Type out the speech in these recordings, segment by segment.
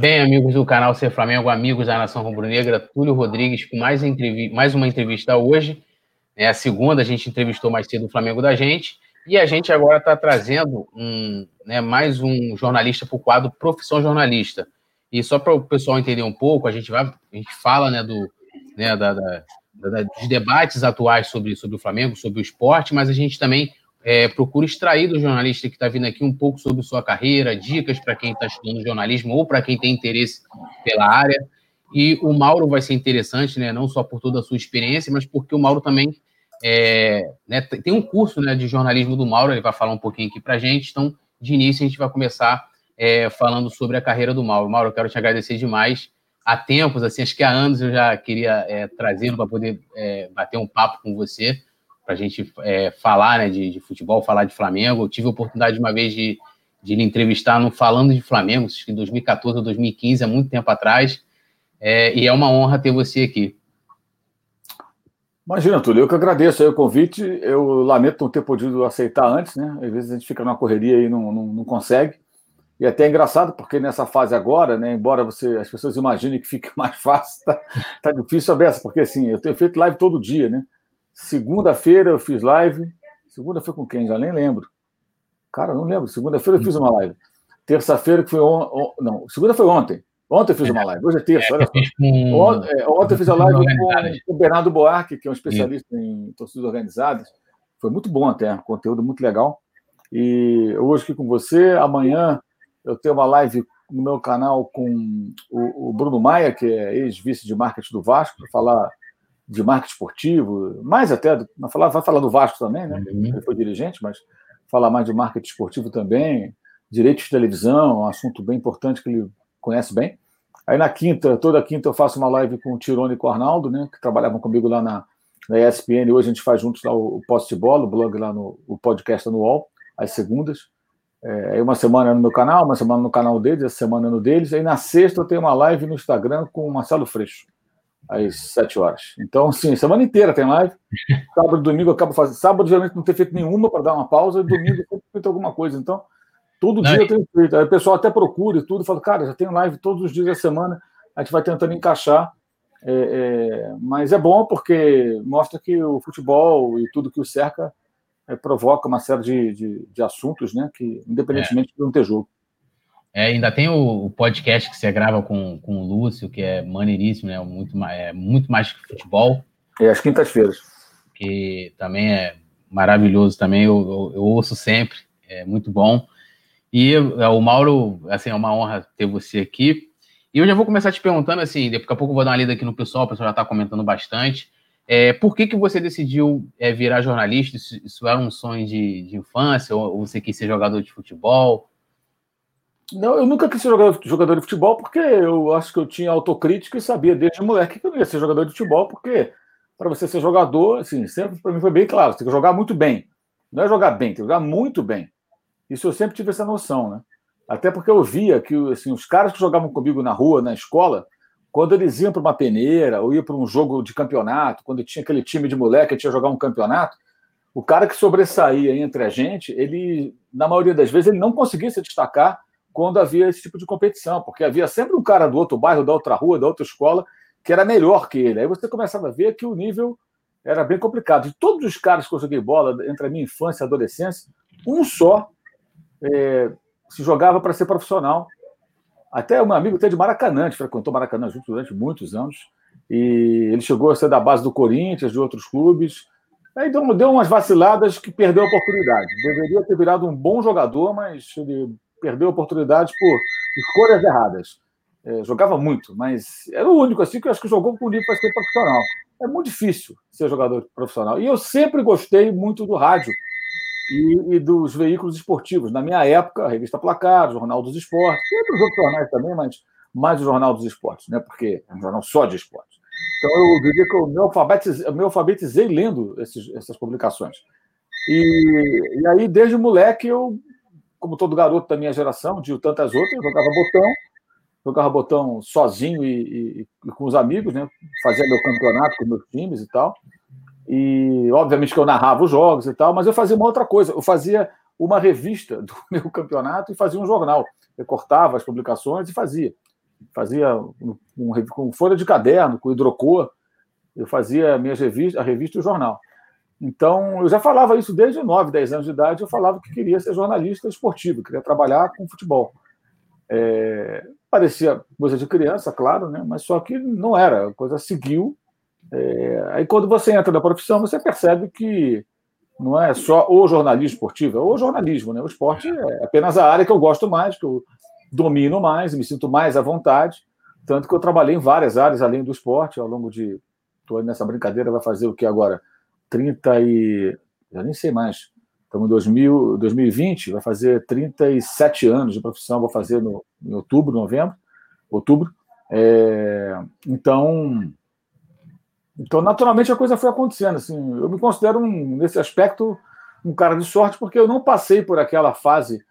Bem, amigos do canal Ser Flamengo, amigos da Nação Rubro-Negra, Túlio Rodrigues com mais, mais uma entrevista hoje. É a segunda, a gente entrevistou mais cedo o Flamengo da gente. E a gente agora está trazendo um, né, mais um jornalista para o quadro Profissão Jornalista. E só para o pessoal entender um pouco, a gente vai, a gente fala né, do, né, da, da, da, dos debates atuais sobre, sobre o Flamengo, sobre o esporte, mas a gente também é, extrair do jornalista que está vindo aqui um pouco sobre sua carreira, dicas para quem está estudando jornalismo ou para quem tem interesse pela área. E o Mauro vai ser interessante, né, não só por toda a sua experiência, mas porque o Mauro também é, né, tem um curso né, de jornalismo do Mauro, ele vai falar um pouquinho aqui para a gente. Então, de início, a gente vai começar é, falando sobre a carreira do Mauro. Mauro, eu quero te agradecer demais. Há tempos, assim, acho que há anos eu já queria é, trazê-lo para poder é, bater um papo com você, para a gente é, falar né, de, de, futebol, falar de Flamengo. Eu tive a oportunidade uma vez de, de lhe entrevistar no Falando de Flamengo, acho que em 2014 ou 2015, há muito tempo atrás. É, e é uma honra ter você aqui. Imagina, Túlio, eu que agradeço o convite. Eu lamento não ter podido aceitar antes, né? Às vezes a gente fica numa correria e não, não, não consegue. E até é engraçado, porque nessa fase agora, né, embora você, as pessoas imaginem que fique mais fácil, tá, tá difícil a beça, porque assim, eu tenho feito live todo dia, né? Segunda-feira eu fiz live. Segunda foi com quem? Já nem lembro. Cara, não lembro. Segunda-feira eu fiz uma live. Terça-feira que foi on, on, não, segunda foi ontem. Ontem eu fiz uma live, hoje é terça, olha só. Ontem, é, ontem eu fiz a live com o Bernardo Boarque, que é um especialista em torcidas organizadas. Foi muito bom até, conteúdo muito legal. E hoje aqui com você, amanhã eu tenho uma live no meu canal com o, Bruno Maia, que é ex-vice de marketing do Vasco, para falar de marketing esportivo, mais até, vai falar, vai falar do Vasco também, né? Uhum. Ele foi dirigente, mas falar mais de marketing esportivo também, direitos de televisão, um assunto bem importante que ele conhece bem. Aí na quinta, toda quinta eu faço uma live com o Tirone e com o Arnaldo, né, que trabalhavam comigo lá na, na ESPN. Hoje a gente faz juntos lá o Post de Bola, o blog lá no o podcast no UOL, às segundas. É, aí uma semana no meu canal, uma semana no canal deles, essa semana no deles. Aí na sexta eu tenho uma live no Instagram com o Marcelo Freixo, às sete horas. Então, sim, semana inteira tem live. Sábado e domingo eu acabo fazendo. Sábado geralmente não ter feito nenhuma para dar uma pausa, e domingo eu tenho feito alguma coisa. Então, Todo Não, dia eu tenho feito. Aí o pessoal até procura e tudo, fala, cara, já tenho live todos os dias da semana, a gente vai tentando encaixar. É, é, mas é bom porque mostra que o futebol e tudo que o cerca é, provoca uma série de, de, de, assuntos, né? Que, independentemente de não ter jogo. É, ainda tem o, o, podcast que você grava com, com o Lúcio, que é maneiríssimo, né? Muito, é muito mais que futebol. É às quintas-feiras. Que também é maravilhoso também, eu, eu, eu ouço sempre, é muito bom. E é, o Mauro, assim, é uma honra ter você aqui. E eu já vou começar te perguntando, assim, daqui a pouco eu vou dar uma lida aqui no pessoal, o pessoal já está comentando bastante. É, por que, que você decidiu é, virar jornalista? Isso, isso, era um sonho de, de infância? Ou, ou, você quis ser jogador de futebol? Não, eu nunca quis ser jogador, jogador de futebol porque eu acho que eu tinha autocrítica e sabia desde moleque que eu não ia ser jogador de futebol, porque para você ser jogador, assim, sempre para mim foi bem claro, você tem que jogar muito bem. Não é jogar bem, tem que jogar muito bem. Isso eu sempre tive essa noção, né? Até porque eu via que assim, os caras que jogavam comigo na rua, na escola, quando eles iam para uma peneira ou iam para um jogo de campeonato, quando tinha aquele time de moleque que tinha jogar um campeonato, o cara que sobressaía entre a gente, ele, na maioria das vezes, ele não conseguia se destacar quando havia esse tipo de competição, porque havia sempre um cara do outro bairro, da outra rua, da outra escola, que era melhor que ele. Aí você começava a ver que o nível era bem complicado. De todos os caras que eu joguei bola entre a minha infância e a adolescência, um só é, se jogava para ser profissional. Até um amigo até de Maracanã, gente frequentou Maracanã junto durante muitos anos. E ele chegou a ser da base do Corinthians, de outros clubes. Aí deu, deu umas vaciladas que perdeu a oportunidade. Deveria ter virado um bom jogador, mas ele perdeu a oportunidade por escolhas erradas. É, jogava muito, mas era o único assim que eu acho que jogou com o nível para ser profissional. É muito difícil ser jogador profissional. E eu sempre gostei muito do rádio e, e, dos veículos esportivos. Na minha época, a revista Placar, Jornal dos Esportes, e outros outros jornais também, mas mais o Jornal dos Esportes, né? porque é um jornal só de esportes. Então, eu diria que eu me alfabetizei, me alfabetizei lendo esses, essas publicações. E, e aí, desde moleque, eu, como todo garoto da minha geração, de tantas outras, jogava botão, jogava botão sozinho e, e, e, com os amigos, né? fazia meu campeonato com meus times e tal. E, obviamente, que eu narrava os jogos e tal, mas eu fazia uma outra coisa. Eu fazia uma revista do meu campeonato e fazia um jornal. Eu cortava as publicações e fazia. fazia um, com folha de caderno, com hidrocor, eu fazia minhas revistas, a revista e o jornal. Então, eu já falava isso desde 9, 10 anos de idade, eu falava que queria ser jornalista esportivo, queria trabalhar com futebol. É, parecia coisa de criança, claro, né? mas só que não era, a coisa seguiu. É, aí, quando você entra na profissão, você percebe que não é só o jornalismo esportivo, é o jornalismo. Né? O esporte é apenas a área que eu gosto mais, que eu domino mais, me sinto mais à vontade. Tanto que eu trabalhei em várias áreas além do esporte, ao longo de. Estou nessa brincadeira, vai fazer o que agora? 30 e. Já nem sei mais. Estamos em 2000, 2020, vai fazer 37 anos de profissão, vou fazer no, em outubro, novembro, outubro. É, então, então, naturalmente, a coisa foi acontecendo. Assim, eu me considero, um, nesse aspecto, um cara de sorte, porque eu não passei por aquela fase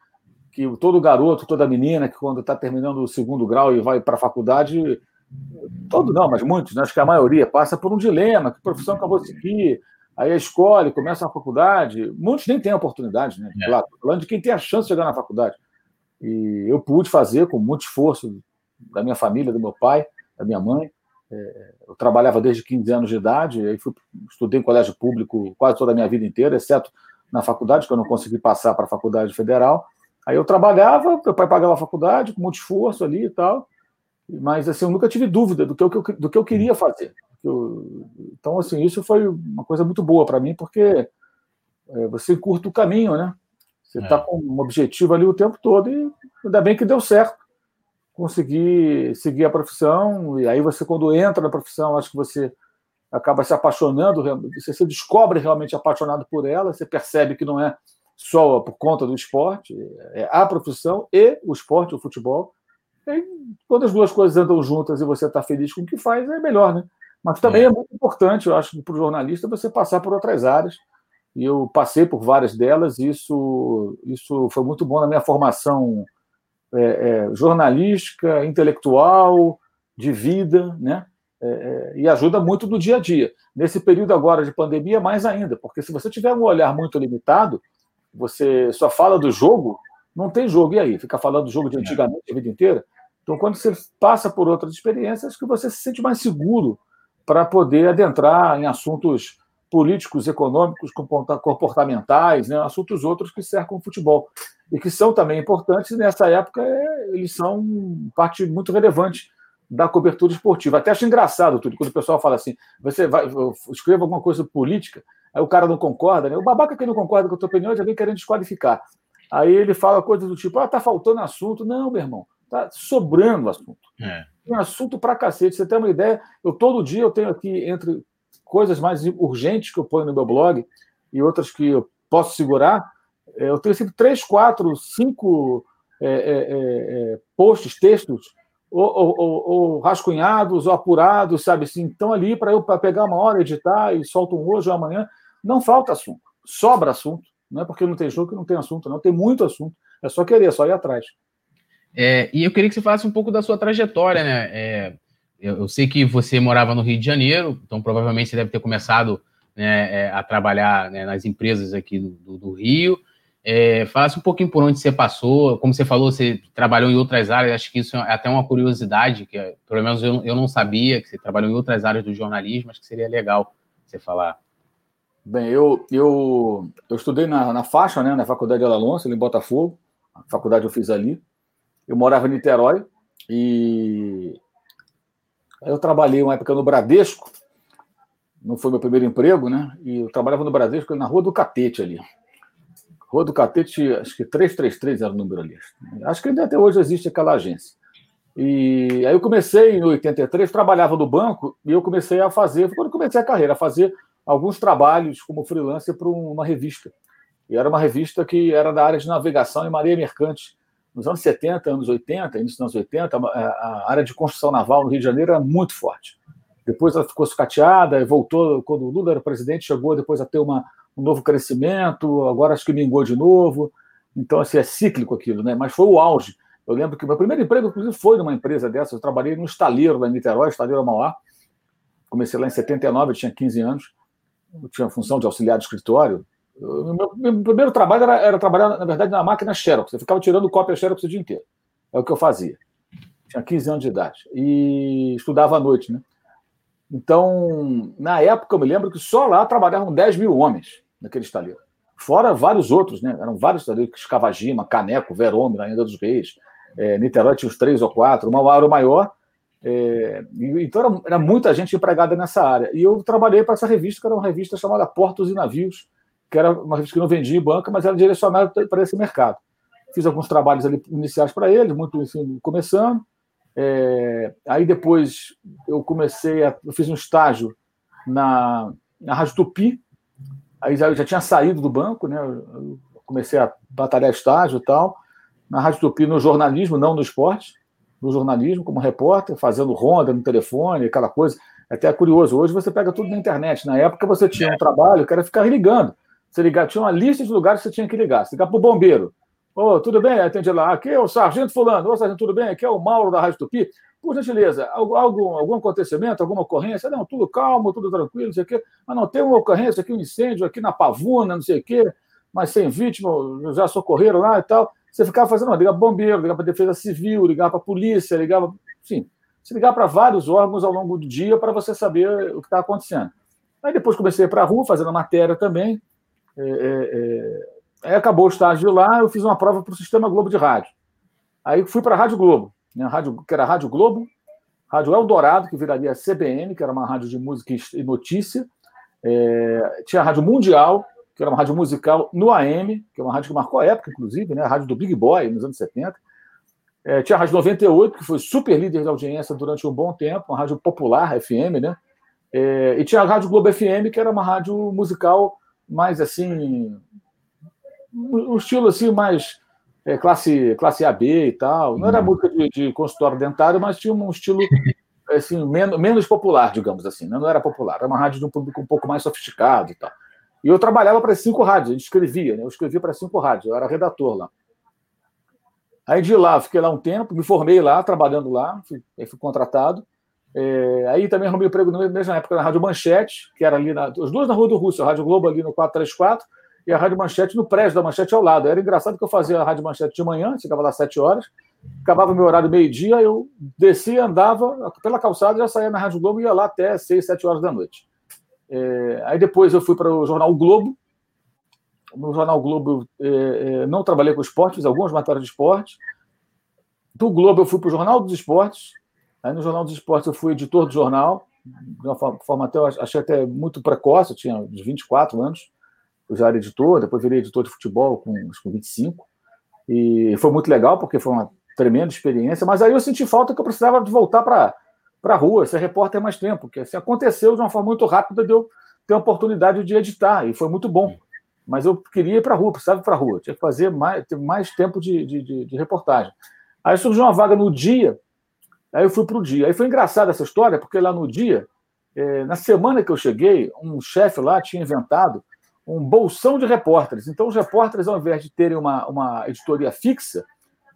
que todo garoto, toda menina, que quando está terminando o segundo grau e vai para a faculdade, todo não, mas muitos, né, acho que a maioria, passa por um dilema, que profissão que eu vou seguir, aí escolhe, começa a faculdade. Muitos nem têm oportunidade, né? É. Claro, falando de quem tem a chance de chegar na faculdade. E eu pude fazer com muito esforço da minha família, do meu pai, da minha mãe. É, eu trabalhava desde 15 anos de idade, aí fui, estudei em colégio público quase toda a minha vida inteira, exceto na faculdade, que eu não consegui passar para a faculdade federal. Aí eu trabalhava, meu pai pagava a faculdade com muito esforço ali e tal, mas assim, eu nunca tive dúvida do que eu, do que eu queria fazer. Então, assim, isso foi uma coisa muito boa para mim, porque é, você curta o caminho, né? Você está é. com um objetivo ali o tempo todo e ainda bem que deu certo. Consegui seguir a profissão, e aí você, quando entra na profissão, acho que você acaba se apaixonando, você se descobre realmente apaixonado por ela, você percebe que não é só por conta do esporte, é a profissão e o esporte, o futebol. E quando as duas coisas andam juntas e você está feliz com o que faz, é melhor, né? Mas também é, é muito importante, eu acho, para o jornalista você passar por outras áreas. E eu passei por várias delas, e isso, isso foi muito bom na minha formação é, é, jornalística, intelectual, de vida, né? É, é, e ajuda muito no dia a dia. Nesse período agora de pandemia, mais ainda, porque se você tiver um olhar muito limitado, você só fala do jogo, não tem jogo. E aí? Fica falando do jogo de é. antigamente a vida inteira? Então, quando você passa por outras experiências, que você se sente mais seguro para poder adentrar em assuntos políticos, econômicos, comportamentais, né, assuntos outros que cercam o futebol e que são também importantes. Nessa época, é, eles são parte muito relevante da cobertura esportiva. Até acho engraçado tudo quando o pessoal fala assim: você vai escreva alguma coisa política, aí o cara não concorda, né? O babaca que não concorda com a tua opinião já vem querendo desqualificar. Aí ele fala coisas do tipo: ah, tá faltando assunto. Não, meu irmão, tá sobrando assunto. É tem assunto para cacete. Você tem uma ideia? Eu todo dia eu tenho aqui entre coisas mais urgentes que eu ponho no meu blog e outras que eu posso segurar. É, eu tenho sempre três, quatro, cinco é, é, é, posts, textos, ou, ou, ou, rascunhados, ou apurados, sabe assim, estão ali para eu pra pegar uma hora, editar e solto um hoje ou amanhã. Não falta assunto, sobra assunto. Não é porque não tem jogo que não tem assunto, não. Tem muito assunto. É só querer, é só ir atrás. É, e eu queria que você falasse um pouco da sua trajetória, né? É, eu, eu, sei que você morava no Rio de Janeiro, então provavelmente você deve ter começado né, é, a trabalhar né, nas empresas aqui do, do, do Rio. É, um pouquinho por onde você passou, como você falou, você trabalhou em outras áreas, acho que isso é até uma curiosidade, que é, pelo menos eu, eu não sabia que você trabalhou em outras áreas do jornalismo, acho que seria legal você falar. Bem, eu, eu, eu estudei na, na faixa, né, na Faculdade de ali em Botafogo, a faculdade eu fiz ali, eu morava em Niterói e eu trabalhei uma época no Bradesco, não foi meu primeiro emprego, né? E eu trabalhava no Bradesco na Rua do Catete ali. Rua do Catete, acho que 333 era o número ali. Acho que ainda até hoje existe aquela agência. E aí eu comecei em 83, trabalhava no banco e eu comecei a fazer, quando comecei a carreira, a fazer alguns trabalhos como freelancer para uma revista. E era uma revista que era da área de navegação e marinha mercante nos anos 70, anos 80, início dos anos 80, a área de construção naval no Rio de Janeiro era muito forte. Depois ela ficou sucateada voltou, quando o Lula era presidente, chegou depois a ter uma, um novo crescimento, agora acho que mingou de novo. Então, assim, é cíclico aquilo, né? Mas foi o auge. Eu lembro que meu primeiro emprego, inclusive, foi numa empresa dessa. Eu trabalhei no estaleiro lá em Niterói, estaleiro Mauá. Comecei lá em 79, eu tinha 15 anos. Eu tinha a função de auxiliar de escritório, meu, meu, primeiro trabalho era, era, trabalhar, na verdade, na máquina Xerox. Eu ficava tirando cópia Xerox o dia inteiro. É o que eu fazia. Tinha 15 anos de idade. E estudava à noite, né? Então, na época, eu me lembro que só lá trabalhavam 10 mil homens naquele estaleiro. Fora vários outros, né? Eram vários estaleiros, Escavagima, Caneco, Verome, na Ainda dos Reis. É, Niterói tinha uns três ou quatro, uma hora maior. É, então, era, era, muita gente empregada nessa área. E eu trabalhei para essa revista, que era uma revista chamada Portos e Navios, que era uma revista que não vendia em banca, mas era direcionada para esse mercado. Fiz alguns trabalhos ali iniciais para eles, muito assim, começando. É, aí depois eu comecei a. Eu fiz um estágio na, na Rádio Tupi. Aí já, eu já tinha saído do banco, né? Eu comecei a batalhar estágio e tal. Na Rádio Tupi, no jornalismo, não no esporte. No jornalismo, como repórter, fazendo ronda no telefone, aquela coisa. Até é curioso, hoje você pega tudo na internet. Na época você tinha um trabalho que era ficar ligando. Você ligar, tinha uma lista de lugares que você tinha que ligar. Você ligar para o bombeiro. Ô, oh, tudo bem? Atende lá. Aqui é o Sargento Fulano. Ô, Sargento, tudo bem? Aqui é o Mauro da Rádio Tupi. Por gentileza, algum, algum acontecimento, alguma ocorrência? Não, tudo calmo, tudo tranquilo, não sei o quê. Mas não, tem uma ocorrência aqui, um incêndio aqui na Pavuna, não sei o quê, mas sem vítima, já socorreram lá e tal. Você ficava fazendo, ligar para bombeiro, ligar para defesa civil, ligar para polícia, ligar Sim, se ligar para vários órgãos ao longo do dia para você saber o que está acontecendo. Aí depois comecei para a rua, fazendo matéria também. É, é, é... Aí acabou o estágio lá, eu fiz uma prova para o Sistema Globo de Rádio. Aí fui para a Rádio Globo, né, rádio, que era a Rádio Globo, Rádio Eldorado, que viraria a CBN, que era uma rádio de música e notícia. É... tinha a Rádio Mundial, que era uma rádio musical no AM, que é uma rádio que marcou a época, inclusive, né, a rádio do Big Boy, nos anos 70. É, tinha a Rádio 98, que foi super líder de audiência durante um bom tempo, uma rádio popular, FM, né? É, e tinha a Rádio Globo FM, que era uma rádio musical mais assim, um estilo assim mais é, classe, classe AB e tal. Não era uhum. música de, de consultório dentário, mas tinha um estilo assim, menos, menos popular, digamos assim. Né? Não era popular, era uma rádio de um público um pouco mais sofisticado e tal. E eu trabalhava para cinco rádios, a gente escrevia, né? eu escrevia para cinco rádios, eu era redator lá. Aí de lá, fiquei lá um tempo, me formei lá, trabalhando lá, fui, fui contratado. É, aí também arrumei emprego na mesma época na Rádio Manchete, que era ali, na, as duas na Rua do Russo, a Rádio Globo ali no 434 e a Rádio Manchete no prédio da Manchete ao lado. Era engraçado que eu fazia a Rádio Manchete de manhã, chegava lá às 7 horas, acabava meu horário meio-dia, eu descia, andava pela calçada, já saía na Rádio Globo e ia lá até 6, 7 horas da noite. É, aí depois eu fui para o Jornal Globo. No Jornal Globo é, é, não trabalhei com esportes, algumas matérias de esporte. Do Globo eu fui para o Jornal dos Esportes, Aí no Jornal dos Esportes eu fui editor do jornal, de uma forma até, achei até muito precoce, eu tinha uns 24 anos, eu já era editor, depois virei editor de futebol com, com 25, e foi muito legal, porque foi uma tremenda experiência, mas aí eu senti falta que eu precisava de voltar para a rua, ser repórter mais tempo, porque assim, aconteceu de uma forma muito rápida de eu ter a oportunidade de editar, e foi muito bom. Mas eu queria ir para a rua, precisava ir para a rua, tinha que fazer mais, ter mais tempo de, de, de, de reportagem. Aí surgiu uma vaga no dia, Aí eu fui para o dia. Aí foi engraçada essa história, porque lá no dia, é, na semana que eu cheguei, um chefe lá tinha inventado um bolsão de repórteres. Então, os repórteres, ao invés de terem uma, uma editoria fixa,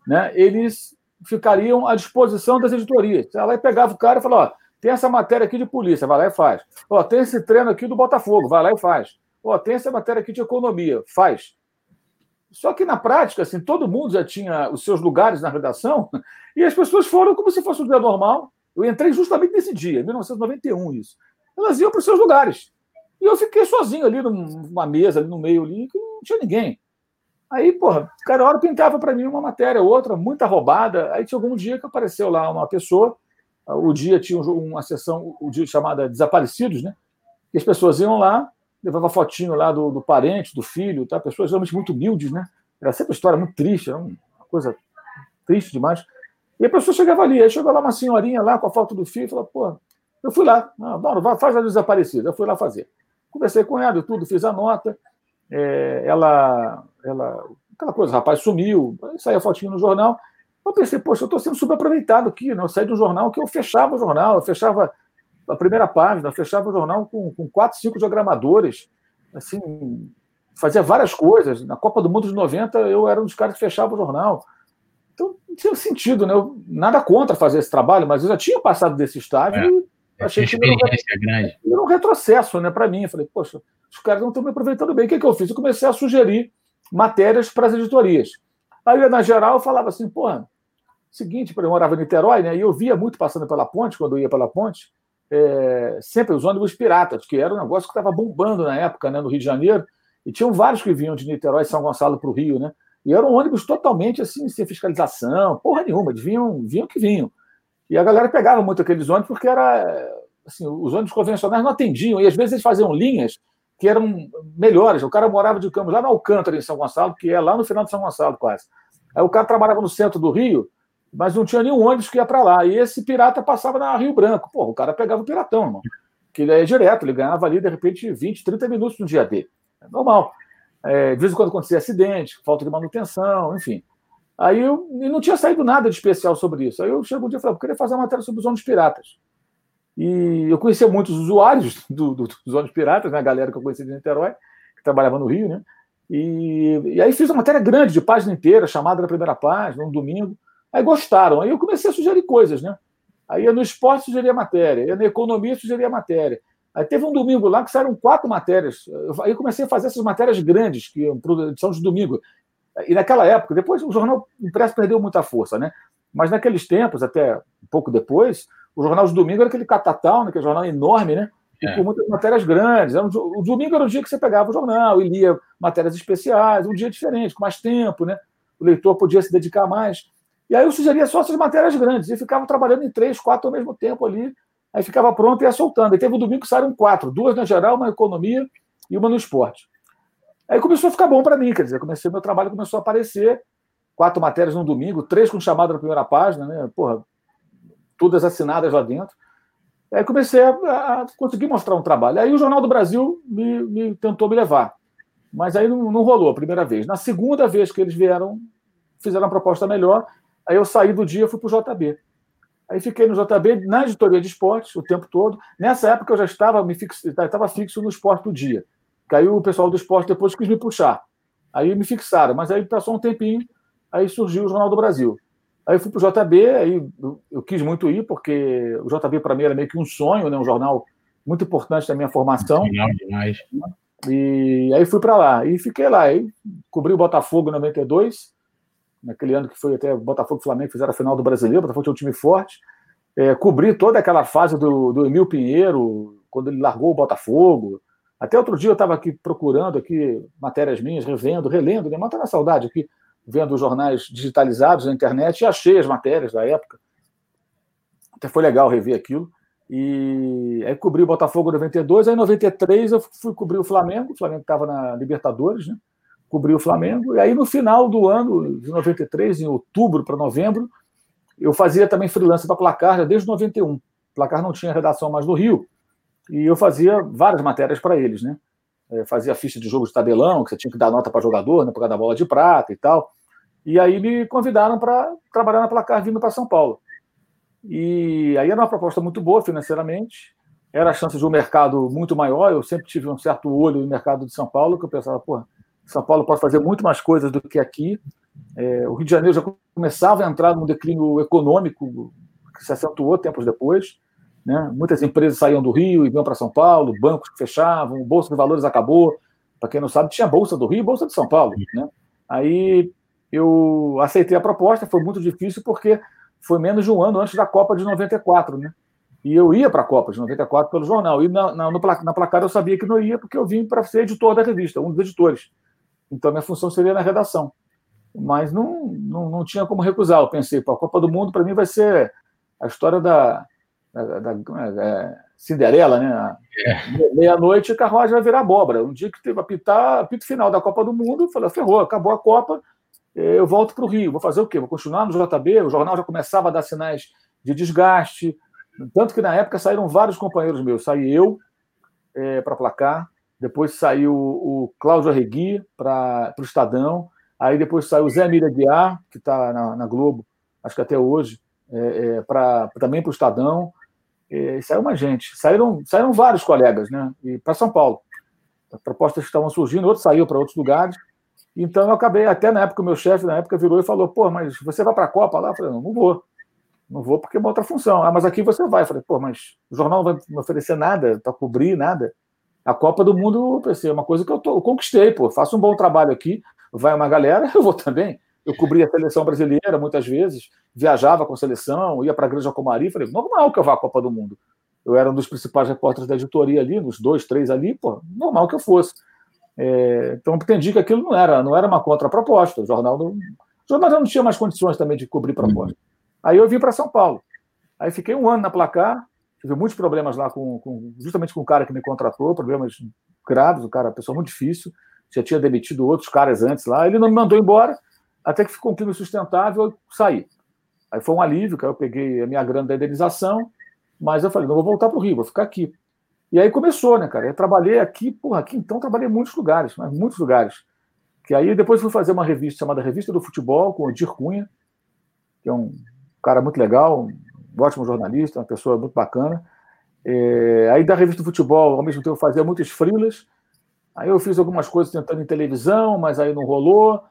né, eles ficariam à disposição das editorias. Ela lá e pegava o cara e falava: ó, tem essa matéria aqui de polícia, vai lá e faz. Ó, tem esse treino aqui do Botafogo, vai lá e faz. Ó, tem essa matéria aqui de economia, faz. Só que na prática, assim, todo mundo já tinha os seus lugares na redação e as pessoas foram como se fosse um dia normal. Eu entrei justamente nesse dia, 1991, isso. Elas iam para os seus lugares. E eu fiquei sozinho ali numa mesa, ali no meio, ali, que não tinha ninguém. Aí, porra, cada hora pintava para mim uma matéria, outra, muita roubada. Aí tinha algum dia que apareceu lá uma pessoa, o dia tinha uma sessão, o dia chamada Desaparecidos, né? E as pessoas iam lá, levava fotinho lá do, do parente, do filho, tá? pessoas realmente muito humildes, né? Era sempre uma história muito triste, era uma coisa triste demais. E a pessoa chegava ali, aí chegou lá uma senhorinha lá com a foto do filho e falou, pô, eu fui lá, não, não faz a desaparecida, eu fui lá fazer. Conversei com ela e tudo, fiz a nota, é, ela, ela, aquela coisa, o rapaz sumiu, saiu a fotinho no jornal, eu pensei, poxa, eu estou sendo subaproveitado aqui, né? eu saí um jornal que eu fechava o jornal, eu fechava a primeira página, fechava o jornal com, com quatro, cinco diagramadores, assim, fazia várias coisas. Na Copa do Mundo de 90, eu era um dos caras que fechava o jornal. Então, não tinha sentido, né? Eu, nada contra fazer esse trabalho, mas eu já tinha passado desse estágio é, e achei que era um, era um retrocesso né, para mim. Eu falei, poxa, os caras não estão me aproveitando bem. O que, é que eu fiz? Eu comecei a sugerir matérias para as editorias. Aí, na geral, eu falava assim, porra, Seguinte, eu morava em Niterói, né? E eu via muito passando pela ponte, quando eu ia pela ponte, é, sempre os ônibus piratas, que era um negócio que estava bombando na época, né, no Rio de Janeiro. E tinham vários que vinham de Niterói e São Gonçalo para o Rio, né? E eram ônibus totalmente assim, sem fiscalização, porra nenhuma, vinham, vinham que vinham. E a galera pegava muito aqueles ônibus porque era assim, os ônibus convencionais não atendiam, e às vezes eles faziam linhas que eram melhores. O cara morava de Campos lá na Alcântara, em São Gonçalo, que é lá no final de São Gonçalo, quase. Aí o cara trabalhava no centro do Rio, mas não tinha nenhum ônibus que ia para lá. E esse pirata passava na Rio Branco. Pô, o cara pegava o piratão, irmão. Que ele é direto, ele ganhava ali, de repente, 20, 30 minutos no dia dele. É normal. É, de vez em quando acontecia acidente, falta de manutenção, enfim. Aí eu e não tinha saído nada de especial sobre isso. Aí eu chego um dia e falei, eu queria fazer uma matéria sobre os ônibus piratas. E eu conhecia muitos usuários do, do, dos ônibus piratas, né? a galera que eu conhecia de Niterói, que trabalhava no Rio, né? E, e aí fiz uma matéria grande, de página inteira, chamada na primeira página, um domingo. Aí gostaram. Aí eu comecei a sugerir coisas, né? Aí no esporte sugeria matéria, aí na economia sugeria matéria. Aí teve um domingo lá que saíram quatro matérias. Aí eu comecei a fazer essas matérias grandes, que edição de domingo. E naquela época, depois o jornal impresso perdeu muita força, né? Mas naqueles tempos, até um pouco depois, o jornal de domingo era aquele catatal, né? aquele jornal enorme, né? E é. com muitas matérias grandes. o domingo era o dia que você pegava o jornal e lia matérias especiais, um dia diferente, com mais tempo, né? O leitor podia se dedicar mais. E aí eu sugeria só essas matérias grandes, e ficava trabalhando em três, quatro ao mesmo tempo ali, aí ficava pronto e ia soltando. Aí teve um domingo que saíram quatro, duas na geral, uma na economia e uma no esporte. Aí começou a ficar bom para mim, quer dizer, comecei meu trabalho começou a aparecer, quatro matérias no domingo, três com chamada na primeira página, né? Porra, todas assinadas lá dentro. Aí comecei a, a conseguir mostrar um trabalho. Aí o Jornal do Brasil me, me tentou me levar, mas aí não, não rolou a primeira vez. Na segunda vez que eles vieram, fizeram uma proposta melhor, Aí eu saí do dia e fui para o JB. Aí fiquei no JB, na editoria de esportes, o tempo todo. Nessa época eu já estava, me fixo, estava fixo no esporte do dia. Caiu o pessoal do esporte depois quis me puxar. Aí me fixaram, mas aí passou um tempinho, aí surgiu o Jornal do Brasil. Aí fui para o JB, aí eu quis muito ir, porque o JB para mim era meio que um sonho, né? um jornal muito importante da minha formação. Legal demais. E aí fui para lá. E fiquei lá. Aí cobri o Botafogo em 92, naquele ano que foi até Botafogo e Flamengo fizeram a final do Brasileiro, Botafogo tinha um time forte, é, cobrir toda aquela fase do, do Emil Pinheiro, quando ele largou o Botafogo. Até outro dia eu estava aqui procurando aqui matérias minhas, revendo, relendo, né? matando a saudade aqui, vendo os jornais digitalizados na internet e achei as matérias da época. Até foi legal rever aquilo. E aí cobri o Botafogo em 92, aí em 93 eu fui cobrir o Flamengo, o Flamengo estava na Libertadores, né? Cobri o Flamengo. E aí, no final do ano de 93, em outubro para novembro, eu fazia também freelance para Placar, já desde 91. Placar não tinha redação mais no Rio, e eu fazia várias matérias para eles, né? Eu fazia ficha de jogo de tabelão, que você tinha que dar nota para jogador, né, por causa da bola de prata e tal. E aí me convidaram para trabalhar na Placar vindo para São Paulo. E aí era uma proposta muito boa financeiramente, era a chance de um mercado muito maior. Eu sempre tive um certo olho no mercado de São Paulo, que eu pensava, pô, são Paulo pode fazer muito mais coisas do que aqui. É, o Rio de Janeiro já começava a entrar num declínio econômico que se acentuou tempos depois. Né? Muitas empresas saíam do Rio e vinham para São Paulo, bancos fechavam, Bolsa de Valores acabou. Para quem não sabe, tinha Bolsa do Rio e Bolsa de São Paulo. Né? Aí eu aceitei a proposta, foi muito difícil porque foi menos de um ano antes da Copa de 94, né? E eu ia para a Copa de 94 pelo jornal. E na, na, no, na placar eu sabia que não ia, porque eu vim para ser editor da revista, um dos editores. Então, minha função seria na redação. Mas não, não, não tinha como recusar. Eu pensei, a Copa do Mundo, para mim, vai ser a história da, da, da, da é, Cinderela, né? É. Meia-noite, a carruagem vai virar abóbora. Um dia que teve a pitar, apito final da Copa do Mundo, eu falei, ferrou, acabou a Copa, eu volto para o Rio. Vou fazer o quê? Vou continuar no JB? O jornal já começava a dar sinais de desgaste. Tanto que na época saíram vários companheiros meus. Saí eu é, para placar, depois saiu o Cláudio Arregui para o Estadão, aí depois saiu o Zé Mira Guiar, que está na, na, Globo, acho que até hoje, é, é, pra, também para o Estadão, é, saiu uma gente. Saíram, saíram vários colegas, né? E para São Paulo. As propostas estavam surgindo, outros saíram para outros lugares. Então eu acabei, até na época, o meu chefe na época virou e falou: pô, mas você vai para a Copa lá? Eu falei: não, não vou. Não vou porque é uma outra função. Ah, mas aqui você vai. Eu falei: pô, mas o jornal não vai me oferecer nada para cobrir, nada. A Copa do Mundo, pensei, é uma coisa que eu, tô, eu conquistei, pô. Faço um bom trabalho aqui, vai uma galera, eu vou também. eu cobria a seleção brasileira muitas vezes, viajava com a seleção, ia para a Granja Comari, falei, normal que eu vá à Copa do Mundo. Eu era um dos principais repórteres da editoria ali, nos dois, três ali, pô, normal que eu fosse. É, então entendi que aquilo não era, não era uma contraproposta. O jornal não, o jornal não tinha mais condições também de cobrir proposta. Aí eu vim para São Paulo. Aí fiquei um ano na placar, tive muitos problemas lá com, com, justamente com o cara que me contratou, problemas graves, o cara, pessoa muito difícil, já tinha demitido outros caras antes lá, ele não me mandou embora, até que ficou um clima sustentável, eu saí. Aí foi um alívio, que eu peguei a minha grana da indenização, mas eu falei, não vou voltar para o Rio, vou ficar aqui. E aí começou, né, cara? Eu trabalhei aqui, porra, aqui então trabalhei em muitos lugares, mas muitos lugares. Que aí depois fui fazer uma revista chamada Revista do Futebol, com o Dir Cunha, que é um cara muito legal, um ótimo jornalista, uma pessoa muito bacana. É, aí da revista do futebol, ao mesmo tempo, fazia muitas frilas. Aí eu fiz algumas coisas tentando em televisão, mas aí não rolou.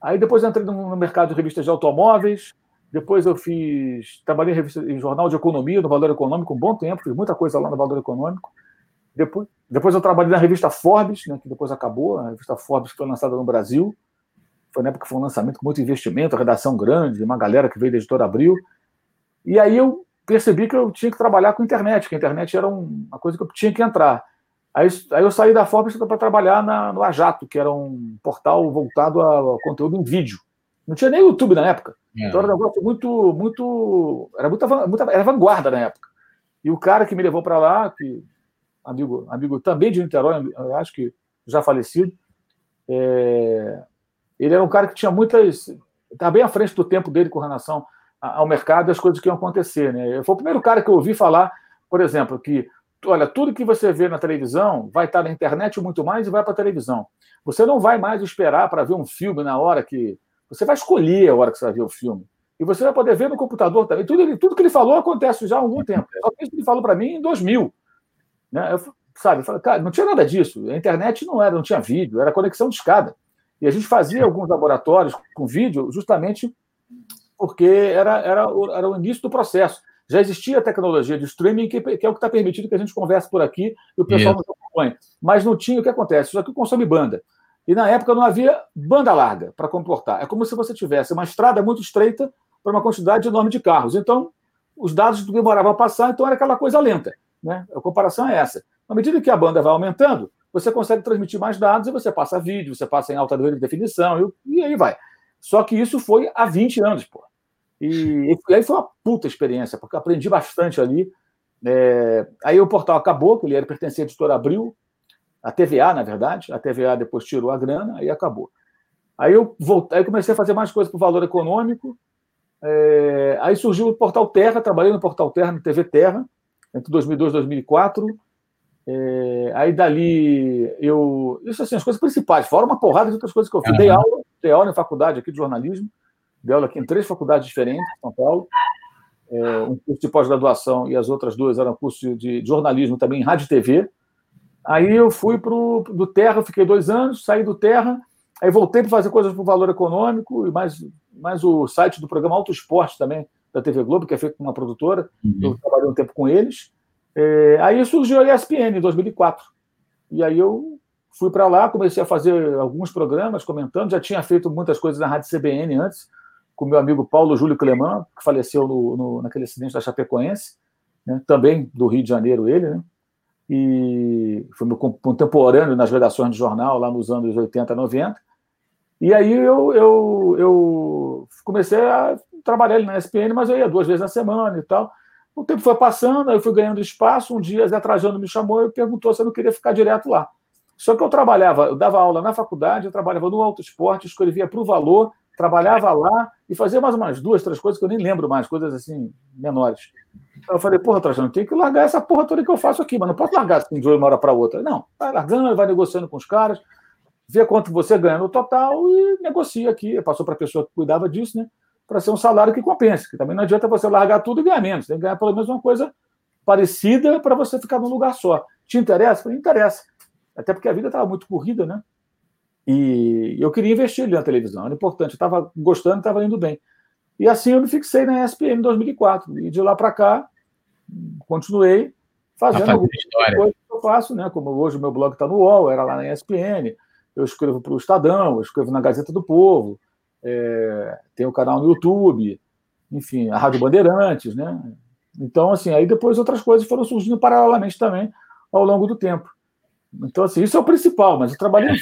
Aí depois entrei no, no mercado de revistas de automóveis. Depois eu fiz. Trabalhei em, revista, em jornal de economia, no Valor Econômico, um bom tempo, fiz muita coisa lá no Valor Econômico. Depois, depois eu trabalhei na revista Forbes, né, que depois acabou, a revista Forbes foi lançada no Brasil. Foi na época que foi um lançamento com muito investimento, redação grande, uma galera que veio da editora Abril. E aí eu percebi que eu tinha que trabalhar com internet, que a internet era uma coisa que eu tinha que entrar. Aí, aí eu saí da Forbes para trabalhar na, no Ajato, que era um portal voltado a conteúdo em vídeo. Não tinha nem YouTube na época. É. Então era um negócio muito, muito. Era muita, muita era vanguarda na época. E o cara que me levou para lá, que amigo, amigo também de Niterói, acho que já falecido, é, ele era um cara que tinha muitas. Estava bem à frente do tempo dele com relação ao mercado e as coisas que iam acontecer. Né? Eu fui o primeiro cara que eu ouvi falar, por exemplo, que olha, tudo que você vê na televisão vai estar na internet muito mais e vai para a televisão. Você não vai mais esperar para ver um filme na hora que. Você vai escolher a hora que você vai ver o filme. E você vai poder ver no computador também. Tudo, tudo que ele falou acontece já há algum tempo. Só que isso ele falou para mim em 2000. Né? Eu, sabe, eu falei, cara, não tinha nada disso. A internet não era, não tinha vídeo, era conexão de escada. E a gente fazia alguns laboratórios com vídeo justamente porque era, era, era o início do processo. Já existia a tecnologia de streaming, que, que é o que está permitido que a gente converse por aqui e o pessoal nos acompanhe. Mas não tinha o que acontece, isso aqui consome banda. E na época não havia banda larga para comportar. É como se você tivesse uma estrada muito estreita para uma quantidade enorme de carros. Então, os dados demoravam a passar, então era aquela coisa lenta. Né? A comparação é essa. À medida que a banda vai aumentando, você consegue transmitir mais dados e você passa vídeo, você passa em alta definição e, e aí vai. Só que isso foi há 20 anos, pô. E, e aí foi uma puta experiência, porque aprendi bastante ali. É, aí o portal acabou, que ele era pertencia à editora Abril, a TVA, na verdade. A TVA depois tirou a grana, aí acabou. Aí eu voltei, aí comecei a fazer mais coisas para o valor econômico. É, aí surgiu o Portal Terra, trabalhei no Portal Terra, no TV Terra, entre 2002 e 2004. É, aí dali eu. Isso assim, as coisas principais, fora uma porrada de outras coisas que eu fiz. Uhum. Dei aula, dei aula em faculdade aqui de jornalismo dei aula aqui em três faculdades diferentes, em São Paulo. É, um curso de pós-graduação e as outras duas eram curso de, de jornalismo também em rádio e TV. Aí eu fui para do Terra, fiquei dois anos, saí do Terra, aí voltei para fazer coisas para o valor econômico e mais, mais o site do programa Auto Esporte também, da TV Globo, que é feito por uma produtora. Uhum. Eu trabalhei um tempo com eles. É, aí surgiu a ESPN em 2004. E aí eu fui para lá, comecei a fazer alguns programas comentando, já tinha feito muitas coisas na Rádio CBN antes, com meu amigo Paulo Júlio Cleman, que faleceu no, no, naquele acidente da Chapecoense, né, também do Rio de Janeiro ele, né, e foi meu contemporâneo nas redações de jornal lá nos anos 80, 90, e aí eu, eu, eu comecei a trabalhar ali na SPN, mas eu ia duas vezes na semana e tal. O tempo foi passando, eu fui ganhando espaço. Um dia, Zé Trajano me chamou e perguntou se eu não queria ficar direto lá. Só que eu trabalhava, eu dava aula na faculdade, eu trabalhava no Auto Esporte, escrevia para o Valor, trabalhava lá e fazia mais umas duas, três coisas que eu nem lembro mais, coisas assim, menores. Eu falei, porra, Trajano, tem que largar essa porra toda que eu faço aqui, mas não posso largar assim de uma hora para outra. Não, vai largando, vai negociando com os caras, vê quanto você ganha no total e negocia aqui. Passou para a pessoa que cuidava disso, né? Para ser um salário que compense, que também não adianta você largar tudo e ganhar menos, tem que ganhar pelo menos uma coisa parecida para você ficar num lugar só. Te interessa? Não interessa. Até porque a vida estava muito corrida, né? E eu queria investir ali na televisão, era importante, eu estava gostando, estava indo bem. E assim eu me fixei na ESPN em 2004. E de lá para cá, continuei fazendo algumas coisas que eu faço, né? Como hoje o meu blog está no UOL, era lá na ESPN, eu escrevo para o Estadão, eu escrevo na Gazeta do Povo, é, tem o canal no YouTube, enfim, a Rádio Bandeirantes, né? Então, assim, aí depois outras coisas foram surgindo paralelamente também ao longo do tempo. Então, assim, isso é o principal, mas eu trabalhei em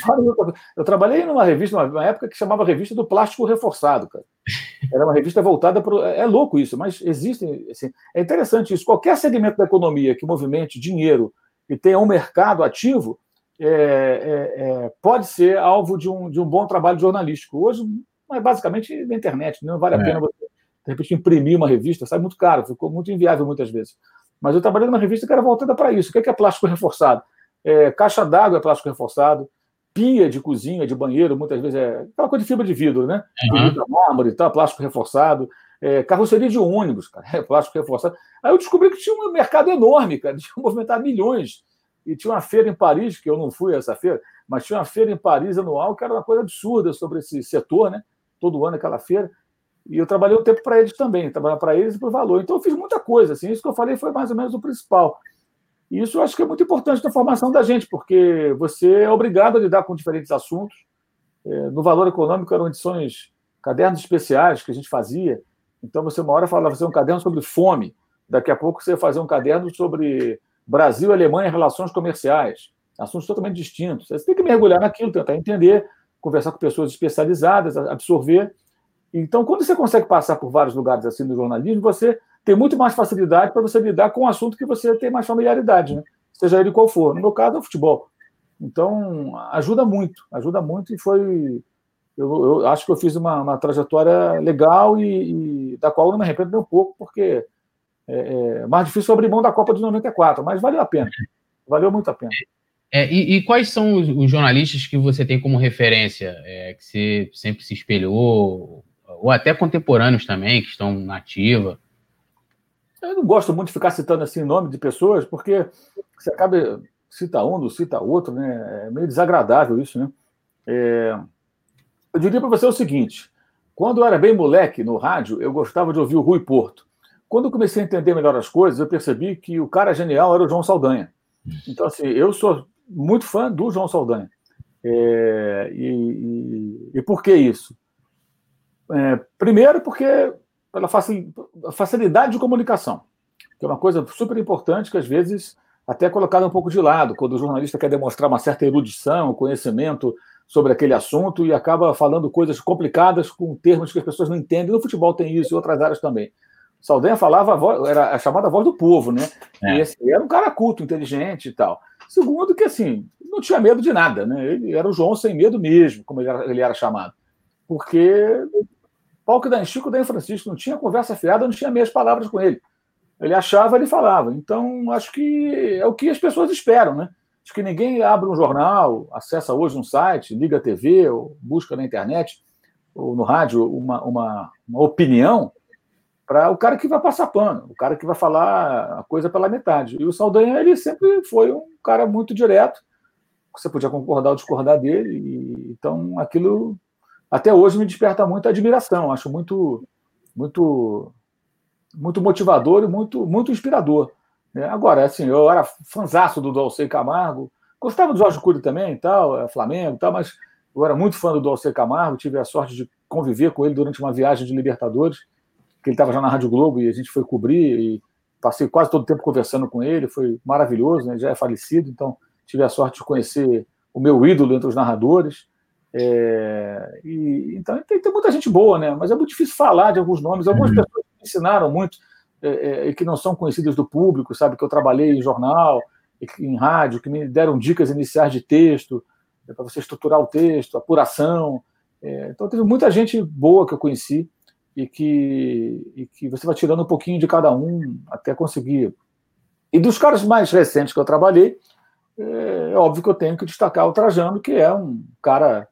Eu trabalhei numa revista, numa época que chamava Revista do Plástico Reforçado, cara. Era uma revista voltada para. É, é louco isso, mas existem. Assim, é interessante isso. Qualquer segmento da economia que movimente dinheiro e tenha um mercado ativo é, é, é, pode ser alvo de um, de um bom trabalho jornalístico. Hoje, mas basicamente na internet, não vale a é. pena você, de repente, imprimir uma revista, sai muito caro, ficou muito inviável muitas vezes. Mas eu trabalhei numa revista que era voltada para isso. O que é, é plástico reforçado? É, caixa d'água é plástico reforçado, pia de cozinha, de banheiro, muitas vezes é aquela coisa de fibra de vidro, né? Uhum. mármore e tal, plástico reforçado. É, carroceria de ônibus, cara, é plástico reforçado. Aí eu descobri que tinha um mercado enorme, cara, de movimentar milhões. E tinha uma feira em Paris, que eu não fui essa feira, mas tinha uma feira em Paris anual que era uma coisa absurda sobre esse setor, né? Todo ano aquela feira. E eu trabalhei um tempo para eles também, trabalhar para eles e por valor. Então eu fiz muita coisa, assim, isso que eu falei foi mais ou menos o principal. E isso eu acho que é muito importante na formação da gente, porque você é obrigado a lidar com diferentes assuntos. É, no Valor Econômico eram edições, cadernos especiais que a gente fazia. Então você uma hora falava fazer um caderno sobre fome, daqui a pouco você fazer um caderno sobre Brasil Alemanha relações comerciais, assuntos totalmente distintos. Você tem que mergulhar naquilo, tentar entender, conversar com pessoas especializadas, absorver. Então, quando você consegue passar por vários lugares assim no jornalismo, você tem muito mais facilidade para você lidar com um assunto que você tem mais familiaridade, né? seja ele qual for. No meu caso, é o futebol. Então, ajuda muito, ajuda muito e foi. Eu, eu acho que eu fiz uma, uma trajetória legal e, e, da qual eu não me arrependo nem um pouco, porque é, é mais difícil abrir mão da Copa de 94, mas valeu a pena. Valeu muito a pena. É, e, e, quais são os, os, jornalistas que você tem como referência, é, que você sempre se espelhou, ou até contemporâneos também, que estão na ativa? Eu não gosto muito de ficar citando assim nome de pessoas, porque você acaba cita um, cita outro, né? É meio desagradável isso, né? É... Eu diria para você o seguinte: quando eu era bem moleque no rádio, eu gostava de ouvir o Rui Porto. Quando eu comecei a entender melhor as coisas, eu percebi que o cara genial era o João Saldanha. Então, assim, eu sou muito fã do João Saldanha. É... E, e, e, por que isso? É, primeiro, porque pela facilidade de comunicação, que é uma coisa super importante que às vezes até é colocada um pouco de lado, quando o jornalista quer demonstrar uma certa erudição, conhecimento sobre aquele assunto e acaba falando coisas complicadas com termos que as pessoas não entendem. No futebol tem isso e outras áreas também. Saldanha falava, a voz, era a chamada voz do povo, né? É. E esse, era um cara culto, inteligente e tal. Segundo, que assim, não tinha medo de nada, né? Ele era o João sem medo mesmo, como ele era, ele era chamado. Porque Pau que dá em Chico, dá em Francisco. Não tinha conversa fiada, não tinha meias palavras com ele. Ele achava, ele falava. Então, acho que é o que as pessoas esperam, né? Acho que ninguém abre um jornal, acessa hoje um site, liga a TV, ou busca na internet, ou no rádio, uma, uma, uma opinião para o cara que vai passar pano, o cara que vai falar a coisa pela metade. E o Saldanha, ele sempre foi um cara muito direto. Você podia concordar ou discordar dele. E, então, aquilo até hoje me desperta muita admiração. Acho muito, muito, muito motivador e muito, muito inspirador. Né? Agora, assim, eu era fanzaço do Dolce Camargo, gostava do Jorge Cury também, tal, é Flamengo, tal, mas eu era muito fã do Dolce Camargo. Tive a sorte de conviver com ele durante uma viagem de Libertadores, que ele estava já na Rádio Globo e a gente foi cobrir e passei quase todo o tempo conversando com ele. Foi maravilhoso, né? já é falecido, então tive a sorte de conhecer o meu ídolo entre os narradores. É, e, então tem, tem, muita gente boa, né? Mas é muito difícil falar de alguns nomes. Algumas uhum. pessoas me ensinaram muito é, é, e que não são conhecidas do público, sabe? Que eu trabalhei em jornal, em rádio, que me deram dicas iniciais de texto, é, para você estruturar o texto, apuração. É, então teve muita gente boa que eu conheci e que, e que você vai tirando um pouquinho de cada um até conseguir. E dos caras mais recentes que eu trabalhei, é, óbvio que eu tenho que destacar o Trajano, que é um cara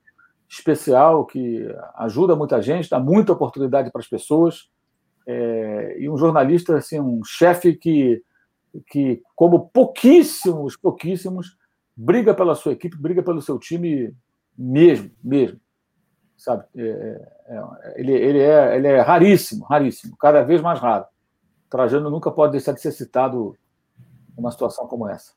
especial que ajuda muita gente, dá muita oportunidade para as pessoas. É, e um jornalista, assim, um chefe que, que, como pouquíssimos, pouquíssimos, briga pela sua equipe, briga pelo seu time mesmo, mesmo. Sabe? É, é, é ele, ele, é, ele é raríssimo, raríssimo, cada vez mais raro. Trajano nunca pode deixar de ser citado numa situação como essa.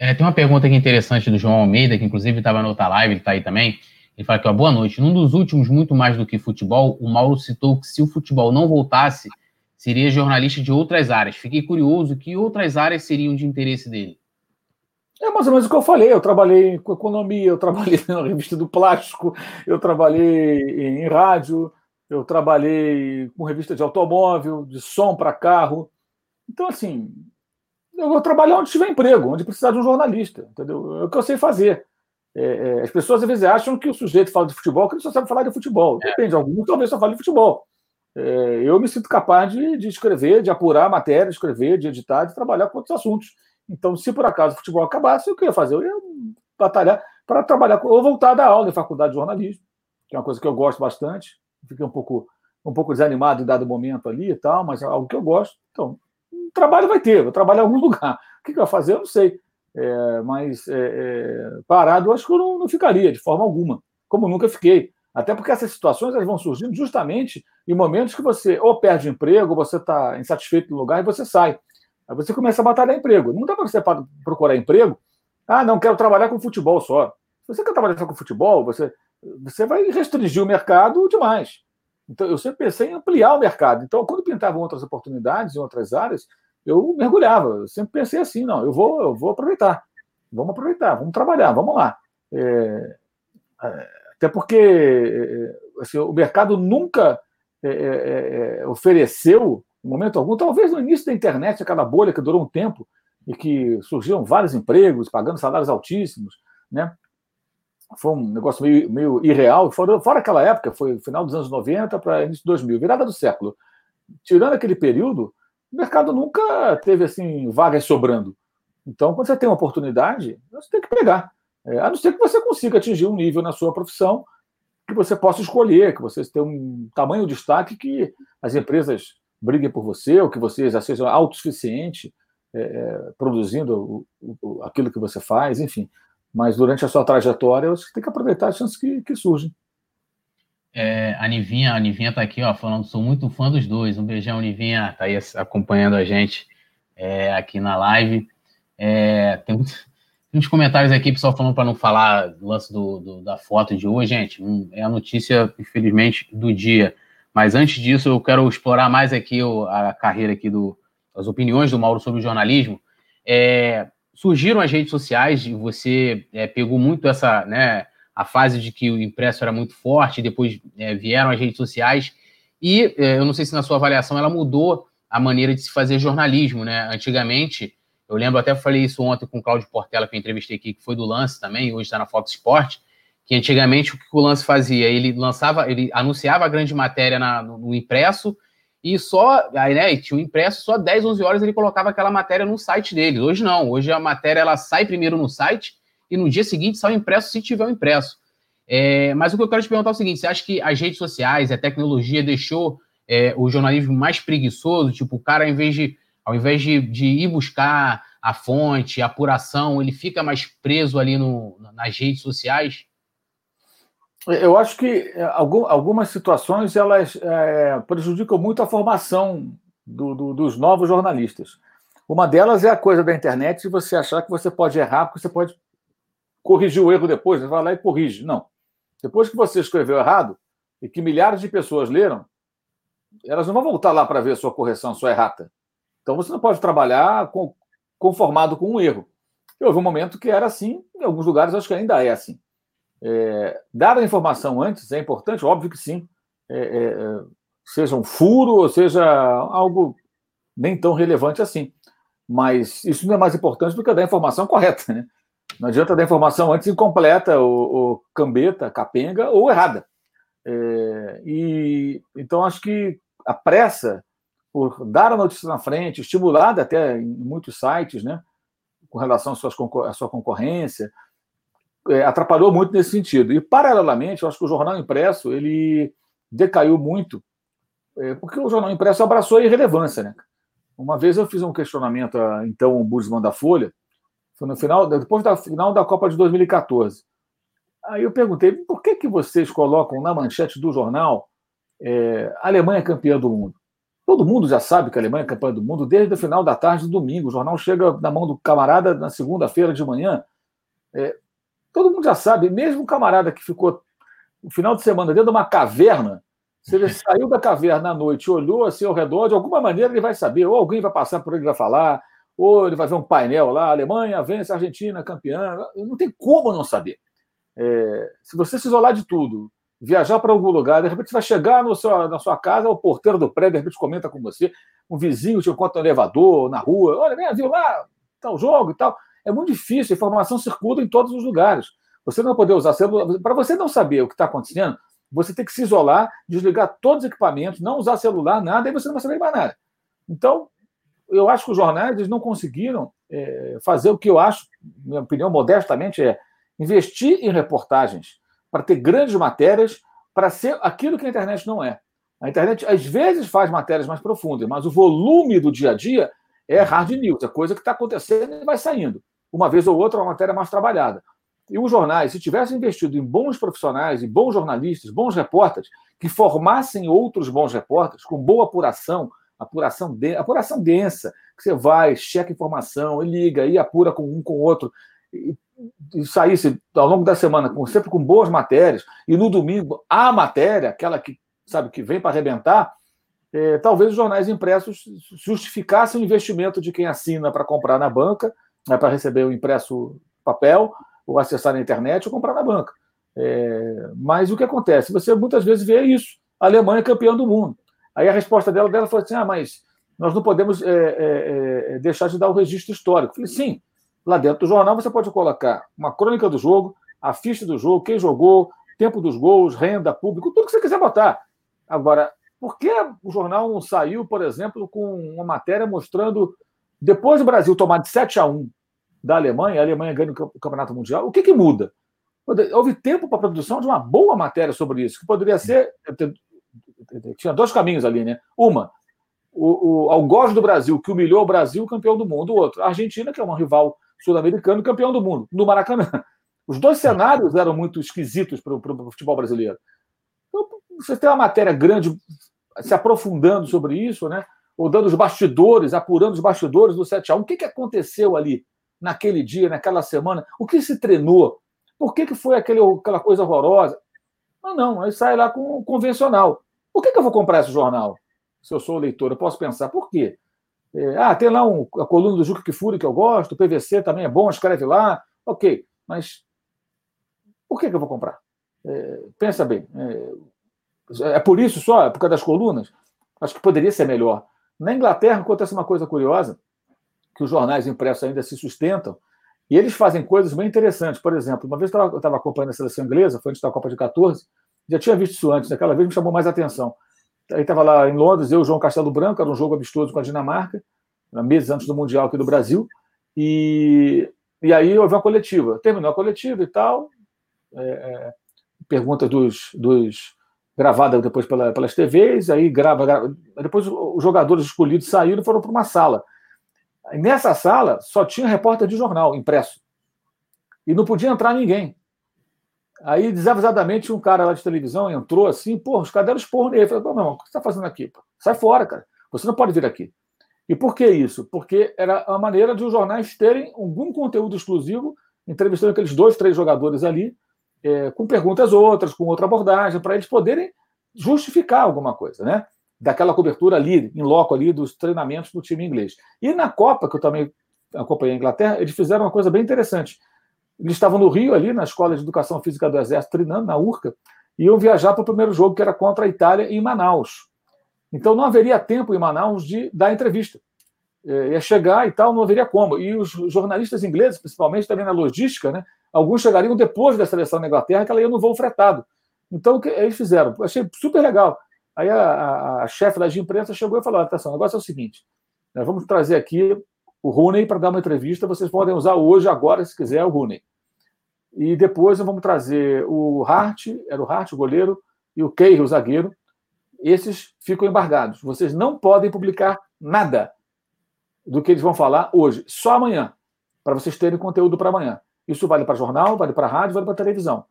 É, tem uma pergunta aqui interessante do João Almeida, que inclusive estava na outra live, ele está aí também Ele fala aqui, ó, boa noite. Num dos últimos, muito mais do que futebol, o Mauro citou que se o futebol não voltasse, seria jornalista de outras áreas. Fiquei curioso, que outras áreas seriam de interesse dele? É mais ou menos o que eu falei. Eu trabalhei com economia, eu trabalhei na revista do plástico, eu trabalhei em rádio, eu trabalhei com revista de automóvel, de som para carro. Então, assim, eu vou trabalhar onde tiver emprego, onde precisar de um jornalista, entendeu? É o que eu sei fazer. É, é, as pessoas às vezes acham que o sujeito fala de futebol, que ele só sabe falar de futebol. É. Depende, alguns talvez só fale de futebol. É, eu me sinto capaz de, de, escrever, de apurar matéria, de escrever, de editar, de trabalhar com outros assuntos. Então, se por acaso o futebol acabasse, o que eu ia fazer? Eu ia batalhar para trabalhar, ou voltar a dar aula em faculdade de jornalismo, que é uma coisa que eu gosto bastante. Fiquei um pouco, um pouco desanimado em dado momento ali e tal, mas é algo que eu gosto. Então, trabalho vai ter, vou trabalhar em algum lugar. O que, eu vou fazer? Eu não sei. É, mas é, é, parado, eu acho que eu não, não, ficaria, de forma alguma, como nunca fiquei. Até porque essas situações elas vão surgindo justamente em momentos que você ou perde emprego, ou você está insatisfeito no lugar e você sai. Aí você começa a batalhar emprego. Não dá para você procurar emprego. Ah, não quero trabalhar com futebol só. Se você quer trabalhar só com futebol, você, você vai restringir o mercado demais. Então, eu sempre pensei em ampliar o mercado. Então, quando pintavam outras oportunidades em outras áreas, eu mergulhava. Eu sempre pensei assim, não, eu vou, eu vou aproveitar. Vamos aproveitar, vamos trabalhar, vamos lá. É, é até porque é, assim, o mercado nunca é, é, é, ofereceu, em momento algum, talvez no início da internet, aquela bolha que durou um tempo e que surgiam vários empregos, pagando salários altíssimos, né? foi um negócio meio, meio irreal. Fora, fora aquela época, foi final dos anos 90 para início de 2000, virada do século. Tirando aquele período, o mercado nunca teve assim vagas sobrando. Então, quando você tem uma oportunidade, você tem que pegar. É, a não ser que você consiga atingir um nível na sua profissão que você possa escolher, que você tenha um tamanho de destaque que as empresas briguem por você, ou que você já seja autossuficiente é, é produzindo o, o, aquilo que você faz, enfim. Mas durante a sua trajetória, você tem que aproveitar as chances que, que surgem. É, a Nivinha, a Nivinha tá aqui, ó, falando, sou muito fã dos dois. Um beijão, Nivinha, tá aí acompanhando a gente é, aqui na live. É, tem muitos comentários aqui, pessoal falando para não falar do lance do, da foto de hoje, gente. é a notícia, infelizmente, do dia. Mas antes disso, eu quero explorar mais aqui a carreira aqui do, as opiniões do Mauro sobre o jornalismo. É, surgiram as redes sociais e você é, pegou muito essa, né, a fase de que o impresso era muito forte, depois é, vieram as redes sociais e é, eu não sei se na sua avaliação ela mudou a maneira de se fazer jornalismo, né? Antigamente, eu lembro até falei isso ontem com o Cláudio Portela que eu entrevistei aqui, que foi do Lance também, hoje está na Fox Sport, que antigamente o que o Lance fazia, ele lançava, ele anunciava a grande matéria na, no, no impresso e só, aí, né, tinha um impresso, só 10, 11 horas ele colocava aquela matéria no site dele. Hoje não, hoje a matéria ela sai primeiro no site e no dia seguinte sai o impresso se tiver o impresso. É, mas o que eu quero te perguntar é o seguinte: você acha que as redes sociais, a tecnologia deixou é, o jornalismo mais preguiçoso? Tipo, o cara, ao invés de, ao invés de, de ir buscar a fonte, a apuração, ele fica mais preso ali no, nas redes sociais? Eu acho que é, algumas situações elas é, prejudicam muito a formação do, do, dos novos jornalistas. Uma delas é a coisa da internet de você achar que você pode errar, porque você pode corrigir o erro depois, você vai lá e corrige. Não. Depois que você escreveu errado e que milhares de pessoas leram, elas não vão voltar lá para ver sua correção, sua errata. Então você não pode trabalhar conformado com um erro. E houve um momento que era assim, em alguns lugares acho que ainda é assim. É, dar a informação antes é importante? Óbvio que sim. É, é, é, seja um furo ou seja algo nem tão relevante assim. Mas isso não é mais importante do que dar a informação correta. Né? Não adianta dar informação antes incompleta, ou, ou cambeta, capenga ou errada. É, e Então, acho que a pressa por dar a notícia na frente, estimulada até em muitos sites, né, com relação à sua, à sua concorrência, é, atrapalhou muito nesse sentido. E, paralelamente, eu acho que o jornal impresso ele decaiu muito, é, porque o jornal impresso abraçou a irrelevância. Né? Uma vez eu fiz um questionamento a então o Busman da Folha, foi no final, depois da final da Copa de 2014. Aí eu perguntei por que, que vocês colocam na manchete do jornal é, Alemanha campeã do mundo? Todo mundo já sabe que a Alemanha é campeã do mundo desde o final da tarde do domingo. O jornal chega na mão do camarada na segunda-feira de manhã. É, todo mundo já sabe, mesmo o camarada que ficou o final de semana dentro de uma caverna, se ele saiu da caverna à noite, olhou assim ao redor, de alguma maneira ele vai saber, ou alguém vai passar por ele e vai falar, ou ele vai ver um painel lá, Alemanha vence Argentina, campeã. Não tem como não saber. É, se você se isolar de tudo, viajar para algum lugar, de repente você vai chegar no seu, na sua casa, o porteiro do prédio, de repente comenta com você, um vizinho te encontra no elevador, na rua, olha, vem, viu lá, tal jogo e tal. É muito difícil, a informação circula em todos os lugares. Você não poder usar celular. Para você não saber o que está acontecendo, você tem que se isolar, desligar todos os equipamentos, não usar celular, nada, e você não vai saber mais nada. Então, eu acho que os jornais eles não conseguiram é, fazer o que eu acho, minha opinião modestamente, é investir em reportagens para ter grandes matérias, para ser aquilo que a internet não é. A internet, às vezes, faz matérias mais profundas, mas o volume do dia a dia é hard news, é coisa que está acontecendo e vai saindo. Uma vez ou outra, uma matéria mais trabalhada. E os jornais, se tivessem investido em bons profissionais, em bons jornalistas, bons repórteres, que formassem outros bons repórteres, com boa apuração, apuração, de, apuração densa, que você vai, checa informação, liga, e apura com um com o outro, e, e saísse ao longo da semana com, sempre com boas matérias, e no domingo a matéria, aquela que sabe que vem para arrebentar, é, talvez os jornais impressos justificassem o investimento de quem assina para comprar na banca, né, para receber o impresso papel, ou acessar na internet, ou comprar na banca. É, mas o que acontece? Você muitas vezes vê isso. A Alemanha é campeã do mundo. Aí a resposta dela, dela foi assim: ah, mas nós não podemos é, é, é, deixar de dar o registro histórico. Eu falei, sim, lá dentro do jornal você pode colocar uma crônica do jogo, a ficha do jogo, quem jogou, tempo dos gols, renda, público, tudo que você quiser botar. Agora, por que o jornal não saiu, por exemplo, com uma matéria mostrando, depois do Brasil tomar de 7 a 1 da Alemanha, a Alemanha ganha o Campeonato Mundial, o que, que muda? Houve tempo para a produção de uma boa matéria sobre isso, que poderia ser tinha dois caminhos ali, né? Uma, o, o algoz do Brasil, que humilhou o Brasil, campeão do mundo. O outro, a Argentina, que é um rival sul-americano, campeão do mundo, no Maracanã. Os dois cenários eram muito esquisitos para o futebol brasileiro. Então, você tem uma matéria grande se aprofundando sobre isso, né? Ou dando os bastidores, apurando os bastidores do 7 a 1 O que, que aconteceu ali naquele dia, naquela semana? O que se treinou? Por que, que foi aquele, aquela coisa horrorosa? Não, não, aí sai lá com o convencional. Por que, que eu vou comprar esse jornal? Se eu sou leitor, eu posso pensar, por quê? É, ah, tem lá um, a coluna do Juca Kifuri que eu gosto, o PVC também é bom, escreve lá. Ok, mas por que, que eu vou comprar? É, pensa bem. É, é, por isso só? É por causa das colunas? Acho que poderia ser melhor. Na Inglaterra acontece uma coisa curiosa, que os jornais impressos ainda se sustentam, e eles fazem coisas bem interessantes. Por exemplo, uma vez eu estava acompanhando a seleção inglesa, foi antes da Copa de 14, já tinha visto isso antes, naquela vez me chamou mais atenção. Aí estava lá em Londres, eu, João Castelo Branco, era um jogo amistoso com a Dinamarca, meses antes do Mundial aqui do Brasil, e, e aí houve uma coletiva. Terminou a coletiva e tal, é, é, pergunta dos, dos gravada depois pela, pelas TVs, aí grava, grava, depois os jogadores escolhidos saíram e foram para uma sala. nessa sala só tinha repórter de jornal impresso. E não podia entrar ninguém. Aí, desavisadamente, um cara lá de televisão entrou assim, pô, os caras deram esporro nele. Eu falei, pô, meu irmão, o que você está fazendo aqui? Pô? Sai fora, cara. Você não pode vir aqui. E por que isso? Porque era a maneira de os jornais terem algum conteúdo exclusivo, entrevistando aqueles dois, três jogadores ali, é, com perguntas outras, com outra abordagem, para eles poderem justificar alguma coisa, né? Daquela cobertura ali, em loco ali, dos treinamentos do time inglês. E na Copa, que eu também acompanhei a Inglaterra, eles fizeram uma coisa bem interessante. Eles estavam no Rio, ali, na Escola de Educação Física do Exército, treinando na URCA, e iam viajar para o primeiro jogo, que era contra a Itália, em Manaus. Então não haveria tempo em Manaus de dar entrevista. É, ia chegar e tal, não haveria como. E os jornalistas ingleses, principalmente também na logística, né, alguns chegariam depois da seleção da Inglaterra, que ela ia no voo fretado. Então, o que eles fizeram? Eu achei super legal. Aí a, a, a chefe da imprensa chegou e falou: atenção, o negócio é o seguinte: nós vamos trazer aqui o Rooney para dar uma entrevista. Vocês podem usar hoje, agora, se quiser, o Rooney. E depois vamos trazer o Hart, era o Hart, o goleiro, e o Keir, o zagueiro. Esses ficam embargados. Vocês não podem publicar nada do que eles vão falar hoje, só amanhã, para vocês terem conteúdo para amanhã. Isso vale para jornal, vale para rádio, vale para televisão.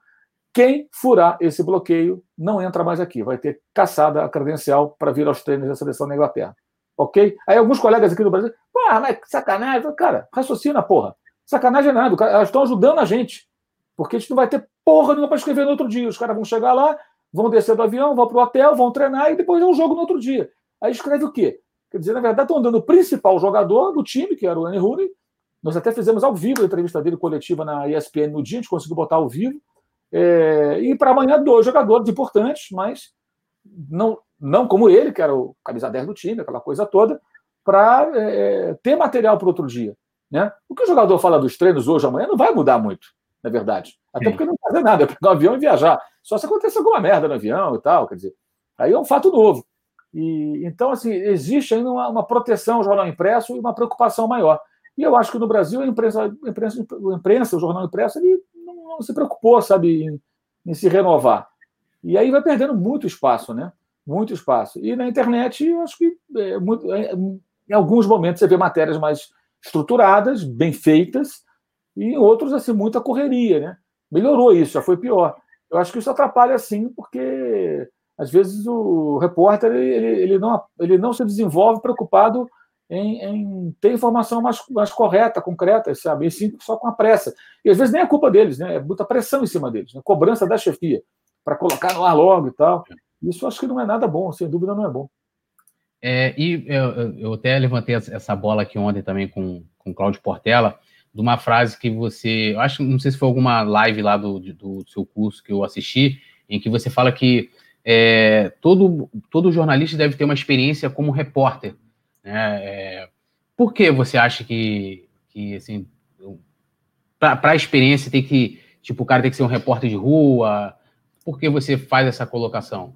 Quem furar esse bloqueio não entra mais aqui, vai ter caçada a credencial para vir aos treinos da seleção da Inglaterra. Ok? Aí alguns colegas aqui do Brasil, pô, mas sacanagem. Cara, raciocina, porra. Sacanagem é nada, elas estão ajudando a gente. Porque a gente não vai ter porra nenhuma para escrever no outro dia. Os caras vão chegar lá, vão descer do avião, vão para o hotel, vão treinar e depois é um jogo no outro dia. Aí escreve o quê? Quer dizer, na verdade, estão dando o principal jogador do time, que era o Annie Rooney. Nós até fizemos ao vivo a entrevista dele coletiva na ESPN no dia, a gente conseguiu botar ao vivo. É, e para amanhã, dois jogadores importantes, mas não, não como ele, que era o camisa 10 do time, aquela coisa toda, para é, ter material para outro dia. Né? O que o jogador fala dos treinos hoje, amanhã, não vai mudar muito, na verdade. Até Sim. porque não fazer nada, é pegar um avião e viajar. Só se acontecer alguma merda no avião e tal, quer dizer, aí é um fato novo. E, então, assim, existe ainda uma, uma proteção ao jornal impresso e uma preocupação maior. E eu acho que no Brasil a imprensa, a imprensa, a imprensa o jornal impresso, ele não, não se preocupou, sabe, em, em, se renovar. E aí vai perdendo muito espaço, né? Muito espaço. E na internet, eu acho que é, muito, é, em alguns momentos você vê matérias mais estruturadas, bem feitas, e em outros, assim, muita correria, né? Melhorou isso, já foi pior. Eu acho que isso atrapalha, sim, porque às vezes o repórter ele, ele, não, ele não se desenvolve preocupado em, em, ter informação mais, mais correta, concreta, sabe? E sim só com a pressa. E às vezes nem é culpa deles, né? É muita pressão em cima deles, né? cobrança da chefia para colocar no ar logo e tal. Isso acho que não é nada bom, sem dúvida não é bom. É, e eu, eu, até levantei essa bola aqui ontem também com, com o Cláudio Portela, de uma frase que você. Eu acho, não sei se foi alguma live lá do, do seu curso que eu assisti, em que você fala que é, todo, todo jornalista deve ter uma experiência como repórter. Né? É, por que você acha que, que assim, para a experiência tem que, tipo, o cara tem que ser um repórter de rua? Por que você faz essa colocação?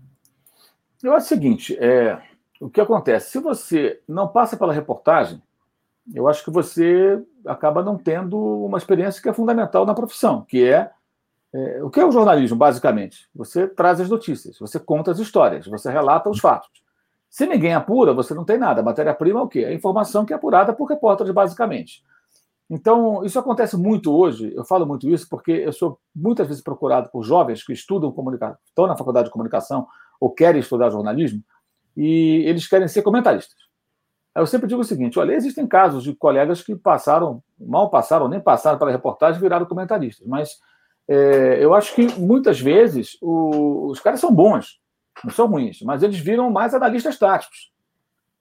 Eu acho o seguinte, é, o que acontece? Se você não passa pela reportagem, eu acho que você acaba não tendo uma experiência que é fundamental na profissão, que é é, o que é o jornalismo, basicamente? Você traz as notícias, você conta as histórias, você relata os fatos. Se ninguém apura, você não tem nada. A matéria-prima é o quê? A informação que é apurada por repórteres, basicamente. Então, isso acontece muito hoje. Eu falo muito isso porque eu sou muitas vezes procurado por jovens que estudam comunicação, estão na faculdade de comunicação ou querem estudar jornalismo e eles querem ser comentaristas. Eu sempre digo o seguinte: olha, existem casos de colegas que passaram, mal passaram, nem passaram pela reportagem, viraram comentaristas, mas é, eu acho que muitas vezes o, os caras são bons, não são ruins, mas eles viram mais analistas táticos,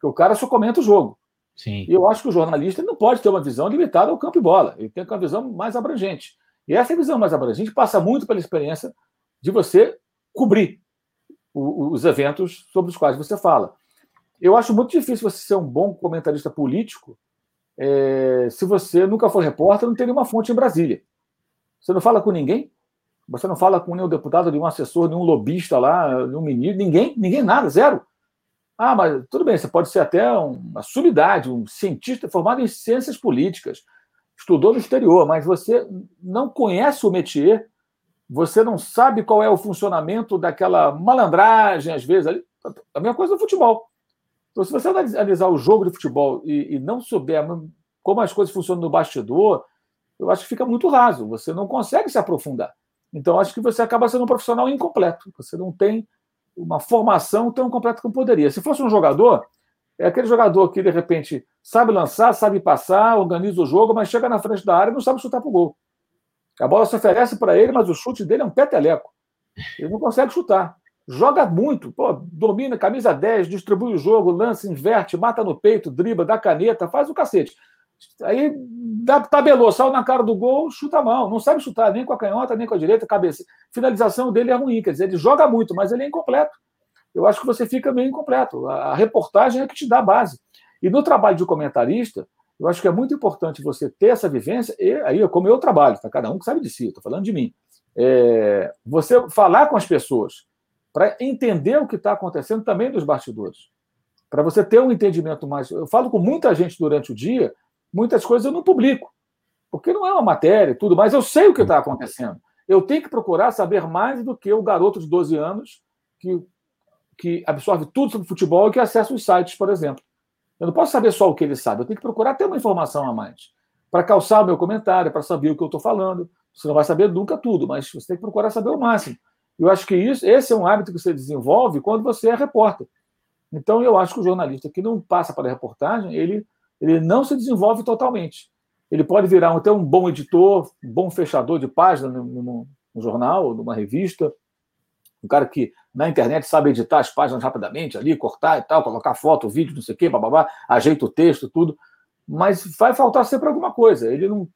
que o cara só comenta o jogo. Sim. E eu acho que o jornalista não pode ter uma visão limitada ao campo e bola, ele tem que ter uma visão mais abrangente. E essa visão mais abrangente passa muito pela experiência de você cobrir o, os eventos sobre os quais você fala. Eu acho muito difícil você ser um bom comentarista político é, se você nunca for repórter, não tem nenhuma fonte em Brasília. Você não fala com ninguém? Você não fala com nenhum deputado, nenhum assessor, nenhum lobista lá, nenhum ministro, ninguém, ninguém nada, zero. Ah, mas tudo bem, você pode ser até uma sumidade, um cientista formado em ciências políticas, estudou no exterior, mas você não conhece o métier, você não sabe qual é o funcionamento daquela malandragem, às vezes. A mesma coisa no futebol. Então, se você analisar o jogo de futebol e, e não souber como as coisas funcionam no bastidor, eu acho que fica muito raso, você não consegue se aprofundar. Então, acho que você acaba sendo um profissional incompleto, você não tem uma formação tão completa como poderia. Se fosse um jogador, é aquele jogador que, de repente, sabe lançar, sabe passar, organiza o jogo, mas chega na frente da área e não sabe chutar para o gol. A bola se oferece para ele, mas o chute dele é um peteleco. Ele não consegue chutar. Joga muito, pô, domina, camisa 10, distribui o jogo, lança, inverte, mata no peito, dribla, dá caneta, faz o cacete. Aí tabelou, saiu na cara do gol, chuta mal. Não sabe chutar nem com a canhota, nem com a direita, cabeça. Finalização dele é ruim, quer dizer, ele joga muito, mas ele é incompleto. Eu acho que você fica meio incompleto. A reportagem é que te dá base. E no trabalho de comentarista, eu acho que é muito importante você ter essa vivência, e aí é como eu trabalho, tá? cada um que sabe de si, estou falando de mim. É, você falar com as pessoas para entender o que está acontecendo também dos bastidores. Para você ter um entendimento mais. Eu falo com muita gente durante o dia muitas coisas eu não publico, porque não é uma matéria e tudo, mas eu sei o que está acontecendo. Eu tenho que procurar saber mais do que o garoto de 12 anos que, que absorve tudo sobre futebol e que acessa os sites, por exemplo. Eu não posso saber só o que ele sabe, eu tenho que procurar ter uma informação a mais para calçar o meu comentário, para saber o que eu estou falando. Você não vai saber nunca tudo, mas você tem que procurar saber o máximo. Eu acho que isso, esse é um hábito que você desenvolve quando você é repórter. Então, eu acho que o jornalista que não passa para a reportagem, ele ele não se desenvolve totalmente. Ele pode virar até um bom editor, um bom fechador de página no, num jornal, numa revista, um cara que na internet sabe editar as páginas rapidamente ali, cortar e tal, colocar foto, vídeo, não sei o quê, bababá, ajeita o texto, tudo. Mas vai faltar sempre alguma coisa. Ele não,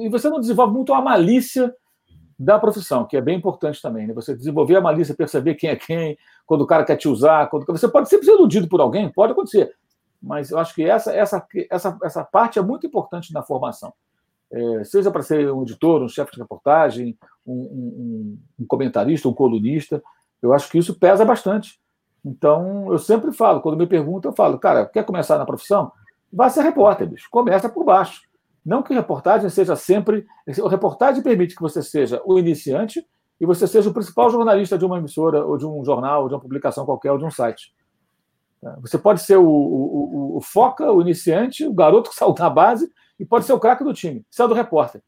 e você não desenvolve muito a malícia da profissão, que é bem importante também. Né? Você desenvolver a malícia, perceber quem é quem, quando o cara quer te usar, quando você pode sempre ser iludido por alguém, pode acontecer. Mas eu acho que essa, essa, essa, essa parte é muito importante na formação. É, seja para ser um editor, um chefe de reportagem, um, um, um, comentarista, um colunista, eu acho que isso pesa bastante. Então, eu sempre falo, quando me perguntam, eu falo, cara, quer começar na profissão? Vá ser repórter, bicho. Começa por baixo. Não que reportagem seja sempre. A reportagem permite que você seja o iniciante e você seja o principal jornalista de uma emissora, ou de um jornal, ou de uma publicação qualquer, ou de um site. Você pode ser o, o, o, foca, o iniciante, o garoto que saiu da base, e pode ser o craque do time. Isso é do repórter.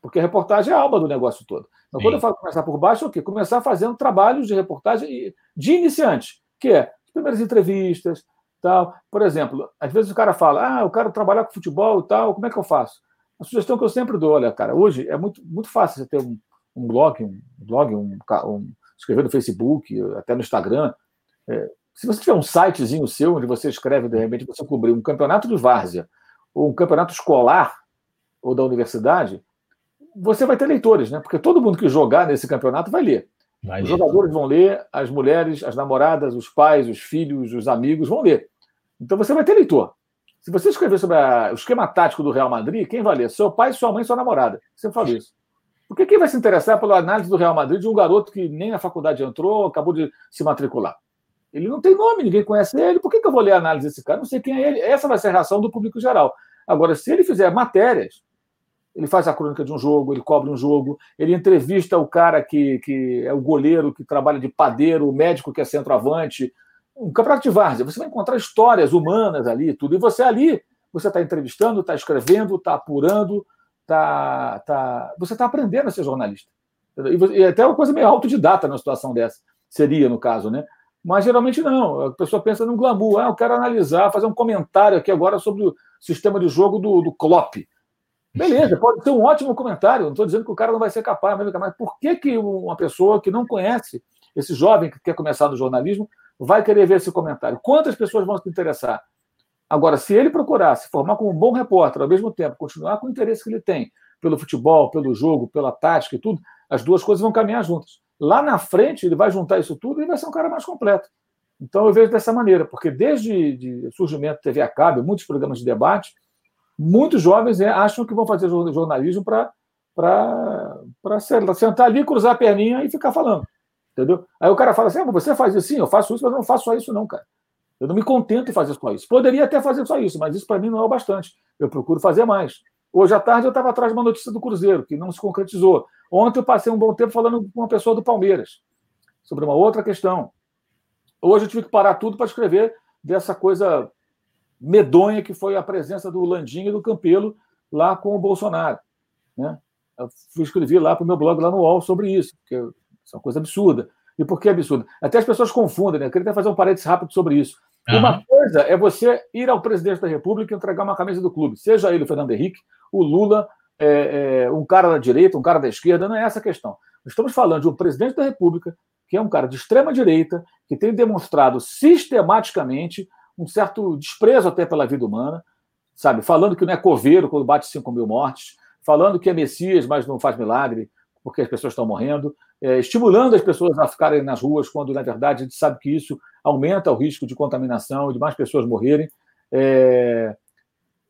Porque a reportagem é a alma do negócio todo. Então, Sim. quando eu falo começar por baixo, é o quê? Começar fazendo trabalhos de reportagem de iniciante, que é as primeiras entrevistas, tal. Por exemplo, às vezes o cara fala, ah, eu quero trabalhar com futebol e tal, como é que eu faço? A sugestão que eu sempre dou, olha, cara, hoje é muito, muito fácil você ter um, um blog, um blog, um, um, escrever no Facebook, até no Instagram. É, se você tiver um sitezinho seu, onde você escreve, de repente, você cobrir um campeonato de várzea, ou um campeonato escolar, ou da universidade, você vai ter leitores, né? Porque todo mundo que jogar nesse campeonato vai ler. Vai os ler. jogadores vão ler, as mulheres, as namoradas, os pais, os filhos, os amigos vão ler. Então você vai ter leitor. Se você escrever sobre a, o esquema tático do Real Madrid, quem vai ler? Seu pai, sua mãe, sua namorada. Você fala isso. Porque quem vai se interessar pela análise do Real Madrid de um garoto que nem na faculdade entrou, acabou de se matricular? Ele não tem nome, ninguém conhece ele. Por que, que eu vou ler a análise desse cara? Não sei quem é ele. Essa vai ser a reação do público geral. Agora, se ele fizer matérias, ele faz a crônica de um jogo, ele cobre um jogo, ele entrevista o cara que, que é o goleiro, que trabalha de padeiro, o médico que é centroavante, um campeonato de várzea, você vai encontrar histórias humanas ali, tudo. E você ali, você está entrevistando, está escrevendo, está apurando, tá, tá, você está aprendendo a ser jornalista. E, e até uma coisa meio autodidata na situação dessa, seria no caso, né? Mas geralmente não. A pessoa pensa no glamour. Ah, eu quero analisar, fazer um comentário aqui agora sobre o sistema de jogo do, do Klopp. Beleza, pode ser um ótimo comentário. Não estou dizendo que o cara não vai ser capaz, mas por que, que uma pessoa que não conhece esse jovem que quer começar no jornalismo vai querer ver esse comentário. Quantas pessoas vão se interessar? Agora, se ele procurar se formar como um bom repórter, ao mesmo tempo continuar com o interesse que ele tem pelo futebol, pelo jogo, pela tática e tudo, as duas coisas vão caminhar juntas. Lá na frente, ele vai juntar isso tudo e vai ser um cara mais completo. Então, eu vejo dessa maneira, porque desde o surgimento da TV a cabo, muitos programas de debate, muitos jovens é, acham que vão fazer jornalismo para sentar ali, cruzar a perninha e ficar falando. Entendeu? Aí o cara fala assim: ah, você faz isso sim, eu faço isso, mas eu não faço só isso, não, cara. Eu não me contento em fazer só isso. Poderia até fazer só isso, mas isso para mim não é o bastante. Eu procuro fazer mais. Hoje à tarde eu estava atrás de uma notícia do Cruzeiro, que não se concretizou. Ontem eu passei um bom tempo falando com uma pessoa do Palmeiras, sobre uma outra questão. Hoje eu tive que parar tudo para escrever dessa coisa medonha que foi a presença do Landim e do Campelo lá com o Bolsonaro. Né? Eu fui escrever lá para o meu blog lá no UOL sobre isso, porque é uma coisa absurda. E por que absurda? Até as pessoas confundem, né? Eu queria até fazer um parênteses rápido sobre isso. Uhum. Uma coisa é você ir ao presidente da República e entregar uma camisa do clube, seja ele o Fernando Henrique, o Lula, é, é, um cara da direita, um cara da esquerda, não é essa a questão. Estamos falando de um presidente da República que é um cara de extrema direita, que tem demonstrado sistematicamente um certo desprezo até pela vida humana, sabe? Falando que não é coveiro quando bate 5 mil mortes, falando que é Messias, mas não faz milagre porque as pessoas estão morrendo, é, estimulando as pessoas a ficarem nas ruas, quando, na verdade, a gente sabe que isso aumenta o risco de contaminação e de mais pessoas morrerem. É,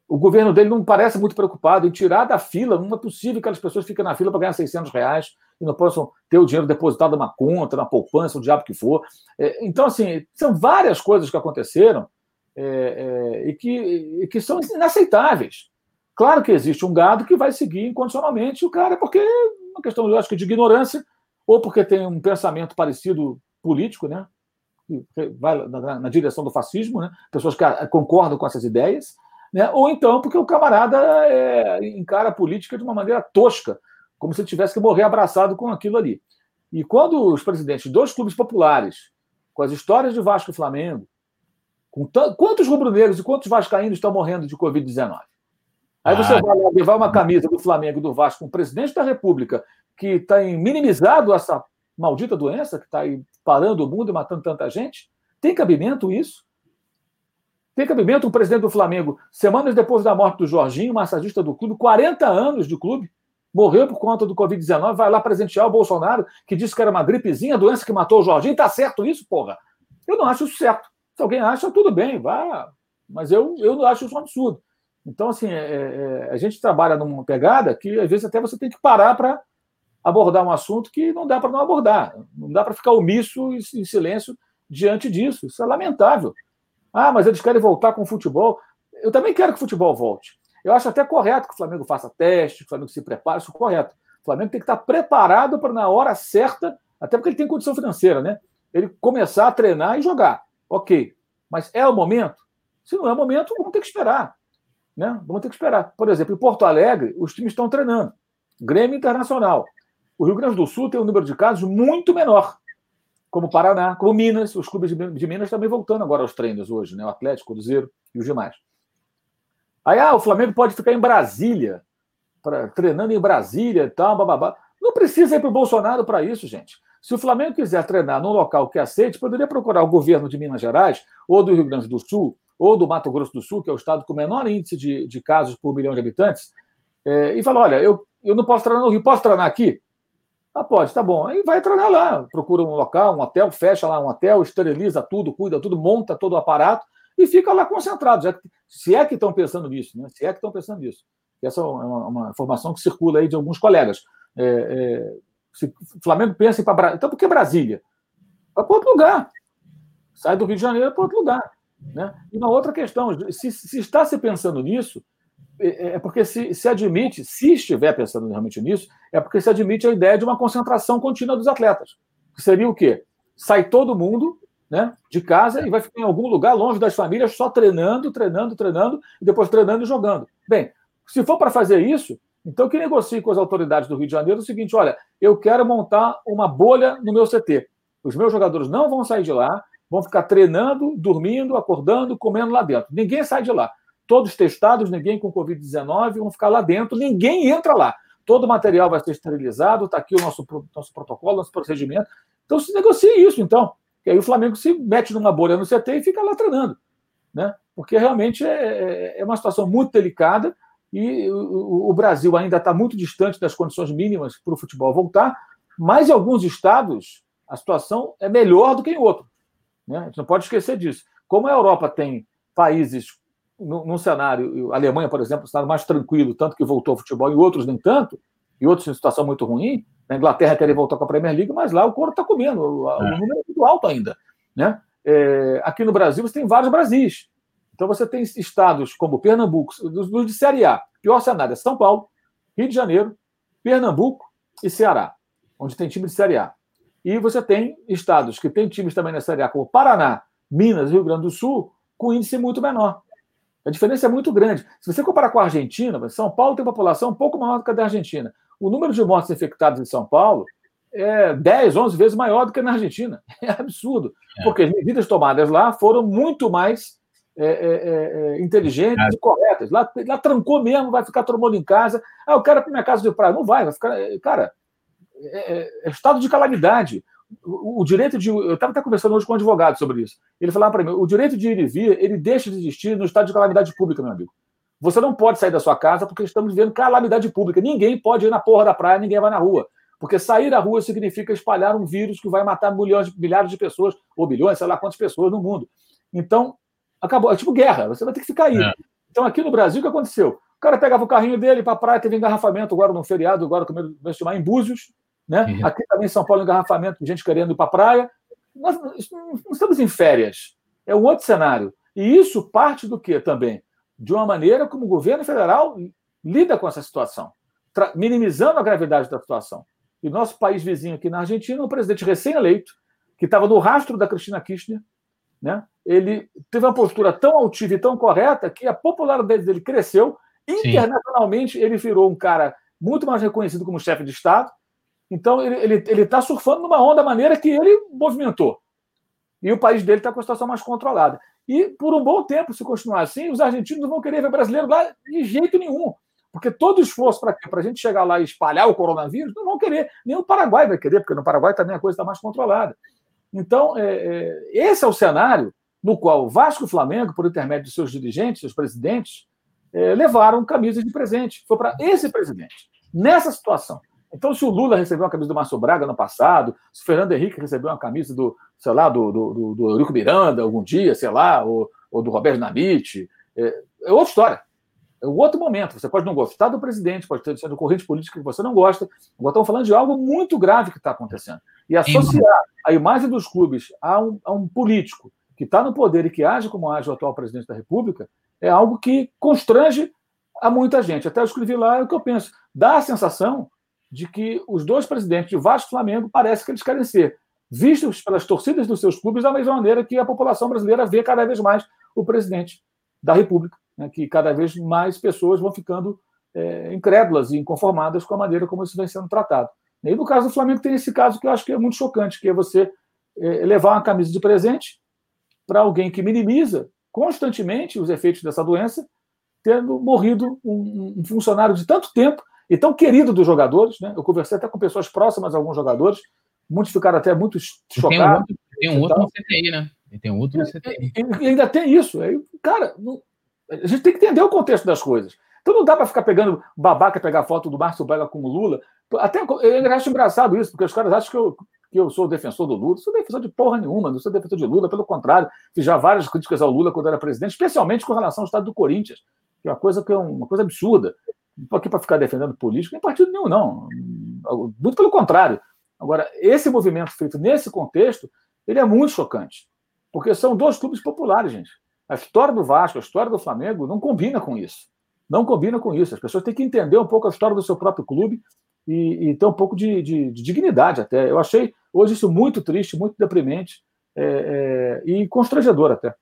o governo dele não parece muito preocupado em tirar da fila, não é possível que as pessoas fiquem na fila para ganhar 600 reais e não possam ter o dinheiro depositado numa conta, na poupança, o diabo que for. É, então, assim, são várias coisas que aconteceram é, é, e, que, e que são inaceitáveis. Claro que existe um gado que vai seguir incondicionalmente o cara, porque uma questão, eu acho que de ignorância, ou porque tem um pensamento parecido político, né? Que vai na, na direção do fascismo, né? Pessoas que concordam com essas ideias, né? Ou então porque o camarada é, encara a política de uma maneira tosca, como se ele tivesse que morrer abraçado com aquilo ali. E quando os presidentes dos clubes populares, com as histórias de Vasco e Flamengo, com quantos rubro-negros e quantos vascaínos estão morrendo de Covid-19? Aí você ah. vai levar uma camisa do Flamengo e do Vasco com o presidente da República, que está minimizado essa maldita doença que está aí parando o mundo e matando tanta gente. Tem cabimento isso? Tem cabimento o presidente do Flamengo, semanas depois da morte do Jorginho, massagista do clube, 40 anos de clube, morreu por conta do Covid-19, vai lá presentear o Bolsonaro, que disse que era uma gripezinha, doença que matou o Jorginho. Tá certo isso, porra? Eu não acho isso certo. Se alguém acha, tudo bem, vá. Mas eu, eu não acho isso um absurdo. Então, assim, é, é, a gente trabalha numa pegada que, às vezes, até você tem que parar para abordar um assunto que não dá para não abordar. Não dá para ficar omisso e em silêncio diante disso. Isso é lamentável. Ah, mas eles querem voltar com o futebol. Eu também quero que o futebol volte. Eu acho até correto que o Flamengo faça teste, que o Flamengo se prepare, isso é correto. O Flamengo tem que estar preparado para, na hora certa, até porque ele tem condição financeira, né? Ele começar a treinar e jogar. Ok. Mas é o momento? Se não é o momento, vamos ter que esperar. Né? Vamos ter que esperar. Por exemplo, em Porto Alegre, os times estão treinando. Grêmio Internacional. O Rio Grande do Sul tem um número de casos muito menor como Paraná, como Minas, os clubes de Minas também voltando agora aos treinos hoje, né? O Atlético, o Cruzeiro e os demais. Aí, ah, o Flamengo pode ficar em Brasília, pra, treinando em Brasília e tal, bababá. Não precisa ir para o Bolsonaro para isso, gente. Se o Flamengo quiser treinar num local que aceite, poderia procurar o governo de Minas Gerais, ou do Rio Grande do Sul, ou do Mato Grosso do Sul, que é o estado com o menor índice de, de casos por milhão de habitantes, é, e falar: olha, eu, eu não posso treinar no Rio, posso treinar aqui? Ah, pode, tá bom. Aí vai treinar lá, procura um local, um hotel, fecha lá um hotel, esteriliza tudo, cuida tudo, monta todo o aparato e fica lá concentrado. Já, se é que estão pensando nisso, né? Se é que estão pensando nisso. Essa é uma, uma, informação que circula aí de alguns colegas. É, é, se Flamengo pensa em para. Então, por que Brasília? Para outro lugar. Sai do Rio de Janeiro para outro lugar. Né? E uma outra questão: se, se está se pensando nisso, é porque se, se admite, se estiver pensando realmente nisso, é porque se admite a ideia de uma concentração contínua dos atletas. Que seria o quê? Sai todo mundo né, de casa e vai ficar em algum lugar longe das famílias, só treinando, treinando, treinando, e depois treinando e jogando. Bem, se for para fazer isso, então que negocie com as autoridades do Rio de Janeiro o seguinte: olha, eu quero montar uma bolha no meu CT. Os meus jogadores não vão sair de lá, vão ficar treinando, dormindo, acordando, comendo lá dentro. Ninguém sai de lá todos testados, ninguém com Covid-19, vão ficar lá dentro, ninguém entra lá. Todo o material vai ser esterilizado, está aqui o nosso, nosso protocolo, nosso procedimento. Então se negocia isso, então. E aí o Flamengo se mete numa bolha no CT e fica lá treinando. Né? Porque realmente é, é, é uma situação muito delicada e o, o Brasil ainda está muito distante das condições mínimas para o futebol voltar, mas em alguns estados a situação é melhor do que em outros. Né? A gente não pode esquecer disso. Como a Europa tem países num cenário, a Alemanha, por exemplo, está mais tranquilo, tanto que voltou ao futebol, e outros nem tanto, e outros em situação muito ruim. Na Inglaterra querem voltar com a Premier League, mas lá o couro está comendo, o, é. o, número é muito alto ainda. Né? É, aqui no Brasil você tem vários Brasis. Então você tem estados como Pernambuco, dos, dos de Série A. Pior cenário é São Paulo, Rio de Janeiro, Pernambuco e Ceará, onde tem time de Série A. E você tem estados que têm times também na Série A, como Paraná, Minas e Rio Grande do Sul, com índice muito menor. A diferença é muito grande. Se você comparar com a Argentina, São Paulo tem população um pouco maior do que a da Argentina. O número de mortes infectados em São Paulo é 10, 11 vezes maior do que na Argentina. É absurdo. É. Porque as medidas tomadas lá foram muito mais é, é, é, é inteligentes e corretas. Lá, lá trancou mesmo, vai ficar todo mundo em casa. Ah, quero ir para minha casa de praia. Não vai, vai ficar. Cara, é, estado de calamidade o, o direito de. Eu estava até conversando hoje com um advogado sobre isso. Ele falava para mim: o direito de ir e vir, ele deixa de existir no estado de calamidade pública, meu amigo. Você não pode sair da sua casa porque estamos vivendo calamidade pública. Ninguém pode ir na porra da praia, ninguém vai na rua. Porque sair da rua significa espalhar um vírus que vai matar milhões, milhares de pessoas, ou bilhões, sei lá quantas pessoas no mundo. Então, acabou. É tipo guerra, você vai ter que ficar aí. É. Então, aqui no Brasil, o que aconteceu? O cara pegava o carrinho dele para a praia, teve engarrafamento agora no feriado, agora como eu estimar, em Búzios. Né? Aqui também em São Paulo, engarrafamento, gente querendo ir para a praia. Nós não estamos em férias. É um outro cenário. E isso parte do que também? De uma maneira como o governo federal lida com essa situação, minimizando a gravidade da situação. E nosso país vizinho aqui na Argentina, um presidente recém-eleito, que estava no rastro da Cristina Kirchner, né? ele teve uma postura tão altiva e tão correta que a popularidade dele cresceu. Sim. Internacionalmente, ele virou um cara muito mais reconhecido como chefe de Estado então, ele está ele, ele tá surfando numa onda maneira que ele movimentou. E o país dele está com a situação mais controlada. E por um bom tempo, se continuar assim, os argentinos não vão querer ver brasileiro lá de jeito nenhum. Porque todo esforço para a gente chegar lá e espalhar o coronavírus, não vão querer. Nem o Paraguai vai querer, porque no Paraguai também a coisa está mais controlada. Então, é, é, esse é o cenário no qual o Vasco e o Flamengo, por intermédio de seus dirigentes, seus presidentes, é, levaram camisas de presente. Foi para esse presidente, nessa situação. Então, se o Lula recebeu uma camisa do Márcio Braga no passado, se o Fernando Henrique recebeu uma camisa do, sei lá, do, do, do, do Eurico Miranda algum dia, sei lá, ou, ou do Roberto Namite, é, é outra história. É um outro momento. Você pode não gostar do presidente, pode ter sido corrente política que você não gosta. Agora estamos falando de algo muito grave que está acontecendo. E associar a imagem dos clubes a um, a um político que está no poder e que age como age o atual presidente da República é algo que constrange a muita gente. Até eu escrevi lá o que eu penso. Dá a sensação de que os dois presidentes de Vasco e Flamengo parece que eles querem ser vistos pelas torcidas dos seus clubes da mesma maneira que a população brasileira vê cada vez mais o presidente da República né, que cada vez mais pessoas vão ficando é, incrédulas e inconformadas com a maneira como isso vem sendo tratado. E no caso do Flamengo tem esse caso que eu acho que é muito chocante, que é você é, levar uma camisa de presente para alguém que minimiza constantemente os efeitos dessa doença, tendo morrido um, um, funcionário de tanto tempo e tão querido dos jogadores. Né? Eu conversei até com pessoas próximas a alguns jogadores, muitos ficaram até muito chocados. Tem um outro, tem um outro no CTI, né? E tem um outro no CTI. E, e ainda tem isso. Aí, cara, a gente tem que entender o contexto das coisas. Então não dá para ficar pegando babaca, pegar foto do Márcio Braga com o Lula. Até eu acho engraçado isso, porque os caras acham que eu, que eu sou defensor do Lula. Não sou defensor de porra nenhuma, não sou defensor de Lula, pelo contrário, fiz já várias críticas ao Lula quando era presidente, especialmente com relação ao estado do Corinthians, que é uma coisa que é uma coisa absurda. Não estou aqui para ficar defendendo político, nem partido nenhum, não. Muito pelo contrário. Agora, esse movimento feito nesse contexto, ele é muito chocante. Porque são dois clubes populares, gente. A história do Vasco, a história do Flamengo não combina com isso. Não combina com isso. As pessoas têm que entender um pouco a história do seu próprio clube e, e ter um pouco de, de, de, dignidade até. Eu achei hoje isso muito triste, muito deprimente é, é, e constrangedor até.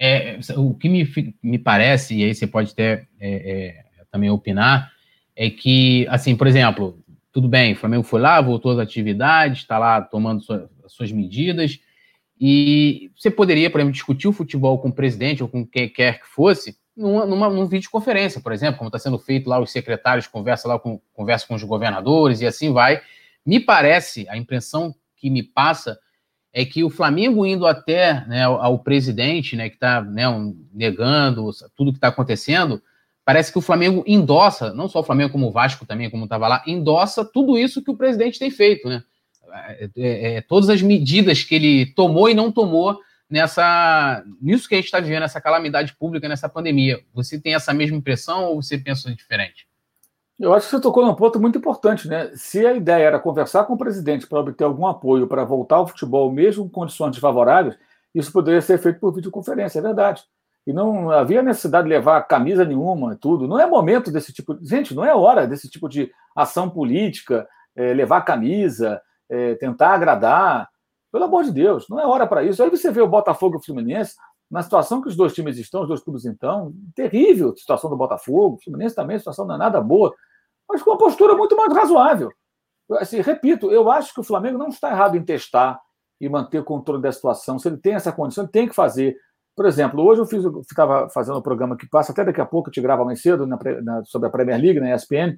É, o que me, me parece, e aí você pode até é, é, também opinar, é que, assim, por exemplo, tudo bem, o Flamengo foi lá, voltou às atividades, está lá tomando sua, suas medidas, e você poderia, por exemplo, discutir o futebol com o presidente ou com quem quer que fosse numa, numa, num videoconferência, por exemplo, como está sendo feito lá, os secretários conversam lá com, conversa com os governadores e assim vai. Me parece, a impressão que me passa é que o Flamengo indo até né, ao, ao, presidente, né, que está né, um, negando tudo que está acontecendo, parece que o Flamengo endossa, não só o Flamengo como o Vasco também, como estava lá, endossa tudo isso que o presidente tem feito, né? É, é, é, todas as medidas que ele tomou e não tomou nessa nisso que a gente está vivendo, essa calamidade pública, nessa pandemia. Você tem essa mesma impressão ou você pensa diferente? Eu acho que você tocou num ponto muito importante, né? Se a ideia era conversar com o presidente para obter algum apoio para voltar ao futebol, mesmo com condições desfavoráveis, isso poderia ser feito por videoconferência, é verdade. E não havia necessidade de levar camisa nenhuma, tudo. Não é momento desse tipo. Gente, não é hora desse tipo de ação política, é, levar camisa, é, tentar agradar. Pelo amor de Deus, não é hora para isso. Aí você vê o Botafogo e o Fluminense, na situação que os dois times estão, os dois clubes estão, terrível a situação do Botafogo, o Fluminense também, a situação não é nada boa, mas com uma postura muito mais razoável. Assim, repito, eu acho que o Flamengo não está errado em testar e manter o controle da situação. Se ele tem essa condição, ele tem que fazer. Por exemplo, hoje eu fiz, estava fazendo um programa que passa até daqui a pouco, eu te grava mais cedo na, na, sobre a Premier League, na ESPN,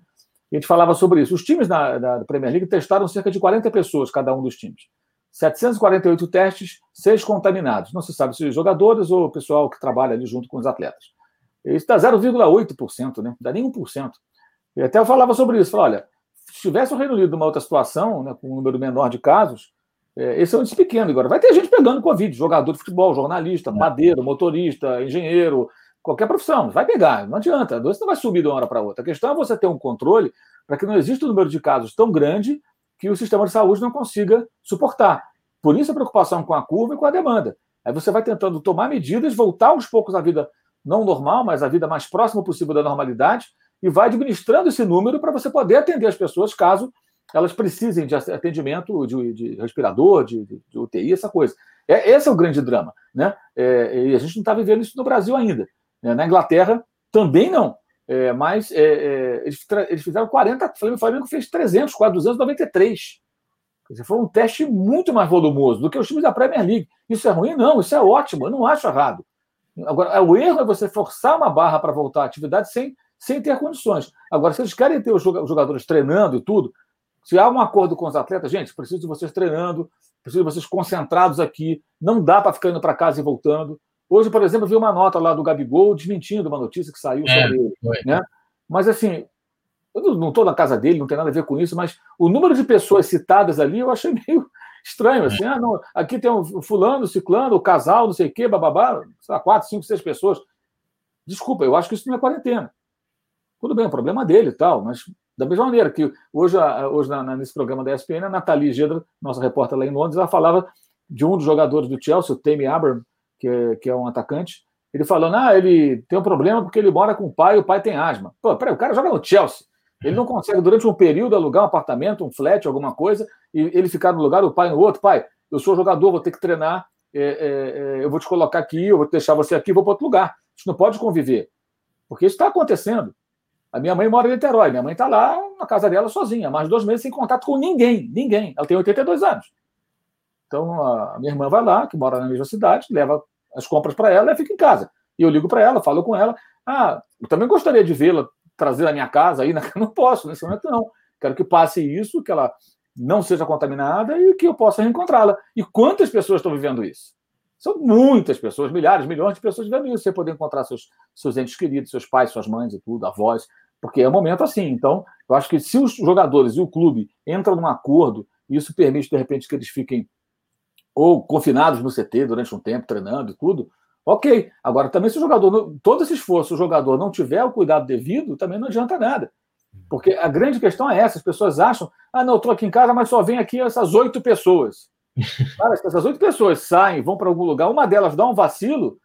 a gente falava sobre isso. Os times da, da Premier League testaram cerca de 40 pessoas, cada um dos times. 748 testes, seis contaminados. Não se sabe se jogadores ou o pessoal que trabalha ali junto com os atletas. Isso dá 0,8%, né? Dá nem 1%. E até eu falava sobre isso. Falava, olha, se tivesse o Reino Unido numa outra situação, né, com um número menor de casos, é, esse é um índice pequeno agora. Vai ter gente pegando Covid, jogador de futebol, jornalista, madeiro, motorista, engenheiro, qualquer profissão, vai pegar, não adianta, a doença não vai subir de uma hora para outra. A questão é você ter um controle para que não exista um número de casos tão grande que o sistema de saúde não consiga suportar. Por isso a preocupação com a curva e com a demanda. Aí você vai tentando tomar medidas, voltar aos poucos à vida não normal, mas à vida mais próxima possível da normalidade, e vai administrando esse número para você poder atender as pessoas caso elas precisem de atendimento de, de respirador, de, de, UTI, essa coisa. É, esse é o grande drama. Né? É, e a gente não está vivendo isso no Brasil ainda. Né? Na Inglaterra, também não. É, mas é, é, eles, eles, fizeram 40, o Flamengo fez 300, quase 293. Quer dizer, foi um teste muito mais volumoso do que os times da Premier League. Isso é ruim? Não, isso é ótimo, eu não acho errado. Agora, o erro é você forçar uma barra para voltar à atividade sem, sem ter condições. Agora, se eles querem ter os jogadores treinando e tudo, se há um acordo com os atletas, gente, preciso de vocês treinando, preciso de vocês concentrados aqui, não dá para ficar indo para casa e voltando. Hoje, por exemplo, vi uma nota lá do Gabigol desmentindo uma notícia que saiu é, sobre ele. Né? Mas, assim, eu não estou na casa dele, não tem nada a ver com isso, mas o número de pessoas citadas ali eu achei meio estranho. Assim, é. ah, não, aqui tem um fulano, ciclano, o casal, não sei o quê, bababá, sei lá, quatro, cinco, seis pessoas. Desculpa, eu acho que isso não é quarentena. Tudo bem, é um problema dele e tal, mas da mesma maneira que hoje, hoje nesse programa da ESPN, a Nathalie Gedra, nossa repórter lá em Londres, ela falava de um dos jogadores do Chelsea, o Tammy Abraham, que é, que é um atacante, ele falando, ah, ele tem um problema porque ele mora com o pai e o pai tem asma. Pô, peraí, o cara joga no Chelsea. Ele não consegue, durante um período, alugar um apartamento, um flat, alguma coisa, e ele ficar no lugar, o pai no outro. Pai, eu sou jogador, vou ter que treinar, é, é, é, eu vou te colocar aqui, eu vou deixar você aqui, vou para outro lugar. A gente não pode conviver. Porque isso está acontecendo. A minha mãe mora em Niterói, minha mãe está lá na casa dela sozinha, mais dois meses sem contato com ninguém, ninguém. Ela tem 82 anos. Então a minha irmã vai lá, que mora na mesma cidade, leva as compras para ela e fica em casa. E eu ligo para ela, falo com ela. Ah, eu também gostaria de vê-la, trazer a minha casa aí. Não posso, nesse momento não. Quero que passe isso, que ela não seja contaminada e que eu possa reencontrá-la. E quantas pessoas estão vivendo isso? São muitas pessoas, milhares, milhões de pessoas vivendo isso. Você poder encontrar seus, seus entes queridos, seus pais, suas mães e tudo, avós, porque é um momento assim. Então, eu acho que se os jogadores e o clube entram num acordo, e isso permite, de repente, que eles fiquem ou confinados no CT durante um tempo, treinando e tudo, ok. Agora, também se o jogador, todo esse esforço, o jogador não tiver o cuidado devido, também não adianta nada. Porque a grande questão é essa: as pessoas acham, ah, não, eu estou aqui em casa, mas só vem aqui essas oito pessoas. Cara, essas oito pessoas saem, vão para algum lugar, uma delas dá um vacilo,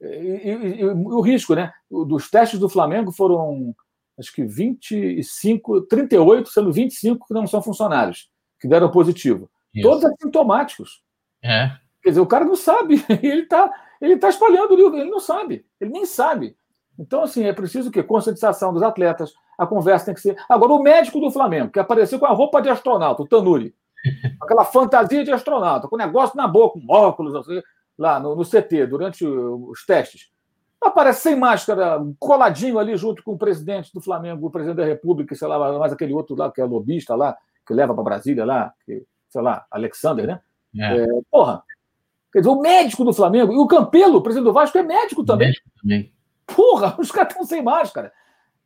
e, e, e, o risco, né? Dos testes do Flamengo foram, acho que 25, 38, sendo 25 que não são funcionários, que deram positivo. Isso. Todos assintomáticos. É. Quer dizer, o cara não sabe, ele está ele tá espalhando, ele não sabe, ele nem sabe. Então, assim, é preciso que conscientização dos atletas, a conversa tem que ser. Agora, o médico do Flamengo, que apareceu com a roupa de astronauta, o Tanuri, aquela fantasia de astronauta, com negócio na boca, com óculos, assim, lá no, no, CT, durante os testes. Aparece sem máscara, coladinho ali junto com o presidente do Flamengo, o presidente da República, sei lá, mais aquele outro lá, que é lobista lá, que leva para Brasília lá, que, sei lá, Alexander, né? É. É, porra. Quer dizer, o médico do Flamengo, e o Campelo, o presidente do Vasco, é médico também. Médico também. Porra, os caras estão sem máscara.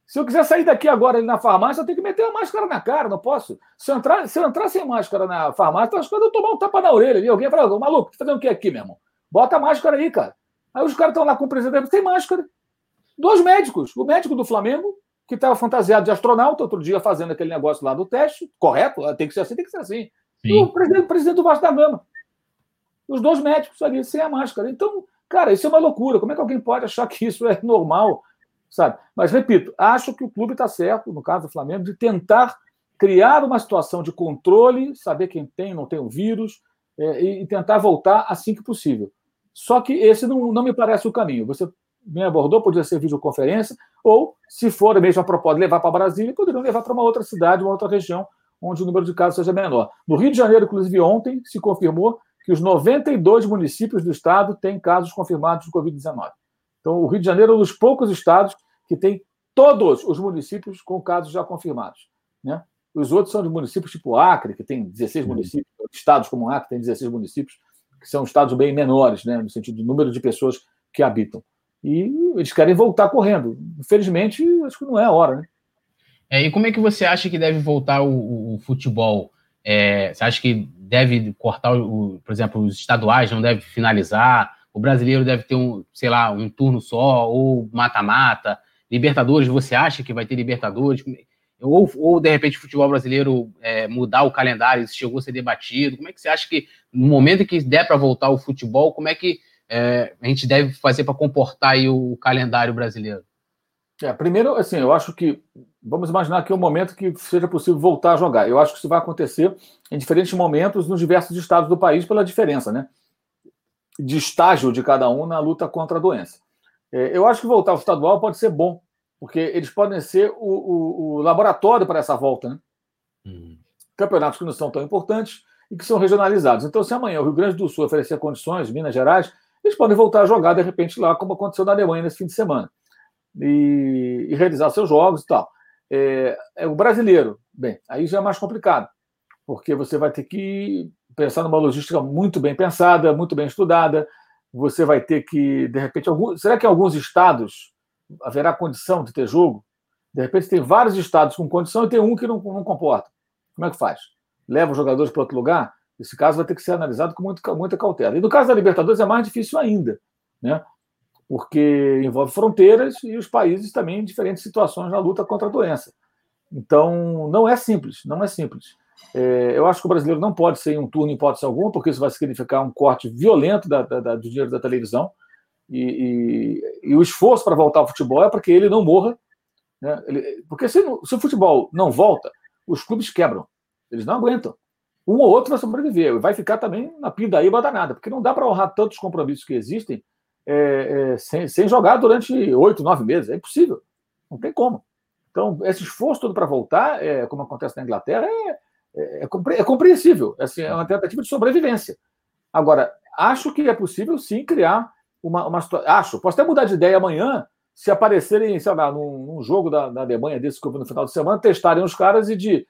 Se eu quiser sair daqui agora ali na farmácia, eu tenho que meter a máscara na cara, não posso. Se eu entrar, se eu entrar sem máscara na farmácia, acho que eu tomar um tapa na orelha ali. Alguém fala, maluco, tá fazendo o que aqui, meu irmão? Bota a máscara aí, cara. Aí os caras estão lá com o presidente sem máscara. Dois médicos. O médico do Flamengo, que estava fantasiado de astronauta, outro dia fazendo aquele negócio lá do teste, correto? Tem que ser assim, tem que ser assim. Sim. E o presidente, o presidente do Vasco da Gama. Os dois médicos ali sem a máscara. Então, cara, isso é uma loucura. Como é que alguém pode achar que isso é normal? sabe? Mas, repito, acho que o clube está certo, no caso do Flamengo, de tentar criar uma situação de controle, saber quem tem, não tem o vírus, é, e, tentar voltar assim que possível. Só que esse não, não me parece o caminho. Você me abordou, poderia ser videoconferência, ou, se for a mesma proposta, levar para Brasília, poderiam levar para uma outra cidade, uma outra região, onde o número de casos seja menor. No Rio de Janeiro, inclusive, ontem se confirmou que os 92 municípios do estado têm casos confirmados de Covid-19. Então, o Rio de Janeiro é um dos poucos estados que tem todos os municípios com casos já confirmados. Né? Os outros são de municípios tipo Acre, que tem 16 uhum. municípios, estados como Acre tem 16 municípios, que são estados bem menores, né, no sentido do número de pessoas que habitam. E eles querem voltar correndo. Infelizmente, acho que não é a hora. Né? É, e como é que você acha que deve voltar o, o futebol? É, você acha que deve cortar, o, por exemplo, os estaduais não deve finalizar? o brasileiro deve ter um, sei lá, um turno só, ou mata-mata. Libertadores, você acha que vai ter Libertadores? Ou, ou de repente, o futebol brasileiro é, mudar o calendário, isso chegou a ser debatido? Como é que você acha que, no momento que der para voltar o futebol, como é que é, a gente deve fazer para comportar aí o calendário brasileiro? É, primeiro, assim, eu acho que vamos imaginar que é um momento que seja possível voltar a jogar. Eu acho que isso vai acontecer em diferentes momentos nos diversos estados do país pela diferença, né? de estágio de cada um na luta contra a doença. É, eu acho que voltar ao estadual pode ser bom, porque eles podem ser o, o, o laboratório para essa volta. Né? Uhum. Campeonatos que não são tão importantes e que são regionalizados. Então, se amanhã o Rio Grande do Sul oferecer condições, Minas Gerais, eles podem voltar a jogar de repente lá, como aconteceu na Alemanha nesse fim de semana, e, e realizar seus jogos e tal. É, é, o brasileiro, bem, aí já é mais complicado, porque você vai ter que pensar numa logística muito bem pensada, muito bem estudada. Você vai ter que, de repente, algum, será que em alguns estados haverá condição de ter jogo? De repente, tem vários estados com condição e tem um que não, não comporta. Como é que faz? Leva os jogadores para outro lugar? Esse caso vai ter que ser analisado com muito, muita cautela. E no caso da Libertadores é mais difícil ainda, né? porque envolve fronteiras e os países também em diferentes situações na luta contra a doença. Então, não é simples, não é simples. É, eu acho que o brasileiro não pode ser em um turno em hipótese alguma, porque isso vai significar um corte violento da, da, do dinheiro da televisão. E, e, e o esforço para voltar ao futebol é para que ele não morra. Né? Ele, porque se, se o futebol não volta, os clubes quebram. Eles não aguentam. Um ou outro vai sobreviver. Vai ficar também na pindaíba danada, porque não dá para honrar tantos compromissos que existem é, é, sem, sem, jogar durante oito, nove meses. É impossível. Não tem como. Então, esse esforço todo para voltar, é, como acontece na Inglaterra, é, é, é, é compreensível. Assim, é uma tentativa de sobrevivência. Agora, acho que é possível, sim, criar uma, uma situação. Acho, posso até mudar de ideia amanhã, se aparecerem, sei lá, num, num jogo da, da Alemanha desse que eu vi no final de semana, testarem os caras e de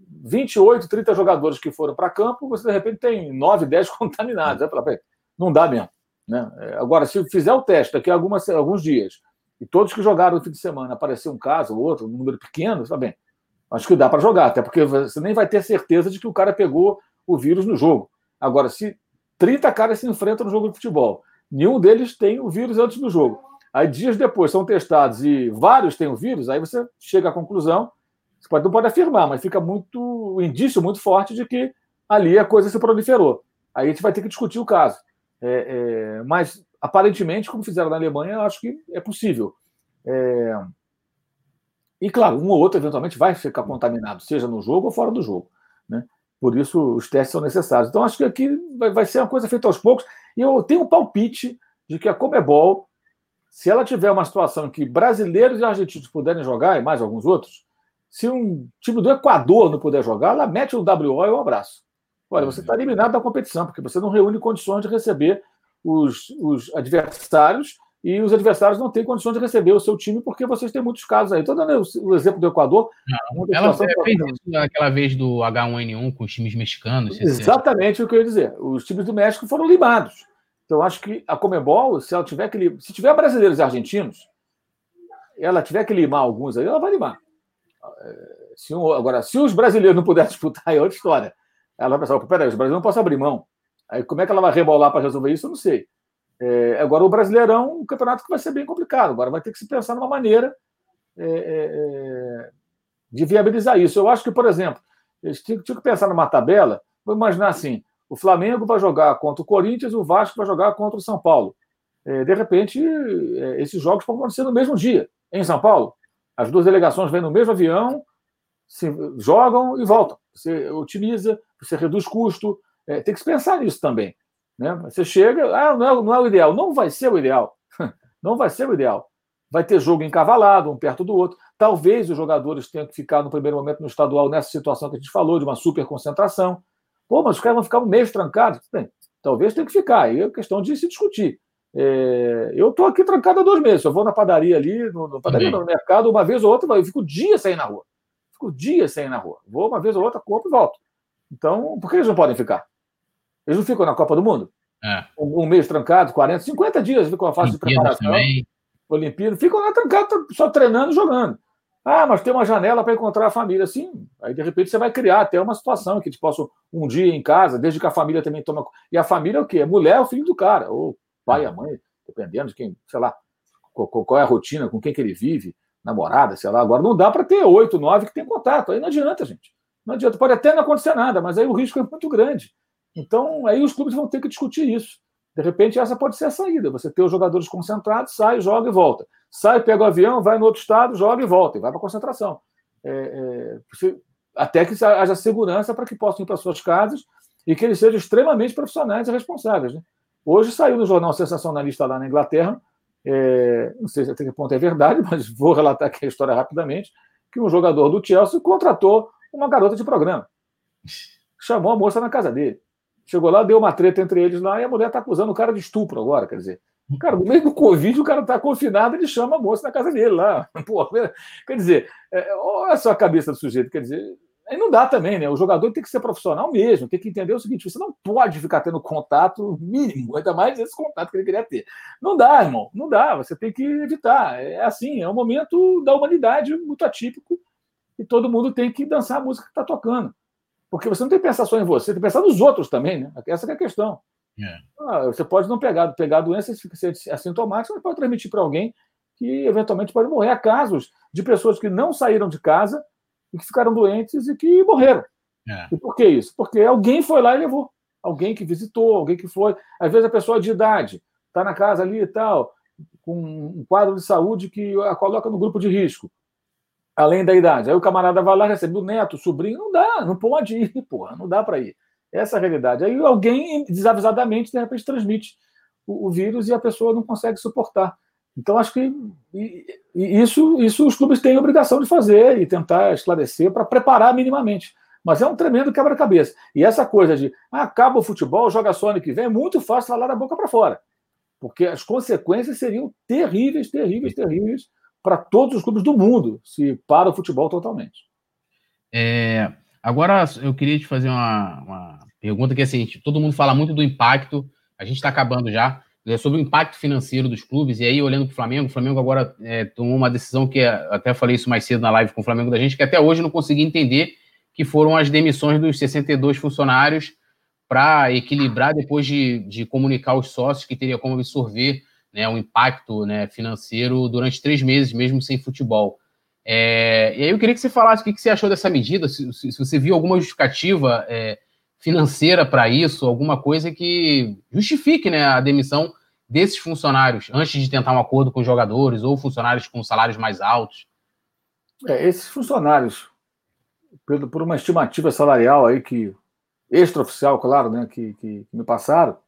28, 30 jogadores que foram para campo, você de repente tem 9, 10 contaminados. É, não dá mesmo. Né? É, agora, se fizer o teste daqui a algumas, alguns dias, e todos que jogaram no fim de semana aparecer um caso ou outro, um número pequeno, está bem. Acho que dá para jogar, até porque você nem vai ter certeza de que o cara pegou o vírus no jogo. Agora, se 30 caras se enfrentam no jogo de futebol, nenhum deles tem o vírus antes do jogo. Aí, dias depois, são testados e vários têm o vírus, aí você chega à conclusão, você pode, não pode afirmar, mas fica muito, um indício muito forte de que ali a coisa se proliferou. Aí a gente vai ter que discutir o caso. É, é, mas, aparentemente, como fizeram na Alemanha, eu acho que é possível. É... E, claro, um ou outro, eventualmente, vai ficar contaminado, seja no jogo ou fora do jogo. Né? Por isso, os testes são necessários. Então, acho que aqui vai, vai ser uma coisa feita aos poucos. E eu tenho um palpite de que a Comebol, se ela tiver uma situação em que brasileiros e argentinos puderem jogar, e mais alguns outros, se um time do Equador não puder jogar, ela mete o WO e um abraço. Olha, você está eliminado da competição, porque você não reúne condições de receber os, os adversários e os adversários não têm condições de receber o seu time porque vocês têm muitos casos aí. Estou dando o, exemplo do Equador. Não, ela fez isso naquela vez do H1N1 com os times mexicanos. Exatamente o que eu ia dizer. Os times do México foram limados. Então, acho que a Comebol, se ela tiver que se tiver brasileiros e argentinos, ela tiver que limar alguns aí, ela vai limar. Se um, agora, se os brasileiros não puderem disputar, é outra história. Ela vai pensar, peraí, os brasileiros não posso abrir mão. Aí como é que ela vai rebolar para resolver isso, eu não sei. É, agora, o Brasileirão, um campeonato que vai ser bem complicado. Agora vai ter que se pensar numa maneira é, é, é de viabilizar isso. Eu acho que, por exemplo, eles tinham, tinham que pensar numa tabela. Vou imaginar assim: o Flamengo vai jogar contra o Corinthians, o Vasco vai jogar contra o São Paulo. É, de repente, é, esses jogos podem acontecer no mesmo dia, em São Paulo. As duas delegações vêm no mesmo avião, se jogam e voltam. Você otimiza, você reduz custo. É, tem que se pensar nisso também. Né? Você chega, ah, não é, não é o ideal. Não vai ser o ideal. não vai ser o ideal. Vai ter jogo encavalado, um perto do outro. Talvez os jogadores tenham que ficar no primeiro momento no estadual nessa situação que a gente falou, de uma super concentração. Pô, mas os caras vão ficar um mês trancados. Bem, talvez tenha que ficar. Aí é questão de se discutir. É, eu estou aqui trancado há dois meses. Eu vou na padaria ali, no, no padaria, no mercado, uma vez ou outra, eu fico dias sem ir na rua. Fico dias sem ir na rua. Vou uma vez ou outra, compro e volto. Então, por que eles não podem ficar? Eles não ficam na Copa do Mundo? É. Um, um, mês trancado, 40, 50 dias com a fase de preparação. Olimpíada, ficam lá trancados, só treinando e jogando. Ah, mas tem uma janela para encontrar a família. Sim, aí de repente você vai criar até uma situação que eles possam um dia em casa, desde que a família também toma. E a família é o quê? A mulher é o filho do cara, ou pai, a mãe, dependendo de quem, sei lá, qual é a rotina, com quem que ele vive, namorada, sei lá. Agora não dá para ter oito, nove que tem contato. Aí não adianta, gente. Não adianta. Pode até não acontecer nada, mas aí o risco é muito grande. Então, aí os clubes vão ter que discutir isso. De repente, essa pode ser a saída. Você ter os jogadores concentrados, sai, joga e volta. Sai, pega o avião, vai no outro estado, joga e volta, e vai para a concentração. É, é, até que haja segurança para que possam ir para suas casas e que eles sejam extremamente profissionais e responsáveis. Né? Hoje saiu no jornal sensacionalista lá na Inglaterra, é, não sei até que ponto é verdade, mas vou relatar aqui a história rapidamente, que um jogador do Chelsea contratou uma garota de programa. Chamou a moça na casa dele. Chegou lá, deu uma treta entre eles lá e a mulher está acusando o cara de estupro agora, quer dizer. Cara, no meio do Covid, o cara está confinado, ele chama a moça na casa dele lá. Pô, quer dizer, é, olha só a cabeça do sujeito, quer dizer, aí não dá também, né? O jogador tem que ser profissional mesmo, tem que entender o seguinte: você não pode ficar tendo contato mínimo, ainda mais esse contato que ele queria ter. Não dá, irmão, não dá, você tem que evitar. É assim, é um momento da humanidade muito atípico e todo mundo tem que dançar a música que está tocando. Porque você não tem que pensar só em você, tem que pensar nos outros também, né? Essa é a questão. É. Ah, você pode não pegar, pegar a doença, ser assintomático, você pode transmitir para alguém que eventualmente pode morrer. Há casos de pessoas que não saíram de casa e que ficaram doentes e que morreram. É. E por que isso? Porque alguém foi lá e levou. Alguém que visitou, alguém que foi. Às vezes a pessoa de idade está na casa ali e tal, com um quadro de saúde que a coloca no grupo de risco, além da idade. Aí o camarada vai lá, recebe o neto, o sobrinho, não dá, não pode ir, porra, não dá para ir. Essa é a realidade. Aí alguém, desavisadamente, de repente transmite o, o vírus e a pessoa não consegue suportar. Então, acho que isso, isso os clubes têm a obrigação de fazer e tentar esclarecer para preparar minimamente. Mas é um tremendo quebra-cabeça. E essa coisa de ah, acaba o futebol, joga só que vem, é muito fácil falar da boca para fora. Porque as consequências seriam terríveis, terríveis, terríveis para todos os clubes do mundo se para o futebol totalmente. É, Agora, eu queria te fazer uma, uma pergunta que, assim, todo mundo fala muito do impacto, a gente está acabando já, é sobre o impacto financeiro dos clubes, e aí, olhando para o Flamengo, o Flamengo agora é, tomou uma decisão que, até falei isso mais cedo na live com o Flamengo da gente, que até hoje não consegui entender, que foram as demissões dos 62 funcionários para equilibrar depois de, de comunicar aos sócios que teria como absorver né, o impacto né, financeiro durante três meses, mesmo sem futebol. É, e aí eu queria que você falasse o que, que você achou dessa medida, se, se, se você viu alguma justificativa é, financeira para isso, alguma coisa que justifique né, a demissão desses funcionários antes de tentar um acordo com os jogadores ou funcionários com salários mais altos. É, esses funcionários, por, por, uma estimativa salarial aí que extraoficial, claro, né, que, que me passaram,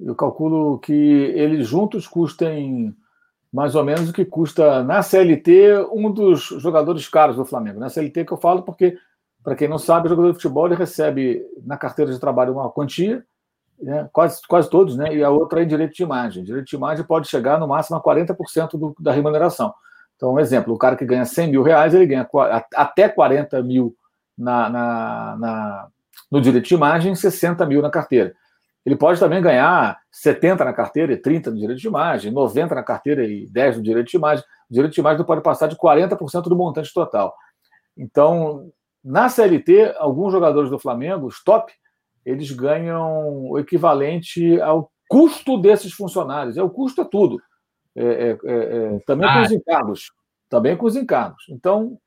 eu calculo que eles juntos custem mais ou menos o que custa na CLT um dos jogadores caros do Flamengo. Na CLT que eu falo porque, para quem não sabe, o jogador de futebol ele recebe na carteira de trabalho uma quantia, né, quase, quase todos, né, e a outra é direito de imagem. Direito de imagem pode chegar no máximo a 40% do, da remuneração. Então, um exemplo, o cara que ganha 100 mil reais, ele ganha até 40 mil na, na, na no direito de imagem e 60 mil na carteira. Ele pode também ganhar 70 na carteira e 30 no direito de imagem, 90 na carteira e 10 no direito de imagem. O direito de imagem não pode passar de 40% do montante total. Então, na CLT, alguns jogadores do Flamengo, os top, eles ganham o equivalente ao custo desses funcionários. É, o custo é tudo. É, é, é, é também ah. com os encargos. Também com os encargos. Então,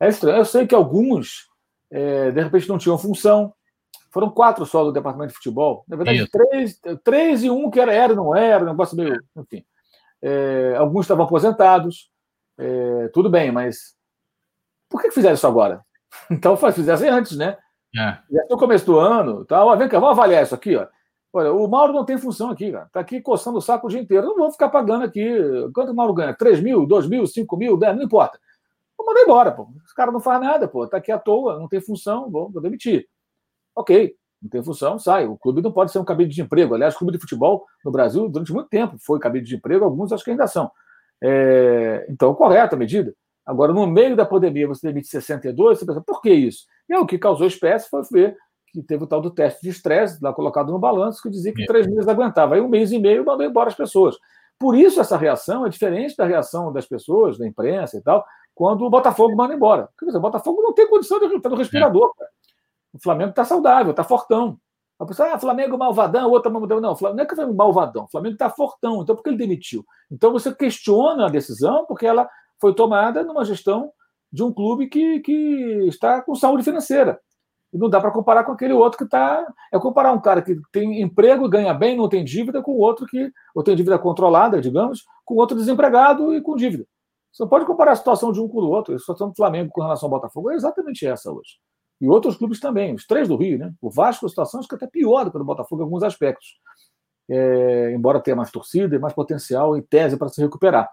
é estranho. Eu sei que alguns, é, de repente, não tinham função, foram quatro só do departamento de futebol. Na verdade, três, três e um que era, era não era, negócio meio. Enfim. É, alguns estavam aposentados. É, tudo bem, mas por que fizeram isso agora? Então fizessem antes, né? É. Já no começo do ano, tá? Ó, vem cá, vamos avaliar isso aqui, ó. Olha, o Mauro não tem função aqui, cara. Tá aqui coçando o saco o dia inteiro. Não vou ficar pagando aqui. Quanto o Mauro ganha? 3 mil, 2 mil, 5 mil, 10, não importa. Vou mandar embora, pô. Esse cara não faz nada, pô. Tá aqui à toa, não tem função, vou, vou demitir. Ok, não tem função, sai. O clube não pode ser um cabide de emprego. Aliás, o clube de futebol no Brasil, durante muito tempo, foi cabide de emprego, alguns acho que ainda são. É, então, correta a medida. Agora, no meio da pandemia, você demite 62, você pensa, por que isso? E é o que causou espécie foi ver que teve o tal do teste de estresse lá colocado no balanço, que dizia que três meses aguentava. Aí um mês e meio mandou embora as pessoas. Por isso, essa reação é diferente da reação das pessoas, da imprensa e tal, quando o Botafogo manda embora. Quer dizer, o Botafogo não tem condição de estar no respirador. É. O Flamengo está saudável, está fortão. A pessoa, ah, Flamengo malvadão, outra malvadão. Não, não é que foi malvadão. O Flamengo está fortão. Então, por que ele demitiu? Então, você questiona a decisão porque ela foi tomada numa gestão de um clube que, que está com saúde financeira. E não dá para comparar com aquele outro que está. É comparar um cara que tem emprego, ganha bem, não tem dívida, com outro que. ou tem dívida controlada, digamos, com outro desempregado e com dívida. Você não pode comparar a situação de um com o outro. A situação do Flamengo com relação ao Botafogo é exatamente essa hoje. E outros clubes também, os três do Rio, né? O Vasco, a situação acho que é até pior do que o Botafogo em alguns aspectos. É, embora tenha mais torcida e mais potencial em tese para se recuperar.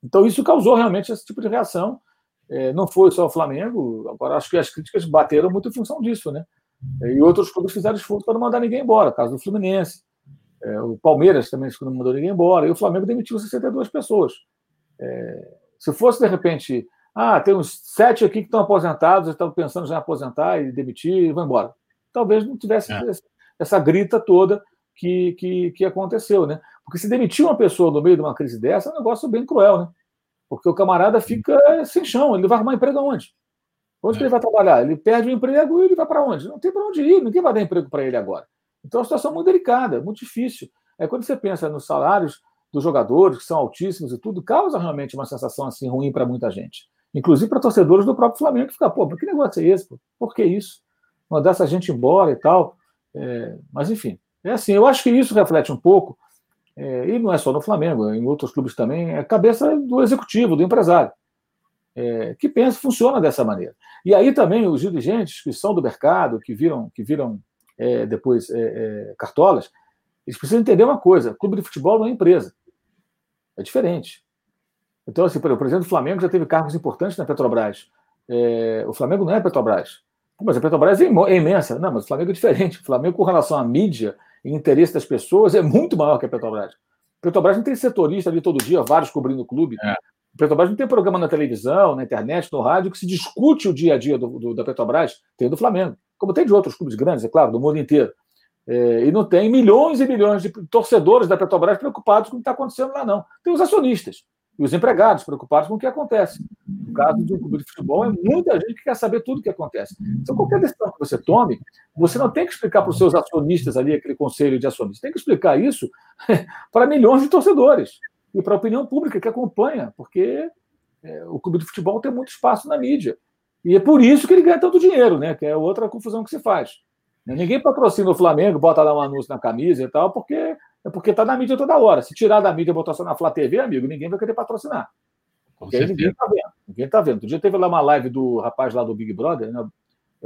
Então, isso causou realmente esse tipo de reação. É, não foi só o Flamengo, agora acho que as críticas bateram muito em função disso, né? E outros clubes fizeram esforço para não mandar ninguém embora, caso do Fluminense. É, o Palmeiras também não mandou ninguém embora. E o Flamengo demitiu 62 pessoas. É, se fosse, de repente, ah, tem uns sete aqui que estão aposentados, estão pensando já em aposentar e demitir e vão embora. Talvez não tivesse é. essa grita toda que, que, que aconteceu, né? Porque se demitir uma pessoa no meio de uma crise dessa é um negócio bem cruel, né? Porque o camarada fica sem chão, ele vai arrumar emprego aonde? Onde é. ele vai trabalhar? Ele perde o emprego e ele vai para onde? Não tem para onde ir, ninguém vai dar emprego para ele agora. Então é uma situação muito delicada, muito difícil. É quando você pensa nos salários dos jogadores, que são altíssimos e tudo, causa realmente uma sensação assim ruim para muita gente. Inclusive para torcedores do próprio Flamengo, que fica, pô, que negócio é esse? Pô? Por que isso? Mandar essa gente embora e tal. É, mas, enfim, é assim, eu acho que isso reflete um pouco, é, e não é só no Flamengo, em outros clubes também, é a cabeça do executivo, do empresário, é, que pensa, funciona dessa maneira. E aí também os dirigentes que são do mercado, que viram, que viram é, depois é, é, cartolas, eles precisam entender uma coisa: clube de futebol não é empresa. É diferente. Então, assim, por exemplo, o Flamengo já teve cargos importantes na Petrobras. É, o Flamengo não é Petrobras. Mas a Petrobras é, é imensa. Não, mas o Flamengo é diferente. O Flamengo, com relação à mídia e interesse das pessoas, é muito maior que a Petrobras. A Petrobras não tem setorista ali todo dia, vários cobrindo o clube. É. A Petrobras não tem programa na televisão, na internet, no rádio, que se discute o dia a dia do, do, da Petrobras. Tem do Flamengo. Como tem de outros clubes grandes, é claro, do mundo inteiro. É, e não tem milhões e milhões de torcedores da Petrobras preocupados com o que está acontecendo lá, não. Tem os acionistas e os empregados preocupados com o que acontece. No caso de um clube de futebol, é muita gente que quer saber tudo o que acontece. Então, qualquer decisão que você tome, você não tem que explicar para os seus acionistas ali, aquele conselho de acionistas, tem que explicar isso para milhões de torcedores e para a opinião pública que acompanha, porque é, o clube de futebol tem muito espaço na mídia. E é por isso que ele ganha tanto dinheiro, né? Que é outra confusão que se faz. Ninguém patrocina o Flamengo, bota lá um anúncio na camisa e tal, porque é porque está na mídia toda hora. Se tirar da mídia e botar só na Flá TV, amigo, ninguém vai querer patrocinar. Porque aí ninguém está vendo. Ninguém está vendo. Outro dia teve lá uma live do rapaz lá do Big Brother, né?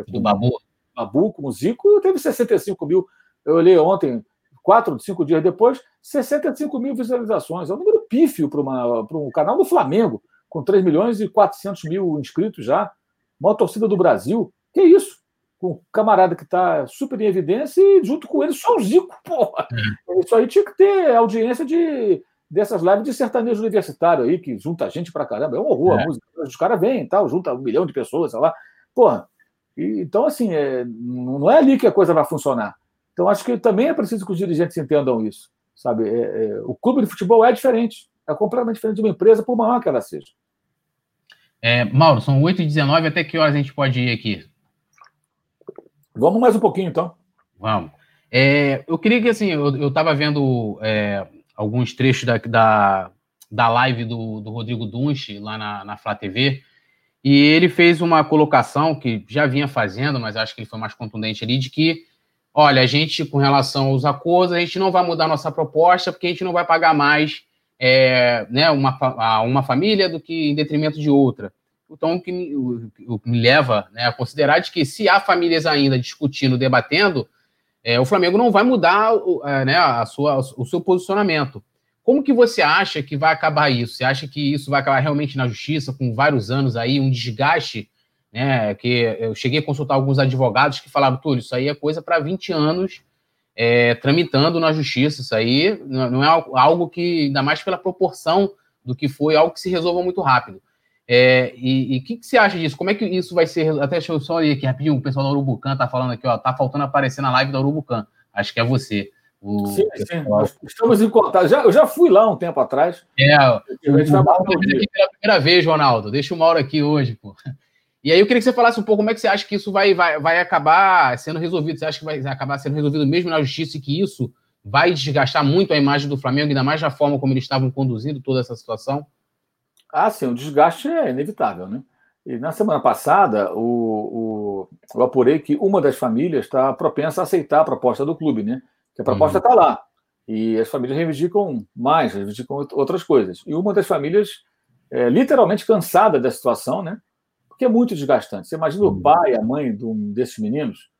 do Babu. Babu com o Zico, teve 65 mil. Eu olhei ontem, quatro, cinco dias depois, 65 mil visualizações. É um número pífio para um canal do Flamengo, com 3 milhões e 400 mil inscritos já. Maior torcida do Brasil. Que isso? Com um camarada que está super em evidência e junto com ele só o Zico, porra. É. Isso aí tinha que ter audiência de, dessas lives de sertanejo universitário aí, que junta gente pra caramba. É um horror é. a música. Os caras vêm e tal, junta um milhão de pessoas, sei lá. Porra. E, então, assim, é, não é ali que a coisa vai funcionar. Então, acho que também é preciso que os dirigentes entendam isso. Sabe? É, é, o clube de futebol é diferente. É completamente diferente de uma empresa, por maior que ela seja. É, Mauro, são 8h19, até que horas a gente pode ir aqui? Vamos mais um pouquinho, então. Vamos. É, eu queria que, assim, eu estava vendo é, alguns trechos da, da, da live do, do Rodrigo Dunche lá na, na Flá TV, e ele fez uma colocação que já vinha fazendo, mas acho que ele foi mais contundente ali, de que, olha, a gente, com relação aos acordos, a gente não vai mudar nossa proposta, porque a gente não vai pagar mais é, né, uma, uma família do que em detrimento de outra. Então, o que me, o, o que me leva né, a considerar de que se há famílias ainda discutindo, debatendo, é, o Flamengo não vai mudar é, né, a sua, o seu posicionamento. Como que você acha que vai acabar isso? Você acha que isso vai acabar realmente na justiça, com vários anos aí, um desgaste? Né, que eu cheguei a consultar alguns advogados que falaram, Túlio, isso aí é coisa para 20 anos é, tramitando na justiça. Isso aí não é algo que, ainda mais pela proporção do que foi, algo que se resolva muito rápido. É, e o que, que, você acha disso? Como é que isso vai ser? Até deixa eu só olhar aqui rapidinho, o pessoal da Urubucan tá falando aqui, ó, tá faltando aparecer na live da Urubucan. Acho que é você. O sim, sim. estamos em contato. Já, eu já fui lá um tempo atrás. É, a gente vai aqui pela primeira vez, Ronaldo. Deixa o Mauro aqui hoje, pô. E aí eu queria que você falasse um pouco como é que você acha que isso vai, vai, vai acabar sendo resolvido. Você acha que vai acabar sendo resolvido mesmo na justiça e que isso vai desgastar muito a imagem do Flamengo, ainda mais da forma como eles estavam conduzindo toda essa situação? Ah, sim, o desgaste é inevitável, né? E na semana passada, o, o, eu apurei que uma das famílias está propensa a aceitar a proposta do clube, né? Que a proposta está uhum. lá. E as famílias reivindicam mais, reivindicam outras coisas. E uma das famílias é literalmente cansada da situação, né? Porque é muito desgastante. Você imagina o uhum. pai, a mãe de um desses meninos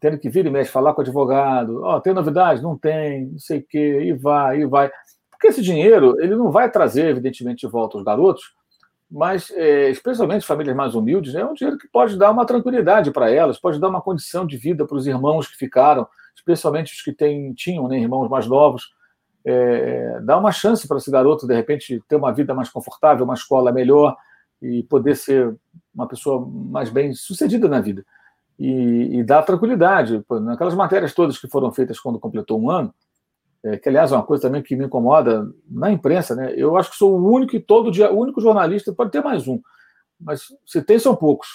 tendo que vir e mexe, falar com o advogado, ó, oh, tem novidade? Não tem, não sei o quê, e vai, e vai. Porque esse dinheiro ele não vai trazer, evidentemente, de volta os garotos, mas é, especialmente famílias mais humildes, é um dinheiro que pode dar uma tranquilidade para elas, pode dar uma condição de vida para os irmãos que ficaram, especialmente os que têm, tinham né, irmãos mais novos, é, dá uma chance para esse garoto, de repente, ter uma vida mais confortável, uma escola melhor e poder ser uma pessoa mais bem sucedida na vida. E, e dá tranquilidade. Naquelas matérias todas que foram feitas quando completou um ano, é, que aliás é uma coisa também que me incomoda na imprensa, né? Eu acho que sou o único e todo dia, o único jornalista, pode ter mais um, mas se tem são poucos.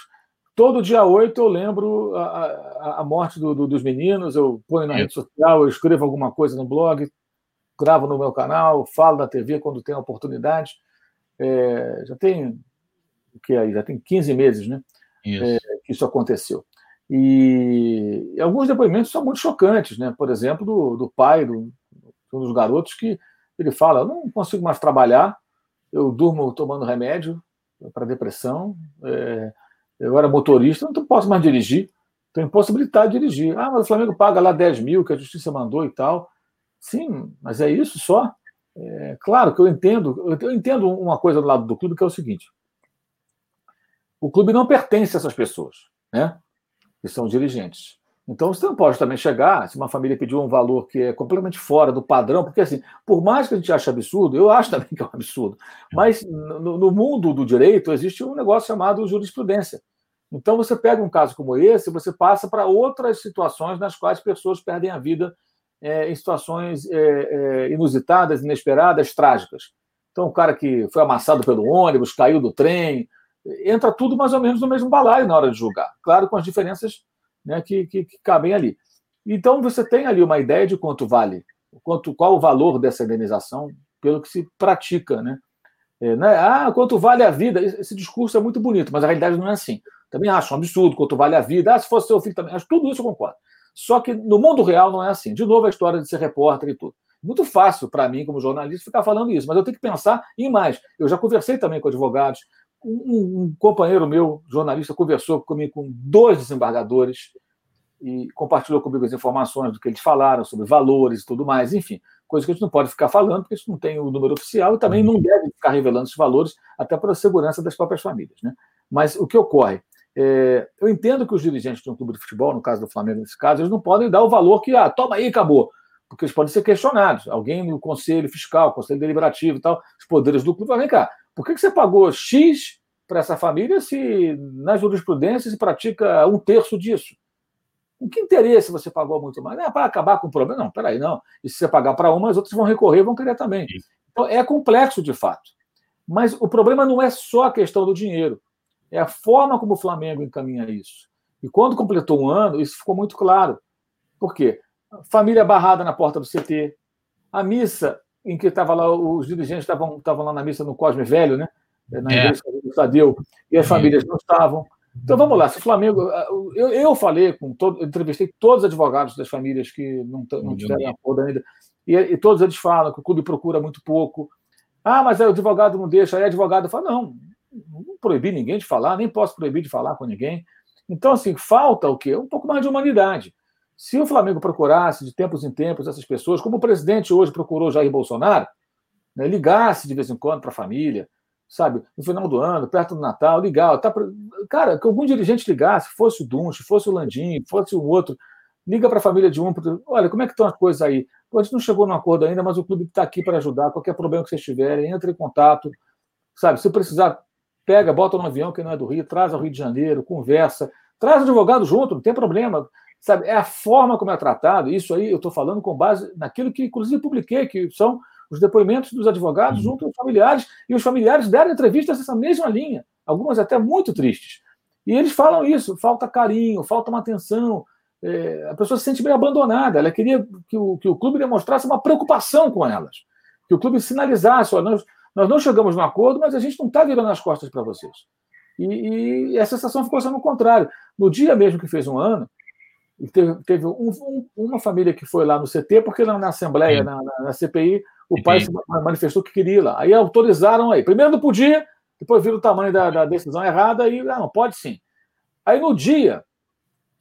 Todo dia 8 eu lembro a, a, a morte do, do, dos meninos, eu ponho na é. rede social, eu escrevo alguma coisa no blog, gravo no meu canal, falo na TV quando tem oportunidade. É, já tem que aí já tem 15 meses, né? Isso. É, que isso aconteceu. E, e, alguns depoimentos são muito chocantes, né? Por exemplo, do, do pai do, um dos garotos que ele fala: eu não consigo mais trabalhar, eu durmo tomando remédio para depressão, é, eu era motorista, não posso mais dirigir, estou impossibilitado de dirigir. Ah, mas o Flamengo paga lá 10 mil que a justiça mandou e tal. Sim, mas é isso só. É, claro que eu entendo, eu entendo uma coisa do lado do clube que é o seguinte: o clube não pertence a essas pessoas, né? Que são dirigentes. Então você não pode também chegar, se uma família pediu um valor que é completamente fora do padrão, porque assim, por mais que a gente ache absurdo, eu acho também que é um absurdo, mas no, no mundo do direito existe um negócio chamado jurisprudência. Então você pega um caso como esse, você passa para outras situações nas quais pessoas perdem a vida é, em situações é, é, inusitadas, inesperadas, trágicas. Então, o cara que foi amassado pelo ônibus, caiu do trem, entra tudo mais ou menos no mesmo balaio na hora de julgar. Claro, com as diferenças né, que, que, que, cabem ali. Então, você tem ali uma ideia de quanto vale, quanto, qual o valor dessa indenização pelo que se pratica. Né? É, né? Ah, quanto vale a vida? Esse discurso é muito bonito, mas a realidade não é assim. Também acho um absurdo quanto vale a vida. Ah, se fosse seu filho também. Acho tudo isso eu concordo. Só que no mundo real não é assim. De novo, a história de ser repórter e tudo. Muito fácil para mim, como jornalista, ficar falando isso, mas eu tenho que pensar em mais. Eu já conversei também com advogados. Um, um companheiro meu, jornalista, conversou comigo com dois desembargadores e compartilhou comigo as informações do que eles falaram sobre valores e tudo mais, enfim, coisa que a gente não pode ficar falando, porque isso não tem o número oficial e também não deve ficar revelando esses valores, até para a segurança das próprias famílias. Né? Mas o que ocorre? É, eu entendo que os dirigentes de um clube de futebol, no caso do Flamengo, nesse caso, eles não podem dar o valor que, ah, toma aí, acabou. Porque eles podem ser questionados. Alguém no conselho fiscal, conselho deliberativo e tal, os poderes do clube, vem cá, por que, que você pagou X para essa família se na jurisprudência se pratica um terço disso? Com que interesse você pagou muito mais? Não é para acabar com o problema. Não, peraí, não. E se você pagar para uma, as outras vão recorrer vão querer também. Então, é complexo de fato. Mas o problema não é só a questão do dinheiro. É a forma como o Flamengo encaminha isso. E quando completou um ano, isso ficou muito claro. Por quê? Família barrada na porta do CT. A missa em que estava lá, os dirigentes estavam, estavam lá na missa no Cosme Velho, né? Na é. igreja do Tadeu, e as famílias não estavam. Então vamos lá, se o Flamengo. Eu, eu falei com todo, eu entrevistei todos os advogados das famílias que não, não tiveram acordo ainda, e, e, todos eles falam que o clube procura muito pouco. Ah, mas o advogado não deixa, aí o advogado fala: não, não proibi ninguém de falar, nem posso proibir de falar com ninguém. Então, assim, falta o quê? Um pouco mais de humanidade. Se o Flamengo procurasse de tempos em tempos essas pessoas, como o presidente hoje procurou Jair Bolsonaro, né, ligasse de vez em quando para a família, sabe, no final do ano, perto do Natal, ligar. Tá. Cara, que algum dirigente ligasse, fosse o Dunche, fosse o Landim, fosse o outro, liga para a família de um, olha, como é que estão as coisas aí? A gente não chegou num acordo ainda, mas o clube está aqui para ajudar, qualquer problema que vocês tiverem, entre em contato, sabe, se precisar pega, bota no avião que não é do Rio, traz ao Rio de Janeiro, conversa, traz o advogado junto, não tem problema. Sabe, é a forma como é tratado. Isso aí eu estou falando com base naquilo que, inclusive, publiquei, que são os depoimentos dos advogados uhum. junto aos familiares, e os familiares deram entrevistas nessa mesma linha, algumas até muito tristes. E eles falam isso: falta carinho, falta uma atenção, é, a pessoa se sente meio abandonada. Ela queria que o, que o clube demonstrasse uma preocupação com elas, que o clube sinalizasse: olha, nós, nós não chegamos no acordo, mas a gente não está virando as costas para vocês. E, e, a sensação ficou sendo o contrário. No dia mesmo que fez um ano, teve, teve um, um, uma família que foi lá no CT, porque lá na Assembleia, na, na, na, CPI, o pai se manifestou que queria ir lá. Aí autorizaram aí. Primeiro não podia, depois viram o tamanho da, da decisão errada e ah, não, pode sim. Aí no dia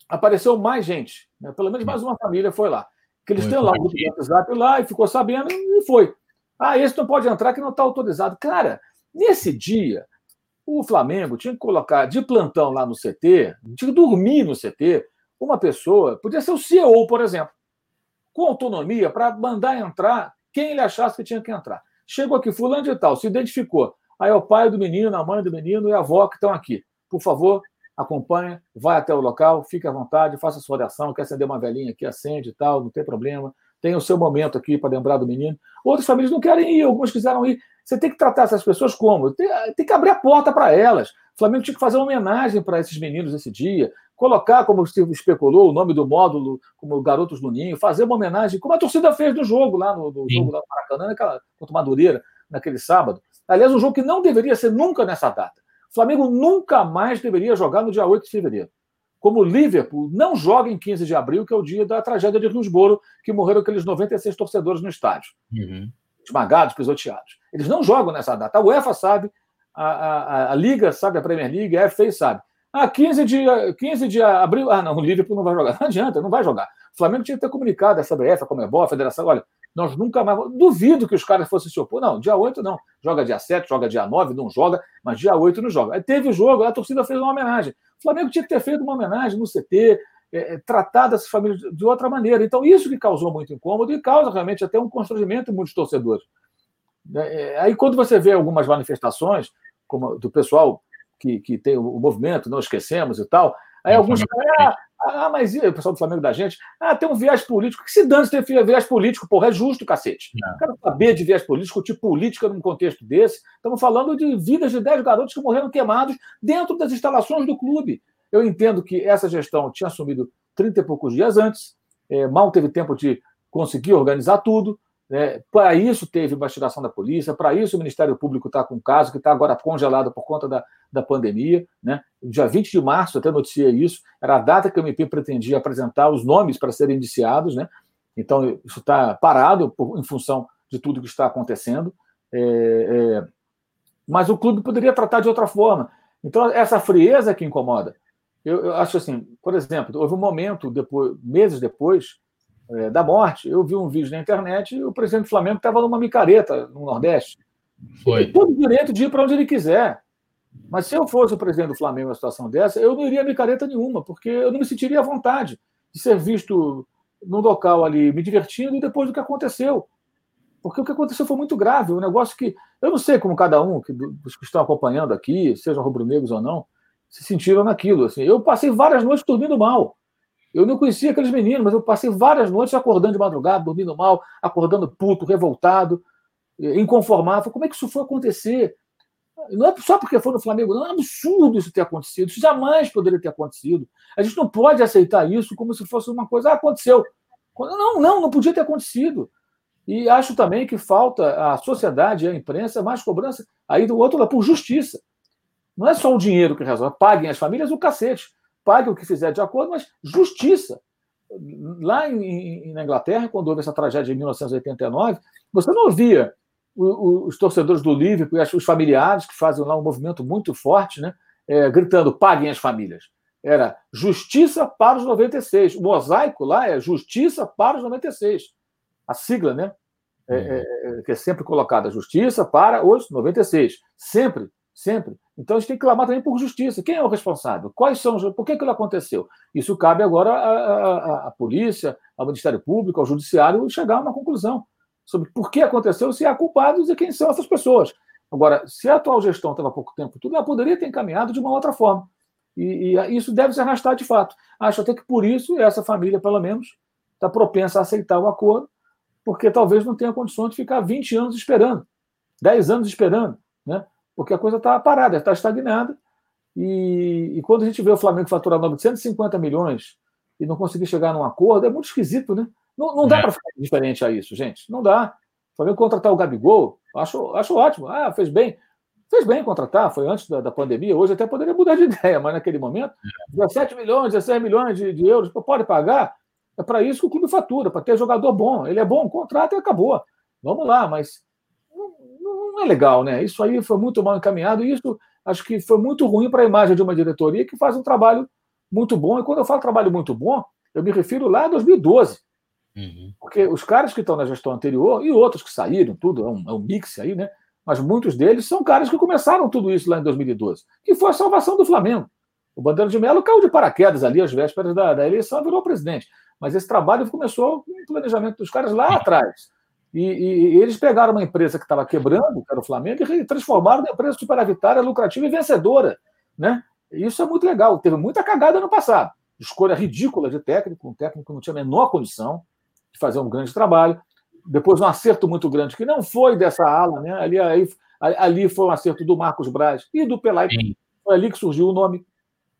apareceu mais gente, né? pelo menos mais uma família foi lá. Que eles têm lá o grupo WhatsApp lá e ficou sabendo e foi. Ah, esse não pode entrar que não está autorizado. Cara, nesse dia, O Flamengo tinha que colocar de plantão lá no CT, tinha que dormir no CT, uma pessoa, podia ser o CEO, por exemplo, com autonomia para mandar entrar quem ele achasse que tinha que entrar. Chegou aqui, fulano de tal, se identificou. Aí é o pai do menino, a mãe do menino e a avó que estão aqui. Por favor, acompanha, vai até o local, fique à vontade, faça a sua oração, quer acender uma velhinha aqui, acende e tal, não tem problema. Tem o seu momento aqui para lembrar do menino. Outras famílias não querem ir, algumas quiseram ir. Você tem que tratar essas pessoas como? Tem, tem que abrir a porta para elas. O Flamengo tinha que fazer uma homenagem para esses meninos esse dia, colocar, como você especulou, o nome do módulo como Garotos do Ninho, fazer uma homenagem, como a torcida fez no jogo lá no, no jogo lá no Maracanã, naquela, contra o Madureira, naquele sábado. Aliás, um jogo que não deveria ser nunca nessa data. O Flamengo nunca mais deveria jogar no dia 8 de fevereiro. Como o Liverpool não joga em 15 de abril, que é o dia da tragédia de Lisboa, que morreram aqueles 96 torcedores no estádio. Uhum. Esmagados, pisoteados. Eles não jogam nessa data. A UEFA sabe, a, a, a Liga sabe, a Premier League, a FA sabe. Ah, 15 de, 15 de abril. Ah, não, o Liverpool não vai jogar. Não adianta, não vai jogar. O Flamengo tinha que ter comunicado a CBF, a Comebol, a Federação. Olha, nós nunca mais. Duvido que os caras fossem se opor. Não, dia 8 não. Joga dia 7, joga dia 9, não joga, mas dia 8 não joga. Aí teve o jogo, a torcida fez uma homenagem. O Flamengo tinha que ter feito uma homenagem no CT, é, é, tratado essas famílias de outra maneira. Então, isso que causou muito incômodo e causa realmente até um constrangimento em muitos torcedores. É, é aí, quando você vê algumas manifestações, como do pessoal que, que tem o, movimento, não esquecemos e tal. Aí alguns ah, ah, mas e o pessoal do Flamengo da gente? Ah, tem um viés político. Que se dane se tem viés político, porra, é justo, cacete. Não quero saber de viés político, discutir política num contexto desse. Estamos falando de vidas de 10 garotos que morreram queimados dentro das instalações do clube. Eu entendo que essa gestão tinha assumido 30 e poucos dias antes, é, mal teve tempo de conseguir organizar tudo. Né? Para isso teve investigação da polícia, para isso o Ministério Público está com um caso que está agora congelado por conta da, da pandemia. Né? Dia 20 de março, até noticiei isso, era a data que o MP pretendia apresentar os nomes para serem indiciados. Né? Então, isso está parado por, em função de tudo que está acontecendo. É, é, mas o clube poderia tratar de outra forma. Então, essa frieza que incomoda. Eu, eu acho assim, por exemplo, houve um momento, depois, meses depois, é, da morte, eu vi um vídeo na internet e o presidente do Flamengo estava numa micareta no Nordeste. Foi. Ele todo direito de ir para onde ele quiser. Mas se eu fosse o presidente do Flamengo numa situação dessa, eu não iria micareta nenhuma, porque eu não me sentiria à vontade de ser visto num local ali me divertindo depois do que aconteceu. Porque o que aconteceu foi muito grave, um negócio que eu não sei como cada um que, dos que estão acompanhando aqui, sejam rubro-negros ou não, se sentiram naquilo. Assim, eu passei várias noites dormindo mal. Eu não conhecia aqueles meninos, mas eu passei várias noites acordando de madrugada, dormindo mal, acordando puto, revoltado, inconformado. Como é que isso foi acontecer? Não é só porque foi no Flamengo, não. É absurdo isso ter acontecido. Isso jamais poderia ter acontecido. A gente não pode aceitar isso como se fosse uma coisa. Ah, aconteceu. Não, não, não podia ter acontecido. E acho também que falta a sociedade e a imprensa mais cobrança aí do outro lado, por justiça. Não é só o dinheiro que resolve. Paguem as famílias o cacete pague o que fizer de acordo, mas justiça. Lá em, na Inglaterra, quando houve essa tragédia em 1989, você não ouvia os torcedores do Liverpool e os familiares, que fazem lá um movimento muito forte, né, é, gritando: paguem as famílias. Era justiça para os 96. O mosaico lá é justiça para os 96. A sigla, né? É, é, é, que é sempre colocada justiça para os 96. Sempre, sempre. Então a gente tem que clamar também por justiça. Quem é o responsável? Quais são os... Por que aquilo aconteceu? Isso cabe agora à, à, à, polícia, ao Ministério Público, ao Judiciário chegar a uma conclusão sobre por que aconteceu, se há culpados e quem são essas pessoas. Agora, se a atual gestão estava há pouco tempo, tudo ela poderia ter encaminhado de uma outra forma. E, e, isso deve se arrastar de fato. Acho até que por isso essa família, pelo menos, está propensa a aceitar o acordo, porque talvez não tenha condições de ficar 20 anos esperando, 10 anos esperando. Porque a coisa está parada, está estagnada. E, e, quando a gente vê o Flamengo faturar 950 milhões e não conseguir chegar num acordo, é muito esquisito, né? Não, não dá é. para ficar diferente a isso, gente. Não dá. O Flamengo contratar o Gabigol, acho, acho ótimo. Ah, fez bem. Fez bem contratar, foi antes da, da pandemia. Hoje até poderia mudar de ideia, mas naquele momento, 17 milhões, 16 milhões de, de euros, pode pagar. É para isso que o clube fatura, para ter jogador bom. Ele é bom, contrato e acabou. Vamos lá, mas não é legal, né? Isso aí foi muito mal encaminhado e isso acho que foi muito ruim para a imagem de uma diretoria que faz um trabalho muito bom. E quando eu falo trabalho muito bom, eu me refiro lá a 2012. Uhum. Porque os caras que estão na gestão anterior e outros que saíram, tudo, é um, é um mix aí, né? mas muitos deles são caras que começaram tudo isso lá em 2012, que foi a salvação do Flamengo. O Bandeira de Melo caiu de paraquedas ali às vésperas da, da eleição e virou presidente. Mas esse trabalho começou com o planejamento dos caras lá atrás. E, e, e eles pegaram uma empresa que estava quebrando, que era o Flamengo, e transformaram em empresa superavitária, lucrativa e vencedora. Né? Isso é muito legal. Teve muita cagada no passado. Escolha ridícula de técnico, um técnico que não tinha a menor condição de fazer um grande trabalho. Depois um acerto muito grande, que não foi dessa ala, né? Ali, aí, ali foi um acerto do Marcos Braz e do Pelai. Foi ali que surgiu o nome,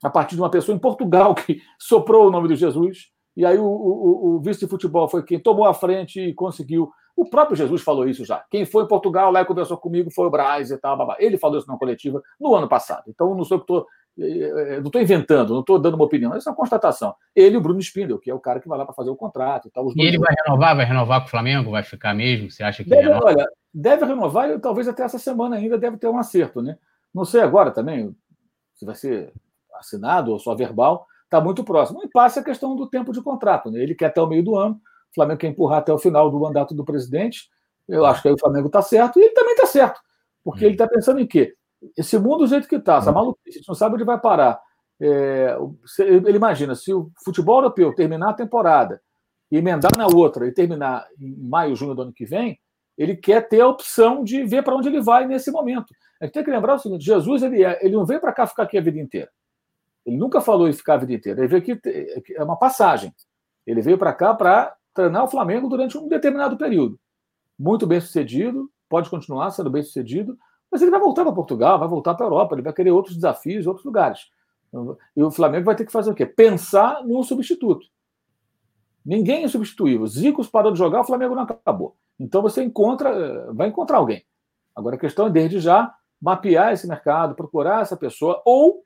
a partir de uma pessoa em Portugal que soprou o nome de Jesus. E aí o, o, o vice de futebol foi quem tomou a frente e conseguiu o próprio Jesus falou isso já. Quem foi em Portugal lá e conversou comigo foi o Braz e tal. Babá. Ele falou isso na coletiva no ano passado. Então, não sou que estou. Eh, não estou inventando, não estou dando uma opinião, essa é uma constatação. Ele e o Bruno Spindel, que é o cara que vai lá para fazer o contrato e tal. e ele vai renovar? Vai renovar com o Flamengo? Vai ficar mesmo? Você acha que deve, renova? Olha, deve renovar e talvez até essa semana ainda deve ter um acerto, né? Não sei agora também se vai ser assinado ou só verbal, está muito próximo. E passa a questão do tempo de contrato, né? Ele quer até o meio do ano, o Flamengo quer empurrar até o final do mandato do presidente. Eu acho que aí o Flamengo está certo e ele também está certo. Porque ele está pensando em quê? Esse mundo do jeito que está, essa maluquice, a gente não sabe onde vai parar. É, ele imagina, se o futebol europeu terminar a temporada e emendar na outra e terminar em maio, junho do ano que vem, ele quer ter a opção de ver para onde ele vai nesse momento. A gente tem que lembrar o seguinte: Jesus ele, é, ele não veio para cá ficar aqui a vida inteira. Ele nunca falou em ficar a vida inteira. Ele veio aqui, é uma passagem. Ele veio para cá para treinar o Flamengo durante um determinado período. Muito bem sucedido, pode continuar sendo bem sucedido, mas ele vai voltar para Portugal, vai voltar para a Europa, ele vai querer outros desafios, outros lugares. E o Flamengo vai ter que fazer o quê? Pensar num substituto. Ninguém é substituível. Zicos parou de jogar, o Flamengo não acabou. Então você encontra, vai encontrar alguém. Agora a questão é, desde já, mapear esse mercado, procurar essa pessoa, ou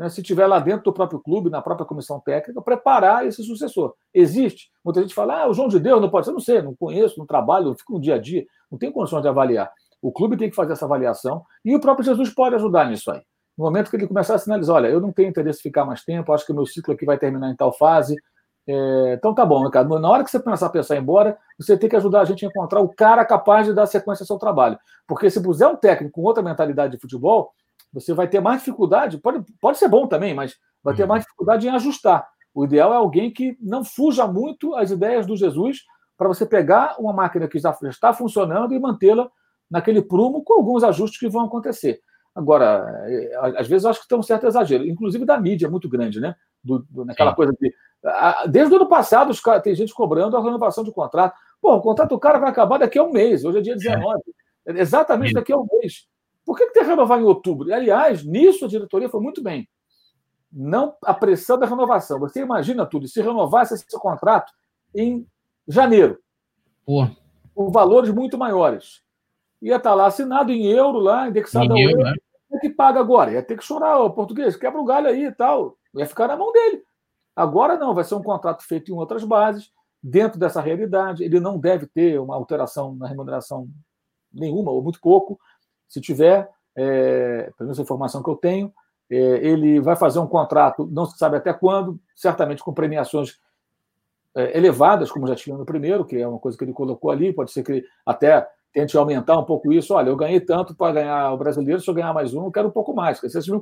né, se tiver lá dentro do próprio clube, na própria comissão técnica, preparar esse sucessor. Existe. Muita gente fala, ah, o João de Deus não pode ser. Não sei, não conheço, não trabalho, não fico no dia a dia, não tenho condições de avaliar. O clube tem que fazer essa avaliação e o próprio Jesus pode ajudar nisso aí. No momento que ele começar a sinalizar, olha, eu não tenho interesse em ficar mais tempo, acho que o meu ciclo aqui vai terminar em tal fase. É, então tá bom, Ricardo. Na hora que você pensar pensar em embora, você tem que ajudar a gente a encontrar o cara capaz de dar sequência ao seu trabalho. Porque se puser um técnico com outra mentalidade de futebol, você vai ter mais dificuldade, pode, pode ser bom também, mas vai ter uhum. mais dificuldade em ajustar. O ideal é alguém que não fuja muito às ideias do Jesus para você pegar uma máquina que já está funcionando e mantê-la naquele prumo com alguns ajustes que vão acontecer. Agora, é, às vezes eu acho que tem um certo exagero, inclusive da mídia muito grande, né? Do, do, naquela Sim. coisa de. Desde o ano passado, os, tem gente cobrando a renovação de contrato. Pô, o contrato do cara vai acabar daqui a um mês, hoje é dia 19. É. Exatamente daqui a um mês. Por que, que tem renovar em outubro? Aliás, nisso a diretoria foi muito bem. Não a pressão da renovação. Você imagina tudo, se renovasse esse contrato em janeiro, Pô. com valores muito maiores. Ia estar lá assinado em euro, lá, indexado em euro. Né? É que paga agora? Ia ter que chorar, o português, quebra o galho aí e tal. Ia ficar na mão dele. Agora não, vai ser um contrato feito em outras bases, dentro dessa realidade. Ele não deve ter uma alteração na remuneração nenhuma, ou muito pouco. Se tiver, é, pelo menos a informação que eu tenho, é, ele vai fazer um contrato, não se sabe até quando, certamente com premiações é, elevadas, como já tinha no primeiro, que é uma coisa que ele colocou ali, pode ser que ele até tente aumentar um pouco isso. Olha, eu ganhei tanto para ganhar o brasileiro, se eu ganhar mais um, eu quero um pouco mais. Vocês me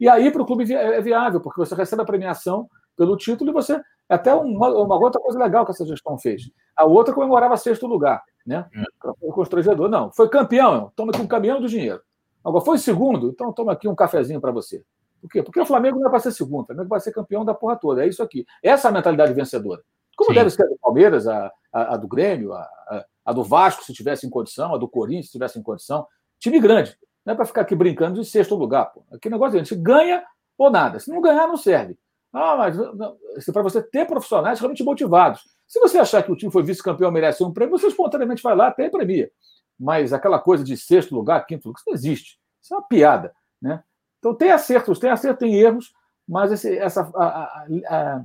E aí, para o clube é viável, porque você recebe a premiação pelo título e você. Até uma, uma outra coisa legal que essa gestão fez. A outra comemorava sexto lugar né? É. Constrangedor. Não, foi campeão, toma aqui um caminhão do dinheiro. Agora, foi segundo, então toma aqui um cafezinho para você. Por quê? Porque o Flamengo não é para ser segundo, o Flamengo vai ser campeão da porra toda. É isso aqui. Essa é a mentalidade vencedora. Como Sim. deve ser a do Palmeiras, a, a, a do Grêmio, a, a, do Vasco, se tivesse em condição, a do Corinthians, se tivesse em condição. Time grande. Não é para ficar aqui brincando de sexto lugar. Pô. Aqui negócio é a gente ganha ou nada. Se não ganhar, não serve. Ah, mas é para você ter profissionais realmente motivados. Se você achar que o time foi vice-campeão merece um prêmio, você espontaneamente vai lá até e premia. Mas aquela coisa de sexto lugar, quinto lugar, isso não existe. Isso é uma piada. Né? Então tem acertos, tem acertos, tem erros, mas esse, essa, a, a, a,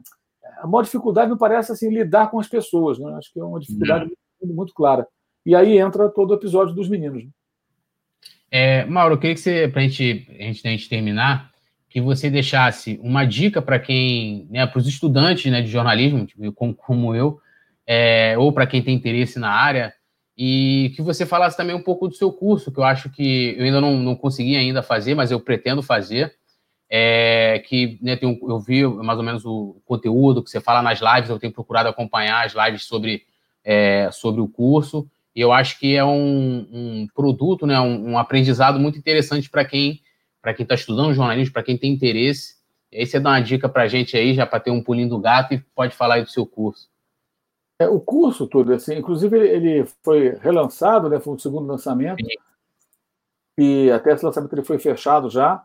a, maior dificuldade me parece assim, lidar com as pessoas. Né? Acho que é uma dificuldade uhum. muito, muito, clara. E aí entra todo o episódio dos meninos. Né? É, Mauro, eu queria que você, para a gente, a gente terminar, que você deixasse uma dica para quem, né, para os estudantes né, de jornalismo, tipo, como, eu, é, ou para quem tem interesse na área, E que você falasse também um pouco do seu curso, que eu acho que eu ainda não, não consegui ainda fazer, mas eu pretendo fazer. É, que né, um, eu vi mais ou menos o conteúdo que você fala nas lives, eu tenho procurado acompanhar as lives sobre, é, sobre o curso, e eu acho que é um, um produto, né, um, um aprendizado muito interessante para quem para quem está estudando jornalismo, para quem tem interesse. E aí você dá uma dica para a gente aí, já para ter um pulinho do gato, e pode falar aí do seu curso. É, o curso todo, assim, inclusive ele foi relançado, né, foi o segundo lançamento, Sim. e até esse lançamento ele foi fechado já,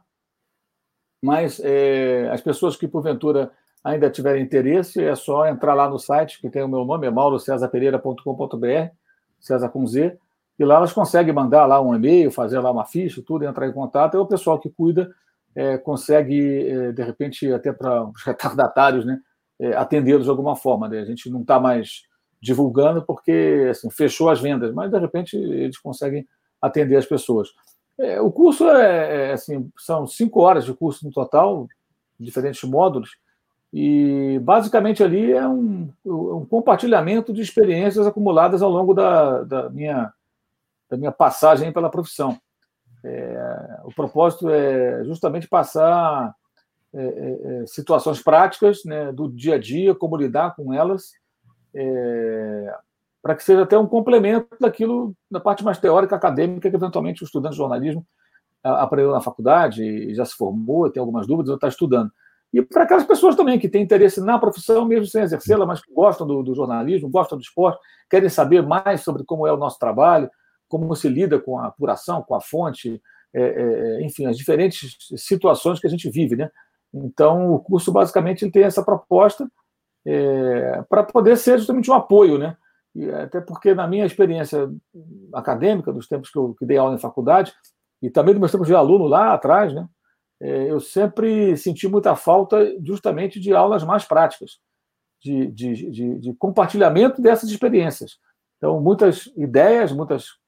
mas é, as pessoas que porventura ainda tiverem interesse, é só entrar lá no site, que tem o meu nome, é maurocesapereira.com.br, César com Z, e lá elas conseguem mandar lá um e-mail, fazer lá uma ficha, tudo, entrar em contato, e o pessoal que cuida é, consegue, é, de repente, até para os retardatários, né, é, atendê-los de alguma forma. Né? A gente não está mais divulgando porque assim, fechou as vendas, mas de repente eles conseguem atender as pessoas. É, o curso é, é, assim, são cinco horas de curso no total, diferentes módulos, e basicamente ali é um, um compartilhamento de experiências acumuladas ao longo da, da minha da minha passagem pela profissão. É, o propósito é justamente passar é, é, é, situações práticas né, do dia a dia, como lidar com elas, é, para que seja até um complemento daquilo, da parte mais teórica, acadêmica, que eventualmente o estudante de jornalismo aprendeu na faculdade e já se formou, tem algumas dúvidas, ou está estudando. E para aquelas pessoas também que têm interesse na profissão, mesmo sem exercê-la, mas que gostam do, do jornalismo, gostam do esporte, querem saber mais sobre como é o nosso trabalho, como se lida com a apuração, com a fonte, é, é, é, enfim, as diferentes situações que a gente vive, né? Então, o curso basicamente tem essa proposta é, para poder ser justamente um apoio, né? E até porque na minha experiência acadêmica, dos tempos que eu que dei aula em faculdade, e também dos meus tempos de aluno lá atrás, né? É, eu sempre senti muita falta justamente de aulas mais práticas, de, de, de, de compartilhamento dessas experiências. Então, muitas ideias, muitas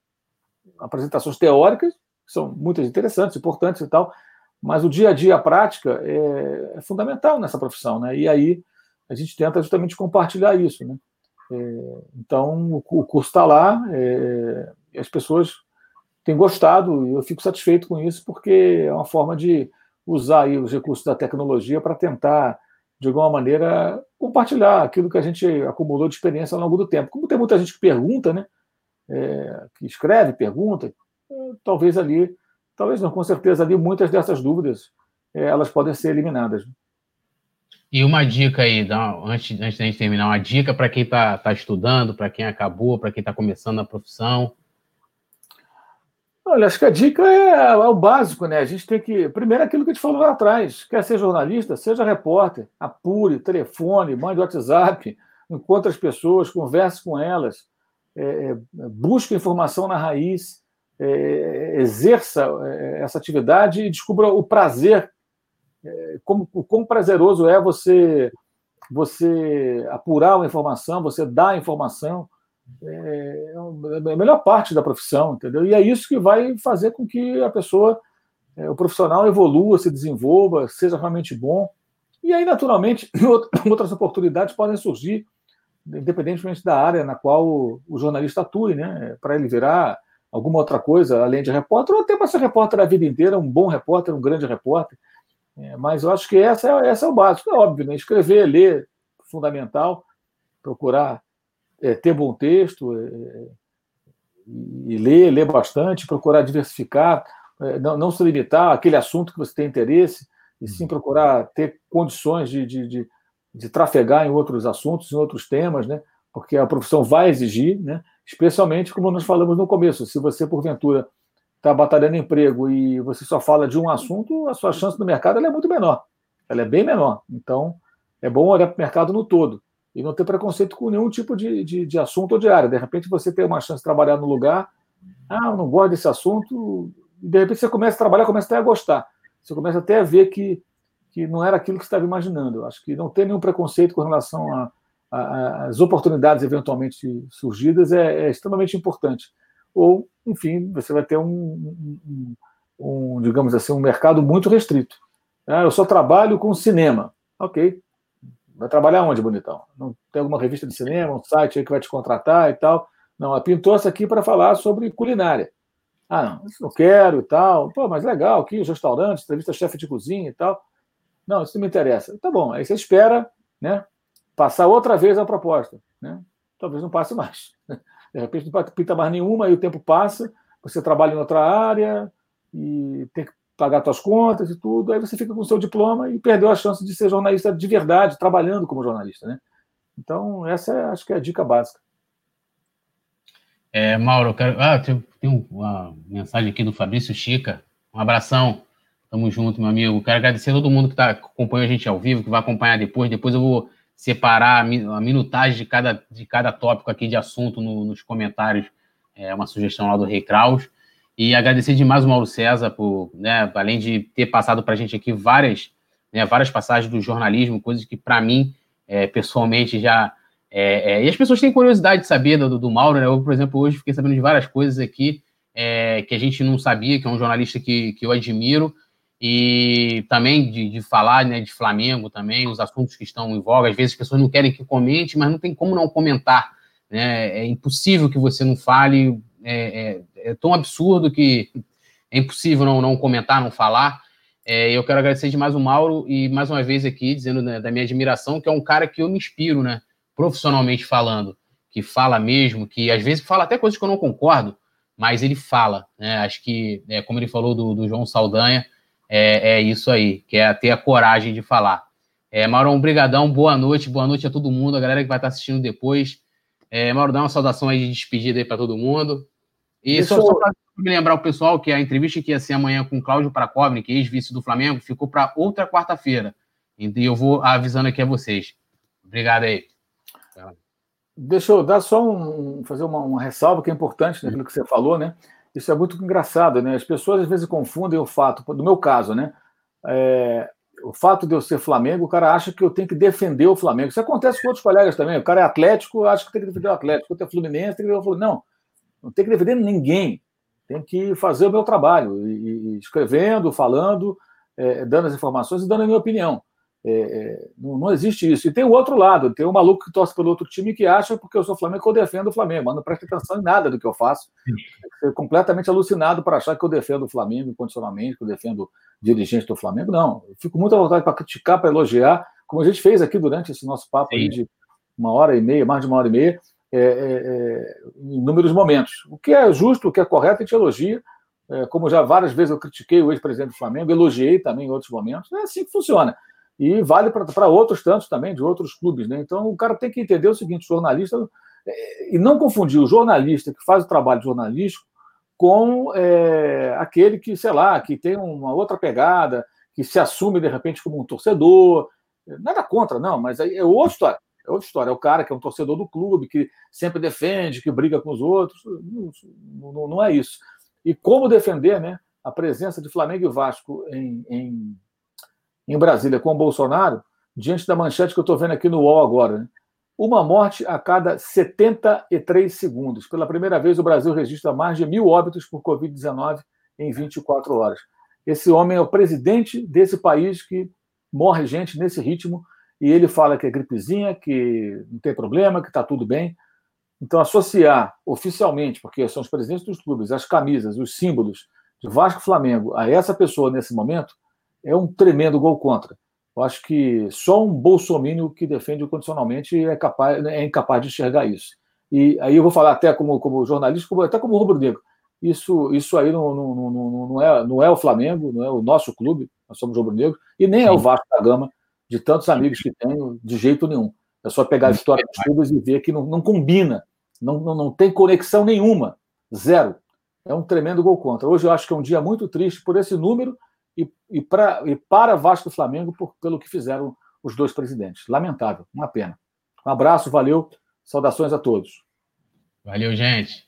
apresentações teóricas, que são muitas interessantes, importantes e tal, mas o dia a dia, a prática, é, é fundamental nessa profissão, né? E aí a gente tenta justamente compartilhar isso, né? É, então, o, o curso está lá, é, as pessoas têm gostado, e eu fico satisfeito com isso, porque é uma forma de usar aí os recursos da tecnologia para tentar, de alguma maneira, compartilhar aquilo que a gente acumulou de experiência ao longo do tempo. Como tem muita gente que pergunta, né? É, que escreve, pergunta, talvez ali, talvez não, com certeza ali muitas dessas dúvidas é, elas podem ser eliminadas. E uma dica aí, antes, antes da gente terminar, uma dica para quem está tá estudando, para quem acabou, para quem está começando a profissão. Olha, acho que a dica é, é, o básico, né? A gente tem que. Primeiro, aquilo que a gente falou lá atrás: quer ser jornalista, seja repórter, apure, telefone, mande WhatsApp, encontre as pessoas, converse com elas, é, é, busque informação na raiz, é, exerça é, essa atividade e descubra o prazer, é, como, o quão prazeroso é você você apurar uma informação, você dar a informação, é, é a melhor parte da profissão, entendeu? E é isso que vai fazer com que a pessoa, o profissional evolua, se desenvolva, seja realmente bom. E aí, naturalmente, outras oportunidades podem surgir independentemente da área na qual o jornalista atue, né? Para ele virar alguma outra coisa além de repórter, ou até para ser repórter a vida inteira, um bom repórter, um grande repórter. É, mas eu acho que essa é, essa é o básico, é óbvio, né? Escrever, ler, fundamental, procurar é, ter bom texto é, e ler, ler bastante, procurar diversificar, é, não, não se limitar àquele assunto que você tem interesse, e sim procurar ter condições de, de, de de trafegar em outros assuntos, em outros temas, né? porque a profissão vai exigir, né? especialmente como nós falamos no começo, se você, porventura, está batalhando emprego e você só fala de um assunto, a sua chance no mercado é muito menor, ela é bem menor. Então, é bom olhar para o mercado no todo e não ter preconceito com nenhum tipo de, de, de assunto ou de área. De repente, você tem uma chance de trabalhar no lugar, ah, eu não gosto desse assunto, e de repente você começa a trabalhar, começa até a gostar. Você começa até a ver que que não era aquilo que você estava imaginando. Acho que não ter nenhum preconceito com relação às oportunidades eventualmente surgidas é, é, extremamente importante. Ou, enfim, você vai ter um, um, um, digamos assim, um mercado muito restrito. Ah, eu só trabalho com cinema. Ok. Vai trabalhar onde, bonitão? Não tem alguma revista de cinema, um site aí que vai te contratar e tal? Não, pintou essa aqui para falar sobre culinária. Ah, não, isso não quero e tal. Pô, mas legal, aqui os restaurantes, entrevista chefe de cozinha e tal. Não, isso não me interessa. Tá bom, aí você espera né, passar outra vez a proposta. Né? Talvez não passe mais. De repente não pinta mais nenhuma, aí o tempo passa, você trabalha em outra área e tem que pagar suas contas e tudo, aí você fica com o seu diploma e perdeu a chance de ser jornalista de verdade, trabalhando como jornalista. Né? Então, essa é, acho que é a dica básica. É, Mauro, eu quero. Ah, tem, tem uma mensagem aqui do Fabrício Chica. Um abração. Tamo junto, meu amigo. Quero agradecer a todo mundo que tá, acompanha a gente ao vivo, que vai acompanhar depois. Depois eu vou separar a minutagem de cada, de cada tópico aqui de assunto no, nos comentários. É uma sugestão lá do Rei Kraus. E agradecer demais o Mauro César por, né, além de ter passado para a gente aqui várias, né, várias passagens do jornalismo, coisas que para mim, é, pessoalmente, já. É, é, e as pessoas têm curiosidade de saber do, do Mauro, né? Eu, por exemplo, hoje fiquei sabendo de várias coisas aqui é, que a gente não sabia, que é um jornalista que, que eu admiro e também de, de, falar né, de Flamengo também, os assuntos que estão em voga. Às vezes as pessoas não querem que comente, mas não tem como não comentar. Né? É impossível que você não fale, é, é, é tão absurdo que é impossível não, não comentar, não falar. É, eu quero agradecer demais o Mauro e mais uma vez aqui dizendo né, da minha admiração, que é um cara que eu me inspiro, né, profissionalmente falando, que fala mesmo, que às vezes fala até coisas que eu não concordo, mas ele fala. Né? Acho que, é, como ele falou do, do João Saldanha, é, é isso aí, que é ter a coragem de falar. É, Mauro, um brigadão, boa noite, boa noite a todo mundo, a galera que vai estar assistindo depois. É, Mauro, dá uma saudação aí de despedida aí para todo mundo. E só, só para me lembrar o pessoal que a entrevista que ia ser amanhã com o Cláudio Prakovnik, ex-vice do Flamengo, ficou para outra quarta-feira. E eu vou avisando aqui a vocês. Obrigado aí. Deixa eu dar só um, fazer uma, uma ressalva que é importante naquilo que você falou, né? Isso é muito engraçado, né? As pessoas às vezes confundem o fato, do meu caso, né? É, o fato de eu ser Flamengo, o cara acha que eu tenho que defender o Flamengo. Isso acontece com outros colegas também. O cara é Atlético, acha que tem que defender o Atlético. Outro é Fluminense, tem que defender o Fluminense. Não, não tem que defender ninguém. Tem que fazer o meu trabalho, e, e escrevendo, falando, é, dando as informações e dando a minha opinião. É, é, não, não, existe isso. E tem o outro lado, tem o maluco que torce pelo outro time que acha porque eu sou Flamengo que eu defendo o Flamengo, mas não presta atenção em nada do que eu faço. Ser completamente alucinado para achar que eu defendo o Flamengo incondicionalmente, que eu defendo dirigente do Flamengo. Não, eu fico muito à vontade para criticar, para elogiar, como a gente fez aqui durante esse nosso papo de uma hora e meia, mais de uma hora e meia, é, é, é, em inúmeros momentos. O que é justo, o que é correto, a gente elogia. É, como já várias vezes eu critiquei o ex-presidente do Flamengo, elogiei também em outros momentos. É assim que funciona. E vale para outros tantos também, de outros clubes. Né? Então, o cara tem que entender o seguinte: jornalista, é, e não confundir o jornalista que faz o trabalho jornalístico com é, aquele que, sei lá, que tem uma outra pegada, que se assume de repente como um torcedor. Nada contra, não, mas é outra história. É outra história. É o cara que é um torcedor do clube, que sempre defende, que briga com os outros. Não, não, não é isso. E como defender né, a presença de Flamengo e Vasco em, em em Brasília com o Bolsonaro, diante da manchete que eu estou vendo aqui no UOL agora. Né? Uma morte a cada 73 segundos. Pela primeira vez, o Brasil registra mais de mil óbitos por Covid-19 em 24 horas. Esse homem é o presidente desse país que morre gente nesse ritmo e ele fala que é gripezinha, que não tem problema, que está tudo bem. Então, associar oficialmente, porque são os presidentes dos clubes, as camisas, os símbolos de Vasco Flamengo a essa pessoa nesse momento, é um tremendo gol contra. Eu acho que só um bolsomínio que defende condicionalmente é, capaz, é incapaz de enxergar isso. E aí eu vou falar até como, como jornalista, como, até como rubro-negro. Isso, isso aí não, não, não, não, é, não é o Flamengo, não é o nosso clube, nós somos rubro-negro, e nem é o Vasco da Gama, de tantos amigos que tenho, de jeito nenhum. É só pegar a história dos clubes e ver que não, não combina, não, não, não tem conexão nenhuma, zero. É um tremendo gol contra. Hoje eu acho que é um dia muito triste por esse número e, e, pra, e para Vasco e Flamengo por, pelo que fizeram os dois presidentes. Lamentável, uma pena. Um abraço, valeu, saudações a todos. Valeu, gente.